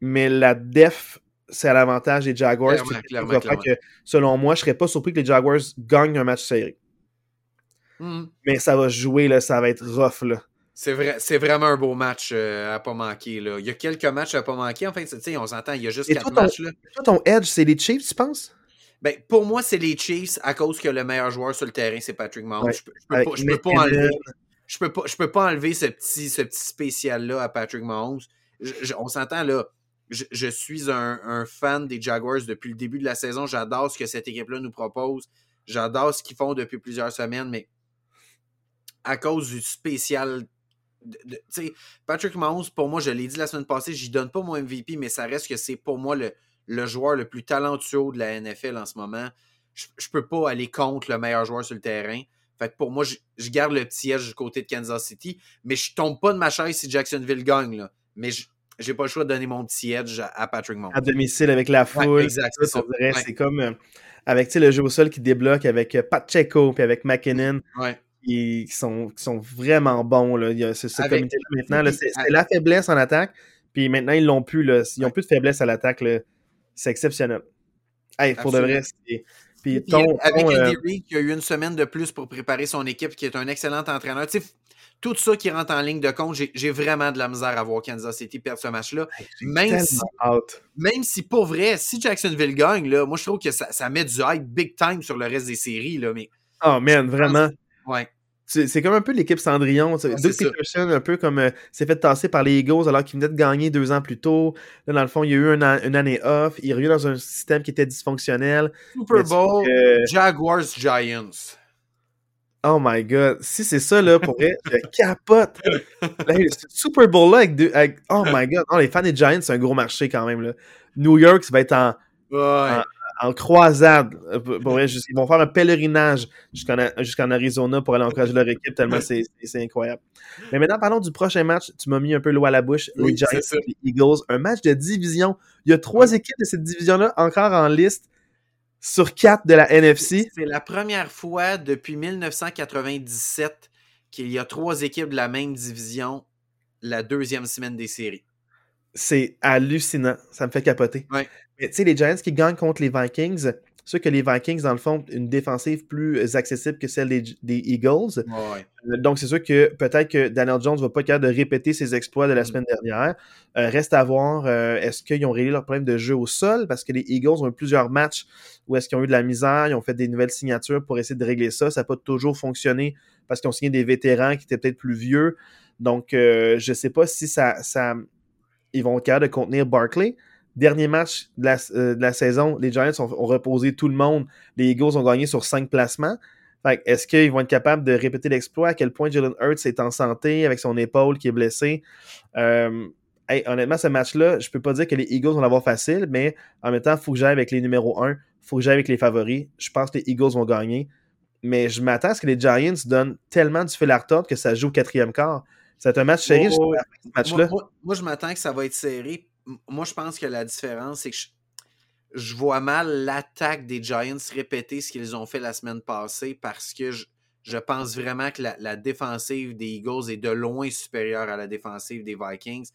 Mais la def, c'est à l'avantage des Jaguars. Clairement, clairement, clairement. que, selon moi, je serais pas surpris que les Jaguars gagnent un match serré. Mhm. Mais ça va jouer, là, ça va être rough. Là. C'est vrai, c'est vraiment un beau match euh, à pas manquer. Là. Il y a quelques matchs à pas manquer. En fait, tu sais, on s'entend, il y a juste Et quatre toi, ton- matchs. Là. Toi, ton edge, c'est les Chiefs, tu penses? Ben, pour moi, c'est les Chiefs à cause que le meilleur joueur sur le terrain, c'est Patrick Mahomes. Ouais. Je peux, je peux pas, je peux pas enlever. Je peux pas, je peux pas enlever ce petit, ce petit spécial-là à Patrick Mahomes. Je- je- on s'entend là. Je, je suis un, un fan des Jaguars depuis le début de la saison. J'adore ce que cette équipe-là nous propose. J'adore ce qu'ils font depuis plusieurs semaines, mais à cause du spécial. tu sais, Patrick Mahomes, pour moi, je l'ai dit la semaine passée, j'y donne pas mon MVP, mais ça reste que c'est pour moi le, le joueur le plus talentueux de la NFL en ce moment. Je, je peux pas aller contre le meilleur joueur sur le terrain. Fait que pour moi, je, je garde le petit edge du côté de Kansas City, mais je tombe pas de ma chaise si Jacksonville gagne. Là. Mais je, j'ai pas le choix de donner mon petit edge à, Patrick Mahomes. À domicile avec la foule. Ouais, exact, tout, c'est Ouais. comme euh, avec le jeu au sol qui débloque avec euh, Pacheco puis avec McKinnon Ouais. Qui, qui sont, qui sont vraiment bons. Là. Il y a ce, comité-là maintenant. là, c'est, la faiblesse en attaque. Puis maintenant, ils l'ont plus. Là. Ils n'ont plus de faiblesse à l'attaque. C'est exceptionnel. Hey, pour de vrai, c'est. Puis ton, avec euh, Andy Reid, qui a eu une semaine de plus pour préparer son équipe, qui est un excellent entraîneur. Tu sais, f- tout ça qui rentre en ligne de compte, j'ai vraiment de la misère à voir Kansas City perdre ce match-là. Même si, même si, pour vrai, si Jacksonville gagne, là, moi, je trouve que ça, ça met du hype big time sur le reste des séries. Là, mais, Oh man, vraiment. Ouais. C'est comme un peu l'équipe Cendrillon. Ouais, Doug. Peterson, un peu comme euh, s'est fait tasser par les Eagles alors qu'il venait de gagner deux ans plus tôt. Là, dans le fond, il y a eu an- une année off. Il est revenu dans un système qui était dysfonctionnel. Super Bowl, que- Jaguars, Giants. Oh my god. Si c'est ça, là, pour vrai, je capote. Là, ce Super Bowl-là avec, deux- avec- Oh my god. Non, les fans des Giants, c'est un gros marché quand même. Là. New York, ça va être en, Ouais. en croisade. Euh, Pour pour vrai, juste- ils vont faire un pèlerinage jusqu'en Arizona pour aller encourager leur équipe, tellement c'est incroyable. Mais maintenant, parlons du prochain match. Tu m'as mis un peu l'eau à la bouche. Oui, les Giants et les Eagles. Un match de division. Il y a trois équipes de cette division-là encore en liste sur quatre de la NFC. C'est la première fois depuis 1997 qu'il y a trois équipes de la même division la deuxième semaine des séries. C'est hallucinant. Ça me fait capoter. Ouais. Mais tu sais, les Giants qui gagnent contre les Vikings, sûr que les Vikings, dans le fond, une défensive plus accessible que celle des, des Eagles. Ouais. Euh, Donc, c'est sûr que peut-être que Daniel Jones va pas être capable de répéter ses exploits de la Mm. semaine dernière. Euh, reste à voir, euh, est-ce qu'ils ont réglé leur problème de jeu au sol? Parce que les Eagles ont eu plusieurs matchs où est-ce qu'ils ont eu de la misère, ils ont fait des nouvelles signatures pour essayer de régler ça. Ça n'a pas toujours fonctionné parce qu'ils ont signé des vétérans qui étaient peut-être plus vieux. Donc, euh, je sais pas si ça, ça, ils vont être capables de contenir Barkley. Dernier match de la, euh, saison, les Giants ont, reposé tout le monde. Les Eagles ont gagné sur cinq placements. Est-ce qu'ils vont être capables de répéter l'exploit? À quel point Jalen Hurts est en santé avec son épaule qui est blessée? Euh, honnêtement, ce match-là, je peux pas dire que les Eagles vont l'avoir facile, mais en même temps, il faut que j'aille avec les numéros 1. Il faut que j'aille avec les favoris. Je pense que les Eagles vont gagner. Mais je m'attends à ce que les Giants donnent tellement du fil à que ça joue au quatrième quart. C'est un match serré Oh, ce Moi, match-là. moi- moi, je m'attends que ça va être serré. Moi, je pense que la différence, c'est que je, je vois mal l'attaque des Giants répéter ce qu'ils ont fait la semaine passée parce que je, je pense vraiment que la, la défensive des Eagles est de loin supérieure à la défensive des Vikings.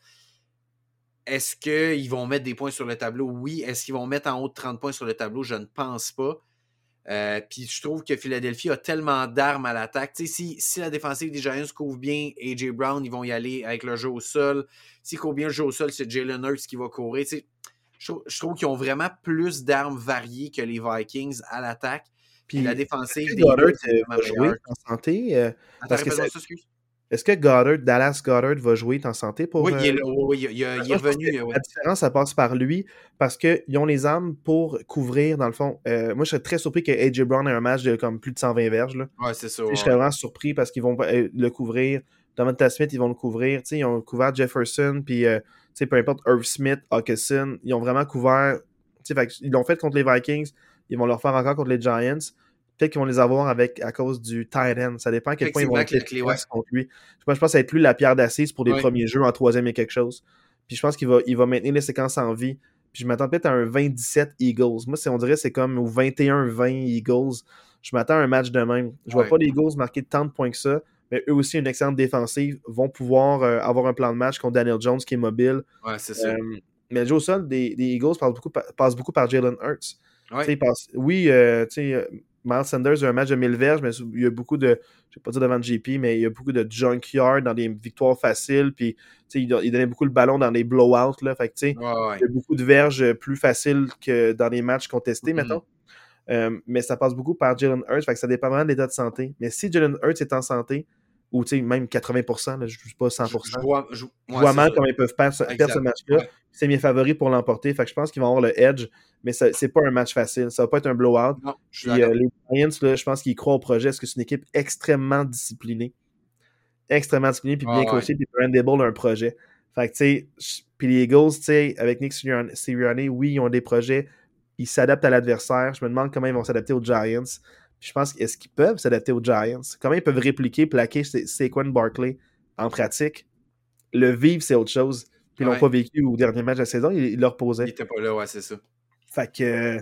Est-ce qu'ils vont mettre des points sur le tableau? Oui. Est-ce qu'ils vont mettre en haut de 30 points sur le tableau? Je ne pense pas. Euh, Puis je trouve que Philadelphie a tellement d'armes à l'attaque. Si, si la défensive des Giants couvre bien AJ Brown, ils vont y aller avec le jeu au sol. S'ils couvrent bien le jeu au sol, c'est Jalen Hurts qui va courir. Je trouve, je trouve qu'ils ont vraiment plus d'armes variées que les Vikings à l'attaque. Puis la défensive des c'est euh, va jouer en santé? euh, Attends, parce que répète-moi ça- ça, excuse. Est-ce que Goddard, Dallas Goddard va jouer en santé pour. Oui, euh, il est, là, oui, il, il- il est revenu. euh, ouais. La différence, ça passe par lui parce qu'ils ont les armes pour couvrir, dans le fond. Euh, moi, je serais très surpris que AJ Brown ait un match de comme plus de 120 verges. Là. Ouais, c'est ça. Ouais. Je serais vraiment surpris parce qu'ils vont euh, le couvrir. Devonta Smith, ils vont le couvrir. Ils ont couvert Jefferson, puis euh, tu sais, peu importe, Irv Smith, Hawkinson, ils ont vraiment couvert. fait ils l'ont fait contre les Vikings, ils vont le refaire encore contre les Giants. Peut-être qu'ils vont les avoir avec à cause du tight end. Ça dépend à quel point ils vont être les efficaces contre lui. Moi, je pense que ça va être lui la pierre d'assise pour les Ouais. premiers jeux en troisième et quelque chose. Puis je pense qu'il va, il va maintenir les séquences en vie. Puis je m'attends peut-être à un 20-17 Eagles. Moi, on dirait que c'est comme au 21-20 Eagles. Je m'attends à un match de même. Je vois Ouais. pas les Eagles marquer tant de points que ça, mais eux aussi, une excellente défensive, vont pouvoir euh, avoir un plan de match contre Daniel Jones qui est mobile. Ouais, c'est ça. Euh, mais au sol des, des Eagles passe beaucoup, par- passe beaucoup par Jalen Hurts. Ouais. Passe- oui, euh, tu sais, euh, Miles Sanders a un match de 1000 verges, mais il y a beaucoup de, je vais pas dire devant le GP, mais il y a beaucoup de junkyard dans des victoires faciles, puis tu sais, il, il donnait beaucoup le ballon dans des blowouts, là, fait que, Ouais, ouais. il y a beaucoup de verges euh, plus faciles que dans les matchs contestés, Mhm. mettons. Euh, mais ça passe beaucoup par Jalen Hurts, fait que ça dépend vraiment de l'état de santé. Mais si Jalen Hurts est en santé, ou tu sais, même 80%, là, je ne pas 100%, Je, je vois, je, je ouais, vois c'est mal comment ils peuvent perdre, ce- perdre ce match-là. Ouais. C'est mes favoris pour l'emporter. Fait que je pense qu'ils vont avoir le edge, mais ça- c'est pas un match facile. Ça va pas être un blowout. Non, Puis, euh, les Giants, là, je pense qu'ils croient au projet parce que c'est une équipe extrêmement disciplinée? Extrêmement disciplinée, puis bien Ah ouais. coachée, puis Brand Dable a un projet. Fait que, tu sais, puis les Eagles, tu sais, avec Nick Sirianni, oui, ils ont des projets. Ils s'adaptent à l'adversaire. Je me demande comment ils vont s'adapter aux Giants. Je pense, est-ce qu'ils peuvent s'adapter aux Giants? Comment ils peuvent répliquer, plaquer Saquon Barkley en pratique? Le vivre, c'est autre chose. Puis ils l'ont pas vécu au dernier match de la saison, ils, leur posaient. Il était pas là, ouais, c'est ça. Fait que,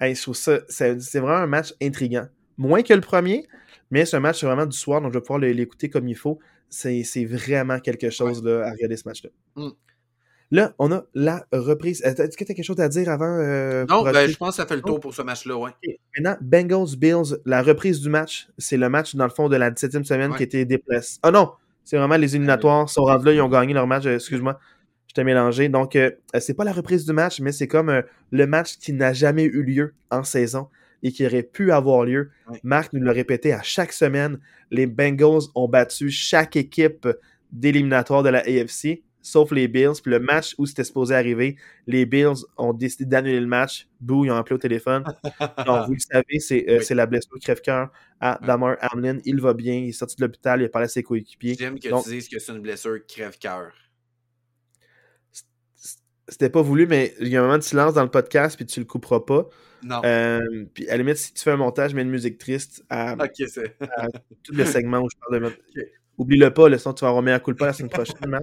je trouve ça, c'est vraiment un match intriguant. Moins que le premier, mais ce match, c'est vraiment du soir, donc je vais pouvoir l'écouter comme il faut. C'est vraiment quelque chose là, à regarder ce match-là. Mm. Là, on a la reprise. Est-ce que tu as quelque chose à dire avant? Euh, non, ben, je pense que ça fait le tour pour ce match-là, ouais. Maintenant, Bengals-Bills, la reprise du match, c'est le match, dans le fond, de la 17e semaine qui été déplacé. Ah non! C'est vraiment les éliminatoires. Ils sont rendus là, ils ont gagné leur match. Euh, excuse-moi, je t'ai mélangé. Donc, euh, c'est pas la reprise du match, mais c'est comme le match qui n'a jamais eu lieu en saison et qui aurait pu avoir lieu. Marc nous l'a répété à chaque semaine. Les Bengals ont battu chaque équipe d'éliminatoire de la AFC sauf les Bills. Puis le match où c'était supposé arriver, les Bills ont décidé d'annuler le match. Boo, ils ont appelé au téléphone. Donc, vous le savez, c'est euh, la blessure crève-cœur à Damar Hamlin. Il va bien, il est sorti de l'hôpital, il a parlé à ses coéquipiers. J'aime que tu dises que c'est une blessure crève-cœur. C'était pas voulu, mais il y a un moment de silence dans le podcast, puis tu le couperas pas. Non. Euh, puis à la limite, si tu fais un montage, mets une musique triste à, tout le segment où je parle de. Oublie-le pas, le son, tu vas remettre un coup de pas la semaine prochaine.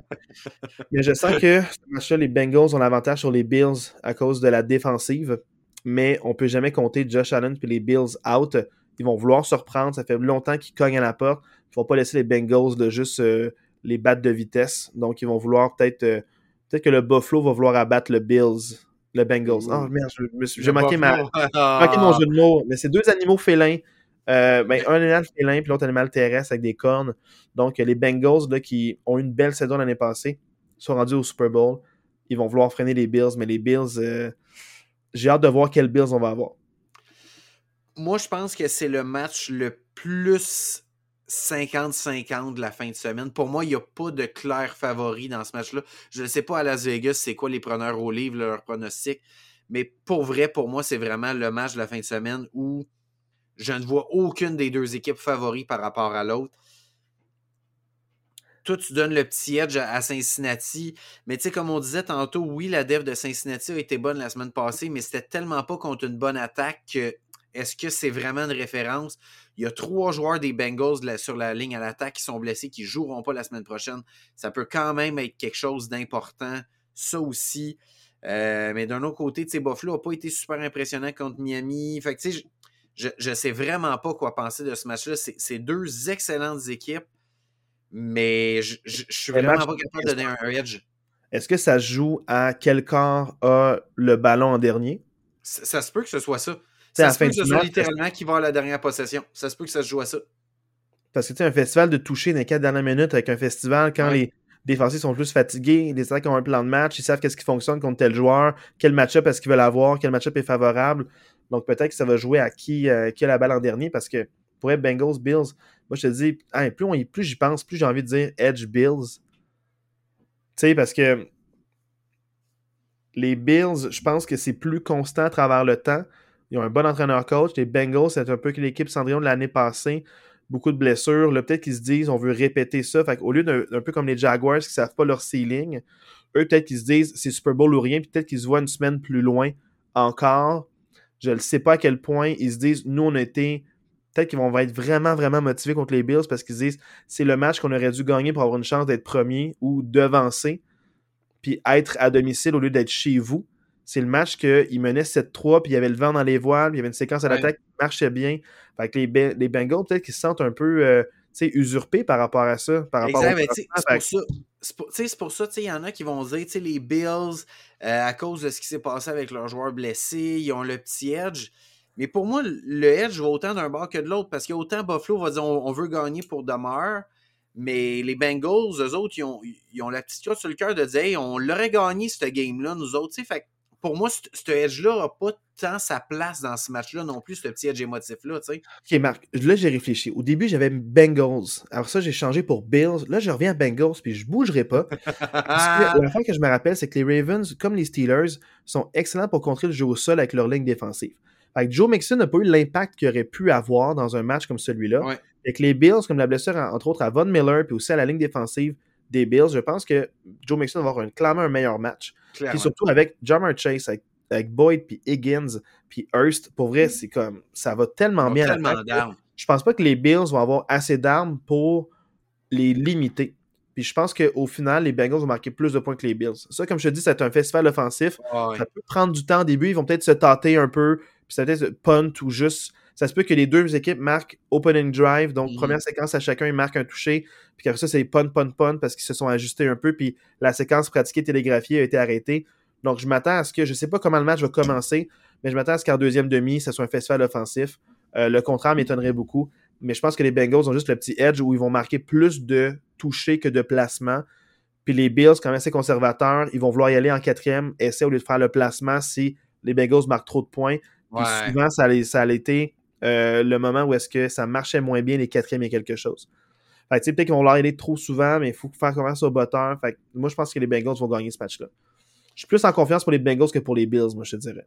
mais je sens que ce match-là, les Bengals ont l'avantage sur les Bills à cause de la défensive. Mais on peut jamais compter Josh Allen et les Bills out. Ils vont vouloir se reprendre. Ça fait longtemps qu'ils cognent à la porte. Ils ne vont pas laisser les Bengals de juste euh, les battre de vitesse. Donc, ils vont vouloir peut-être. Euh, peut-être que le Buffalo va vouloir abattre le Bills. Le Bengals. Oh merde, j'ai manqué, ma... manqué mon jeu de mots. Mais c'est deux animaux félins. Euh, ben, un animal félin puis l'autre animal terrestre avec des cornes. Donc, les Bengals là, qui ont eu une belle saison l'année passée sont rendus au Super Bowl. Ils vont vouloir freiner les Bills, mais les Bills, euh, j'ai hâte de voir quels Bills on va avoir. Moi, je pense que c'est le match le plus 50-50 de la fin de semaine. Pour moi, il n'y a pas de clair favori dans ce match-là. Je ne sais pas à Las Vegas c'est quoi les preneurs au livre, leur pronostic, mais pour vrai, pour moi, c'est vraiment le match de la fin de semaine où je ne vois aucune des deux équipes favoris par rapport à l'autre. Toi, tu donnes le petit edge à Cincinnati. Mais tu sais, comme on disait tantôt, oui, la dev de Cincinnati a été bonne la semaine passée, mais c'était tellement pas contre une bonne attaque que est-ce que c'est vraiment une référence? Il y a trois joueurs des Bengals sur la ligne à l'attaque qui sont blessés, qui ne joueront pas la semaine prochaine. Ça peut quand même être quelque chose d'important. Ça aussi. Euh, mais d'un autre côté, Buffalo n'a pas été super impressionnant contre Miami. Fait que, tu sais, je ne sais vraiment pas quoi penser de ce match-là. C'est deux excellentes équipes, mais je ne suis vraiment pas capable de donner un, edge. Est-ce que ça joue à quel corps a le ballon en dernier? Ça, se peut que ce soit ça. Ça se peut que ce soit littéralement qui va à la dernière possession. Ça se peut que ça se joue à ça. Parce que tu sais, un festival de toucher dans les quatre dernières minutes avec un festival, quand les défensifs sont plus fatigués, les attaques ont un plan de match, ils savent qu'est-ce qui fonctionne contre tel joueur, quel match-up est-ce qu'ils veulent avoir, quel match-up est favorable. Donc peut-être que ça va jouer à qui, euh, qui a la balle en dernier parce que pour être Bengals, Bills, moi je te dis, plus, plus j'y pense, plus j'ai envie de dire Edge Bills. Tu sais, parce que les Bills, je pense que c'est plus constant à travers le temps. Ils ont un bon entraîneur-coach. Les Bengals, c'est un peu que l'équipe Cendrillon de l'année passée. Beaucoup de blessures. Peut-être qu'ils se disent on veut répéter ça. Au lieu d'un peu comme les Jaguars qui ne savent pas leur ceiling, eux, peut-être qu'ils se disent c'est Super Bowl ou rien. Peut-être qu'ils se voient une semaine plus loin encore. Je ne sais pas à quel point ils se disent, nous, on a été. Peut-être qu'ils vont être vraiment, vraiment motivés contre les Bills parce qu'ils se disent, c'est le match qu'on aurait dû gagner pour avoir une chance d'être premier ou devancer, puis être à domicile au lieu d'être chez vous. C'est le match qu'ils menaient 7-3, puis il y avait le vent dans les voiles, puis il y avait une séquence à l'attaque qui marchait bien. Fait que les, les Bengals, peut-être qu'ils se sentent un peu euh, usurpés par rapport à ça. Par rapport c'est pour ça c'est pour ça, il y en a qui vont dire, les Bills, euh, à cause de ce qui s'est passé avec leurs joueurs blessés, ils ont le petit edge. Mais pour moi, le edge va autant d'un bord que de l'autre, parce qu'autant Buffalo va dire on, veut gagner pour demeure, mais les Bengals, eux autres, ils ont, la petite chose sur le cœur de dire on l'aurait gagné, ce game-là, nous autres. Fait pour moi, ce edge-là n'a pas tant sa place dans ce match-là non plus, ce petit edge émotif-là. Ok, Marc, là, j'ai réfléchi. Au début, j'avais Bengals. Alors ça, j'ai changé pour Bills. Là, je reviens à Bengals, puis je bougerai pas. la fois que je me rappelle, c'est que les Ravens, comme les Steelers, sont excellents pour contrer le jeu au sol avec leur ligne défensive. Fait Joe Mixon n'a pas eu l'impact qu'il aurait pu avoir dans un match comme celui-là. Avec les Bills, comme la blessure, entre autres, à Von Miller, puis aussi à la ligne défensive des Bills, je pense que Joe Mixon va avoir un, clairement un meilleur match. Et surtout avec Jamar Chase, avec Boyd, puis Higgins, puis Hurst, pour vrai, c'est comme, ça va tellement bien. Tellement. Je pense pas que les Bills vont avoir assez d'armes pour les limiter. Puis je pense qu'au final, les Bengals vont marquer plus de points que les Bills. Ça, comme je te dis, c'est un festival offensif. Ça peut prendre du temps au début. Ils vont peut-être se tâter un peu, puis ça peut-être punt ou juste. Ça se peut que les deux équipes marquent opening drive. Donc, première séquence à chacun, ils marquent un touché. Puis après ça, c'est punt, punt, punt parce qu'ils se sont ajustés un peu. Puis la séquence pratiquée télégraphiée a été arrêtée. Donc, je m'attends à ce que, je ne sais pas comment le match va commencer, mais je m'attends à ce qu'en deuxième demi, ce soit un festival offensif. Euh, le contraire m'étonnerait beaucoup. Mais je pense que les Bengals ont juste le petit edge où ils vont marquer plus de touchés que de placements. Puis les Bills, quand même assez conservateurs, ils vont vouloir y aller en quatrième essai au lieu de faire le placement si les Bengals marquent trop de points. Puis souvent, ça ça a été euh, le moment où est-ce que ça marchait moins bien les quatrièmes et quelque chose. Fait peut-être qu'ils vont leur aller trop souvent, mais il faut faire confiance au botteur. Fait moi, je pense que les Bengals vont gagner ce match-là. Je suis plus en confiance pour les Bengals que pour les Bills, moi, je te dirais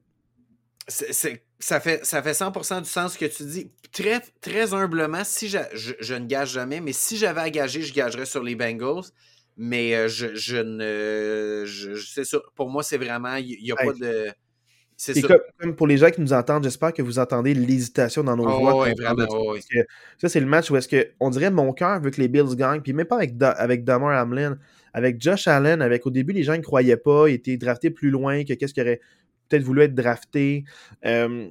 ça, fait, ça fait 100% du sens ce que tu dis. Très, très humblement, si je, je, ne gage jamais, mais si j'avais à gager, je gagerais sur les Bengals. Mais euh, je, je, ne. c'est ça. Pour moi, c'est vraiment. Il n'y a pas de. C'est comme, pour les gens qui nous entendent, j'espère que vous entendez l'hésitation dans nos oh, voix. Oui, vraiment, oh, ça, c'est le match où est-ce que on dirait mon cœur veut que les Bills gagnent, puis même pas avec, avec Damar Hamlin, avec Josh Allen, avec au début les gens ne croyaient pas, il était drafté plus loin que qu'est-ce qu'il aurait peut-être voulu être drafté. Euh,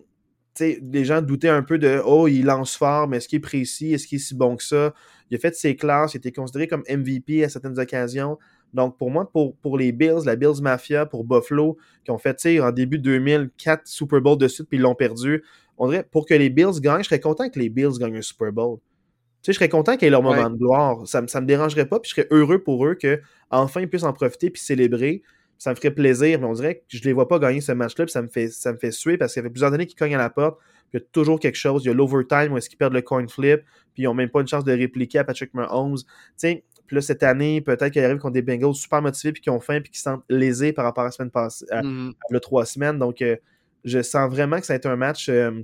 les gens doutaient un peu de Oh, il lance fort, mais est-ce qu'il est précis? Est-ce qu'il est si bon que ça? Il a fait ses classes, il était considéré comme MVP à certaines occasions. Donc, pour moi, pour, pour les Bills, la Bills Mafia, pour Buffalo, qui ont fait en début 2004 Super Bowl de suite, puis ils l'ont perdu, on dirait pour que les Bills gagnent, je serais content que les Bills gagnent un Super Bowl. Tu sais, je serais content qu'ils aient leur moment de gloire. Ça ne me dérangerait pas, puis je serais heureux pour eux qu'enfin ils puissent en profiter puis célébrer ça me ferait plaisir, mais on dirait que je les vois pas gagner ce match-là, puis ça me fait, ça me fait suer parce qu'il y avait plusieurs années qu'ils cognent à la porte, il y a toujours quelque chose. Il y a l'overtime où est-ce qu'ils perdent le coin flip, puis ils n'ont même pas une chance de répliquer à Patrick Mahomes. Tu sais, puis là, cette année, peut-être qu'ils arrivent contre des Bengals super motivés, puis qui ont faim, puis qui se sentent lésés par rapport à la semaine passée, à, le trois semaines. Donc, euh, je sens vraiment que ça va être un match euh,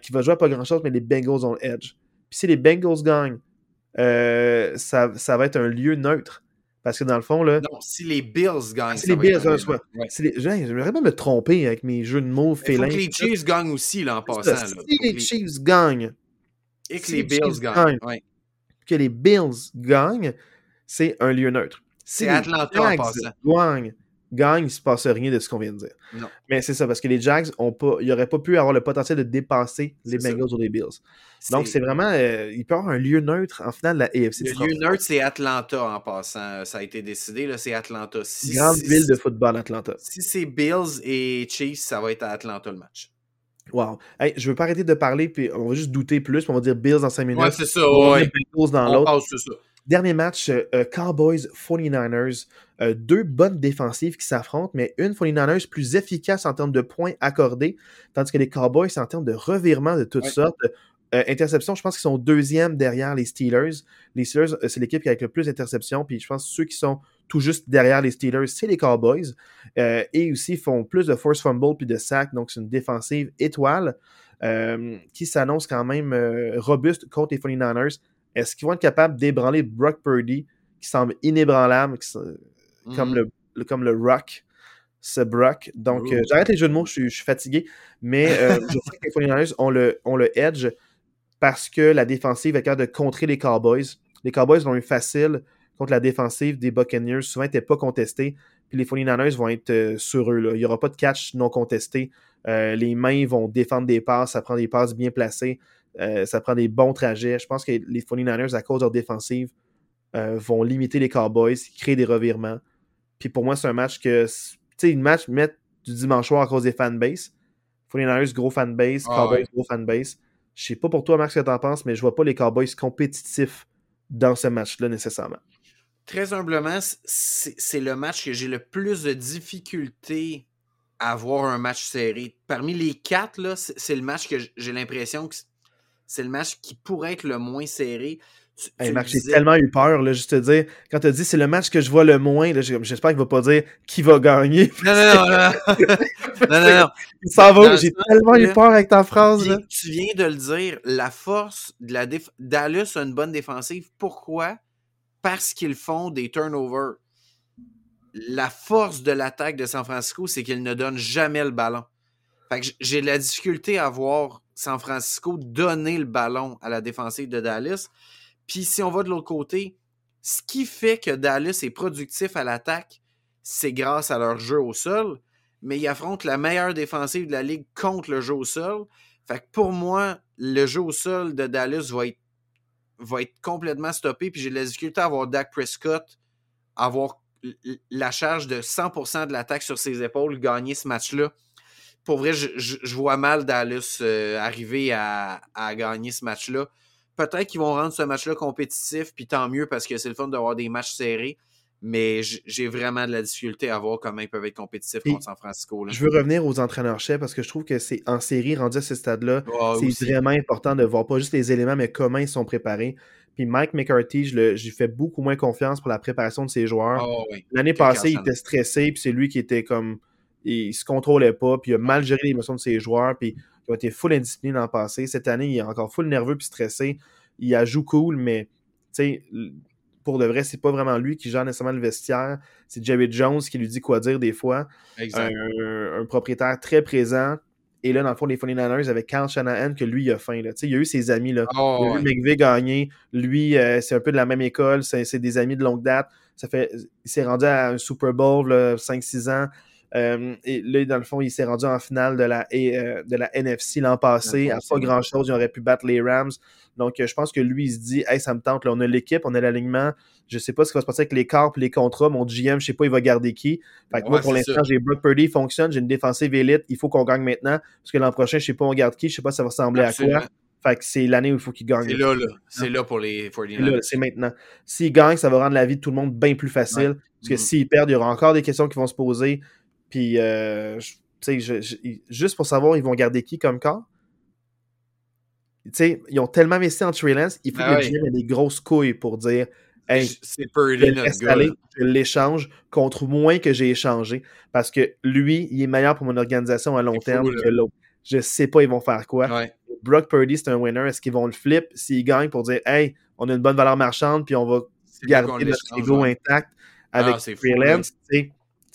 qui va jouer à pas grand-chose, mais les Bengals ont l'edge. Puis si les Bengals gagnent, euh, ça, ça va être un lieu neutre. Parce que dans le fond, là. Non, si les Bills gagnent. Si les Bills, gagnent, soit. J'aimerais pas me tromper avec mes jeux de mots félins. Que les Chiefs gagnent aussi, là, en passant. Si les Chiefs gagnent. Et que les Bills gagnent. Que les Bills gagnent, c'est un lieu neutre. C'est Atlanta en passant. Gagnent, gagne, il ne se passe rien de ce qu'on vient de dire. Mais c'est ça, parce que les Jags ont pas, n'auraient pas pu avoir le potentiel de dépasser les Bengals ou les Bills. Donc c'est vraiment, euh, il peut y avoir un lieu neutre en finale de la AFC. Le lieu neutre, c'est Atlanta en passant. Ça a été décidé, c'est Atlanta. Grande ville de football, Atlanta. Si c'est Bills et Chiefs, ça va être à Atlanta le match. Wow. Hey, je veux pas arrêter de parler, puis on va juste douter plus, puis on va dire Bills dans 5 minutes. Ouais, c'est ça, ouais. Bills dans l'autre. Dernier match, euh, euh, Cowboys 49ers. Euh, deux bonnes défensives qui s'affrontent, mais une 49ers plus efficace en termes de points accordés, tandis que les Cowboys, en termes de revirement de toutes sortes. interception, je pense qu'ils sont deuxième derrière les Steelers. Les Steelers, c'est l'équipe qui a le plus d'interceptions, puis je pense que ceux qui sont tout juste derrière les Steelers, c'est les Cowboys. et aussi font plus de force fumble puis de sack, donc c'est une défensive étoile qui s'annonce quand même robuste contre les 49ers. Est-ce qu'ils vont être capables d'ébranler Brock Purdy, qui semble inébranlable, comme, mhm. le, comme le Rock, ce Brock? Donc, euh, j'arrête les jeux de mots, je suis, fatigué. Mais euh, je sais que les 49ers ont le, le edge parce que la défensive est capable de contrer les Cowboys. Les Cowboys l'ont eu facile contre la défensive des Buccaneers. Souvent, n'était pas contesté. Puis les 49ers vont être euh, sur eux. Il n'y aura pas de catch non contesté. les mains vont défendre des passes. Ça prend des passes bien placées. Euh, ça prend des bons trajets. Je pense que les 49ers, à cause de leur défensive, euh, vont limiter les Cowboys, créer des revirements. Puis pour moi, c'est un match que. Tu sais, une match mettre du dimanche soir à cause des fanbases. 49ers, gros fanbase. Ah Cowboys, gros fanbase. Je sais pas pour toi, Max, ce que t'en penses, mais je vois pas les Cowboys compétitifs dans ce match-là nécessairement. Très humblement, c'est le match que j'ai le plus de difficultés à avoir un match serré. Parmi les quatre, c'est le match que j'ai l'impression que c'est le match qui pourrait être le moins serré. Tu, j'ai tellement eu peur, là, juste te dire. Quand tu as dit c'est le match que je vois le moins, j'espère qu'il va pas dire qui va gagner. Non, non, non. non, non, non. Il s'en va, j'ai tellement eu peur avec ta phrase. Là. Tu viens de le dire, la force de la déf... Dallas a une bonne défensive. Pourquoi? Parce qu'ils font des turnovers. la force de l'attaque de San Francisco, c'est qu'il ne donne jamais le ballon. J'ai la difficulté à voir San Francisco donner le ballon à la défensive de Dallas. Puis si on va de l'autre côté, ce qui fait que Dallas est productif à l'attaque, c'est grâce à leur jeu au sol. Mais ils affrontent la meilleure défensive de la ligue contre le jeu au sol. Fait que pour moi, le jeu au sol de Dallas va être, va être complètement stoppé. Puis j'ai de la difficulté à voir Dak Prescott avoir la charge de 100% de l'attaque sur ses épaules, gagner ce match-là. Pour vrai, je, vois mal Dallas euh, arriver à, gagner ce match-là. Peut-être qu'ils vont rendre ce match-là compétitif, puis tant mieux parce que c'est le fun d'avoir des matchs serrés. Mais j'ai vraiment de la difficulté à voir comment ils peuvent être compétitifs contre San Francisco. Je veux revenir aux entraîneurs-chefs parce que je trouve que c'est en série, rendu à ce stade-là, c'est vraiment important de voir pas juste les éléments, mais comment ils sont préparés. Puis Mike McCarthy, j'ai fait beaucoup moins confiance pour la préparation de ses joueurs. Ah L'année passée, il était stressé, puis c'est lui qui était comme. Il se contrôlait pas, puis il a mal géré les émotions de ses joueurs, puis il a été full indiscipliné l'an passé. Cette année, il est encore full nerveux puis stressé. Il a joue cool, mais tu sais, pour de vrai, c'est pas vraiment lui qui gère nécessairement le vestiaire. C'est Jerry Jones qui lui dit quoi dire des fois. Un, un, propriétaire très présent, et là, dans le fond, les 49ers avec Carl Shanahan, que lui, il a faim. Là. Il a eu ses amis. Là. Oh, il a vu McVeigh gagner. Lui, euh, c'est un peu de la même école. C'est des amis de longue date. Ça fait, il s'est rendu à un Super Bowl 5-6 ans. Euh, et là, dans le fond, il s'est rendu en finale de la, euh, de la NFC l'an passé. À pas grand-chose, il aurait pu battre les Rams. Donc, je pense que lui, il se dit Hey, ça me tente. Là, on a l'équipe, on a l'alignement. Je sais pas ce qui va se passer avec les cartes les contrats. Mon GM, je sais pas, il va garder qui. Fait que moi, pour l'instant, j'ai Brock Purdy fonctionne. J'ai une défensive élite. Il faut qu'on gagne maintenant. Parce que l'an prochain, je sais pas, on garde qui. Je sais pas, ça va ressembler à quoi. Fait que c'est l'année où il faut qu'il gagne. C'est là, là. C'est là pour les 49 C'est maintenant. S'il gagne, ça va rendre la vie de tout le monde bien plus facile. Parce que mm. s'ils perdent, il y aura encore des questions qui vont se poser. Puis, euh, tu sais, juste pour savoir, ils vont garder qui comme corps? Tu sais, ils ont tellement investi en Trey il faut ah que le ait des grosses couilles pour dire Hey, c'est Purdy notre gars. Je l'échange contre moins que j'ai échangé. Parce que lui, il est meilleur pour mon organisation à long terme que l'autre. Je sais pas, ils vont faire quoi. Brock Purdy, c'est un winner. Est-ce qu'ils vont le flip s'ils gagnent pour dire Hey, on a une bonne valeur marchande, puis on va garder notre ego intact avec ah, Freelance?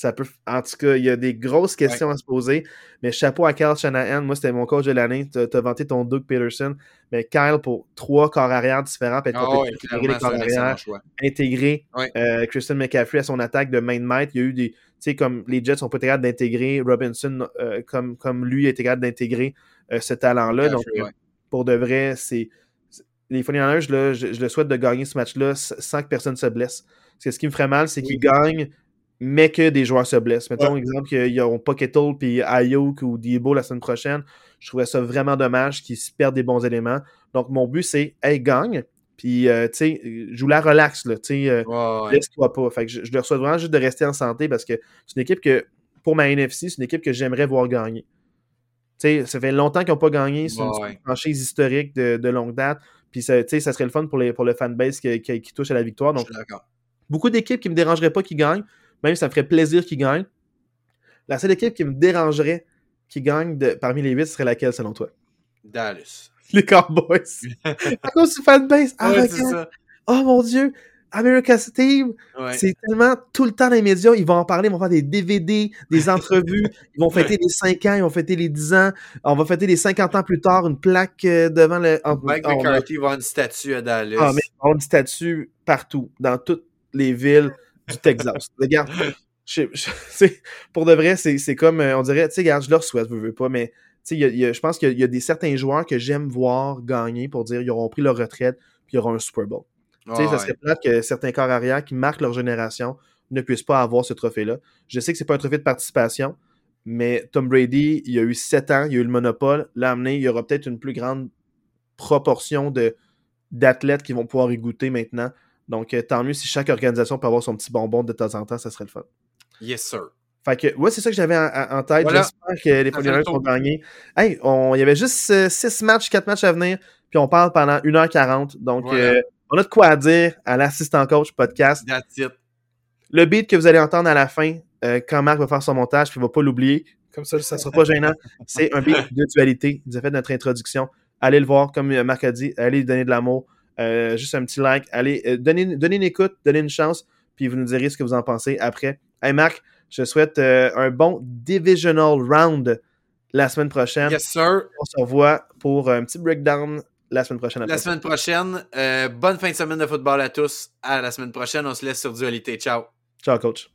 Ça peut, en tout cas, il y a des grosses questions à se poser. Mais chapeau à Kyle Shanahan. Moi, c'était mon coach de l'année. Tu as, vanté ton Doug Peterson. Mais Kyle, pour trois corps arrière différents, peut-être oh, intégrer les corps arrière, intégrer euh, Christian McCaffrey à son attaque de main might. Il y a eu des. Tu sais, comme les Jets sont pas capables d'intégrer Robinson euh, comme, comme lui était capable d'intégrer euh, ce talent-là. Donc, pour de vrai, c'est. Les 49 là, je, je, le souhaite de gagner ce match-là sans que personne se blesse. Parce que ce qui me ferait mal, c'est qu'ils gagnent mais que des joueurs se blessent. Mettons, exemple, qu'ils n'auront pas Kettle puis Ayuk ou Debo la semaine prochaine. Je trouvais ça vraiment dommage qu'ils se perdent des bons éléments. Donc, mon but, c'est, hey, gagne. Puis, euh, tu sais, joue la relax, là. Tu sais, euh, laisse-toi pas. Fait que je, je leur souhaite vraiment juste de rester en santé parce que c'est une équipe que, pour ma NFC, c'est une équipe que j'aimerais voir gagner. Tu sais, ça fait longtemps qu'ils n'ont pas gagné. C'est une, franchise historique de, longue date. Puis, ça, ça serait le fun pour, les, pour le fanbase qui, qui, touche à la victoire. Donc, beaucoup d'équipes qui ne me dérangeraient pas qui gagnent. Même ça me ferait plaisir qu'il gagne. La seule équipe qui me dérangerait qui gagne de, parmi les huit serait laquelle selon toi? Dallas. Les Cowboys. à cause du fanbase. Ah, ouais, ça. Oh mon Dieu! America's Team, c'est tellement tout le temps dans les médias, ils vont en parler, ils vont faire des DVD, des entrevues, ils vont fêter les 5 ans, ils vont fêter les 10 ans, on va fêter les 50 ans plus tard, une plaque euh, devant le... Mike McCarthy va avoir une statue à Dallas. Ah, mais il va avoir une statue partout, dans toutes les villes du Texas. regarde, pour de vrai, c'est comme, euh, on dirait, tu sais, regarde, je leur souhaite, je veux pas, mais je pense qu'il y, a des certains joueurs que j'aime voir gagner pour dire ils auront pris leur retraite puis il y aura un Super Bowl. Tu sais, ça serait plate que certains corps arrière qui marquent leur génération ne puissent pas avoir ce trophée-là. Je sais que c'est pas un trophée de participation, mais Tom Brady, il y a eu 7 ans, il y a eu le monopole. Là, amené, il y aura peut-être une plus grande proportion d'athlètes qui vont pouvoir y goûter maintenant. Donc, euh, tant mieux si chaque organisation peut avoir son petit bonbon de temps en temps, ça serait le fun. Yes, sir. Fait que, ouais, c'est ça que j'avais en, tête. J'espère que les Fortineurs vont gagner. Hey, il y avait juste 6 euh, matchs, 4 matchs à venir, puis on parle pendant 1h40. Donc, euh, on a de quoi à dire à l'assistant coach podcast. That's it. Le beat que vous allez entendre à la fin, quand Marc va faire son montage, puis il ne va pas l'oublier, comme ça, ça ne sera pas gênant, c'est un beat de dualité. Il nous a fait notre introduction. Allez le voir, comme Marc a dit, allez lui donner de l'amour. Euh, juste un petit like. Allez, euh, donnez, une écoute, donnez une chance, puis vous nous direz ce que vous en pensez après. Hey Marc, je souhaite euh, un bon divisional round la semaine prochaine. Yes, sir. On se revoit pour un petit breakdown la semaine prochaine. La semaine prochaine. Bonne fin de semaine de football à tous. À la semaine prochaine. On se laisse sur Dualité. Ciao. Ciao, coach.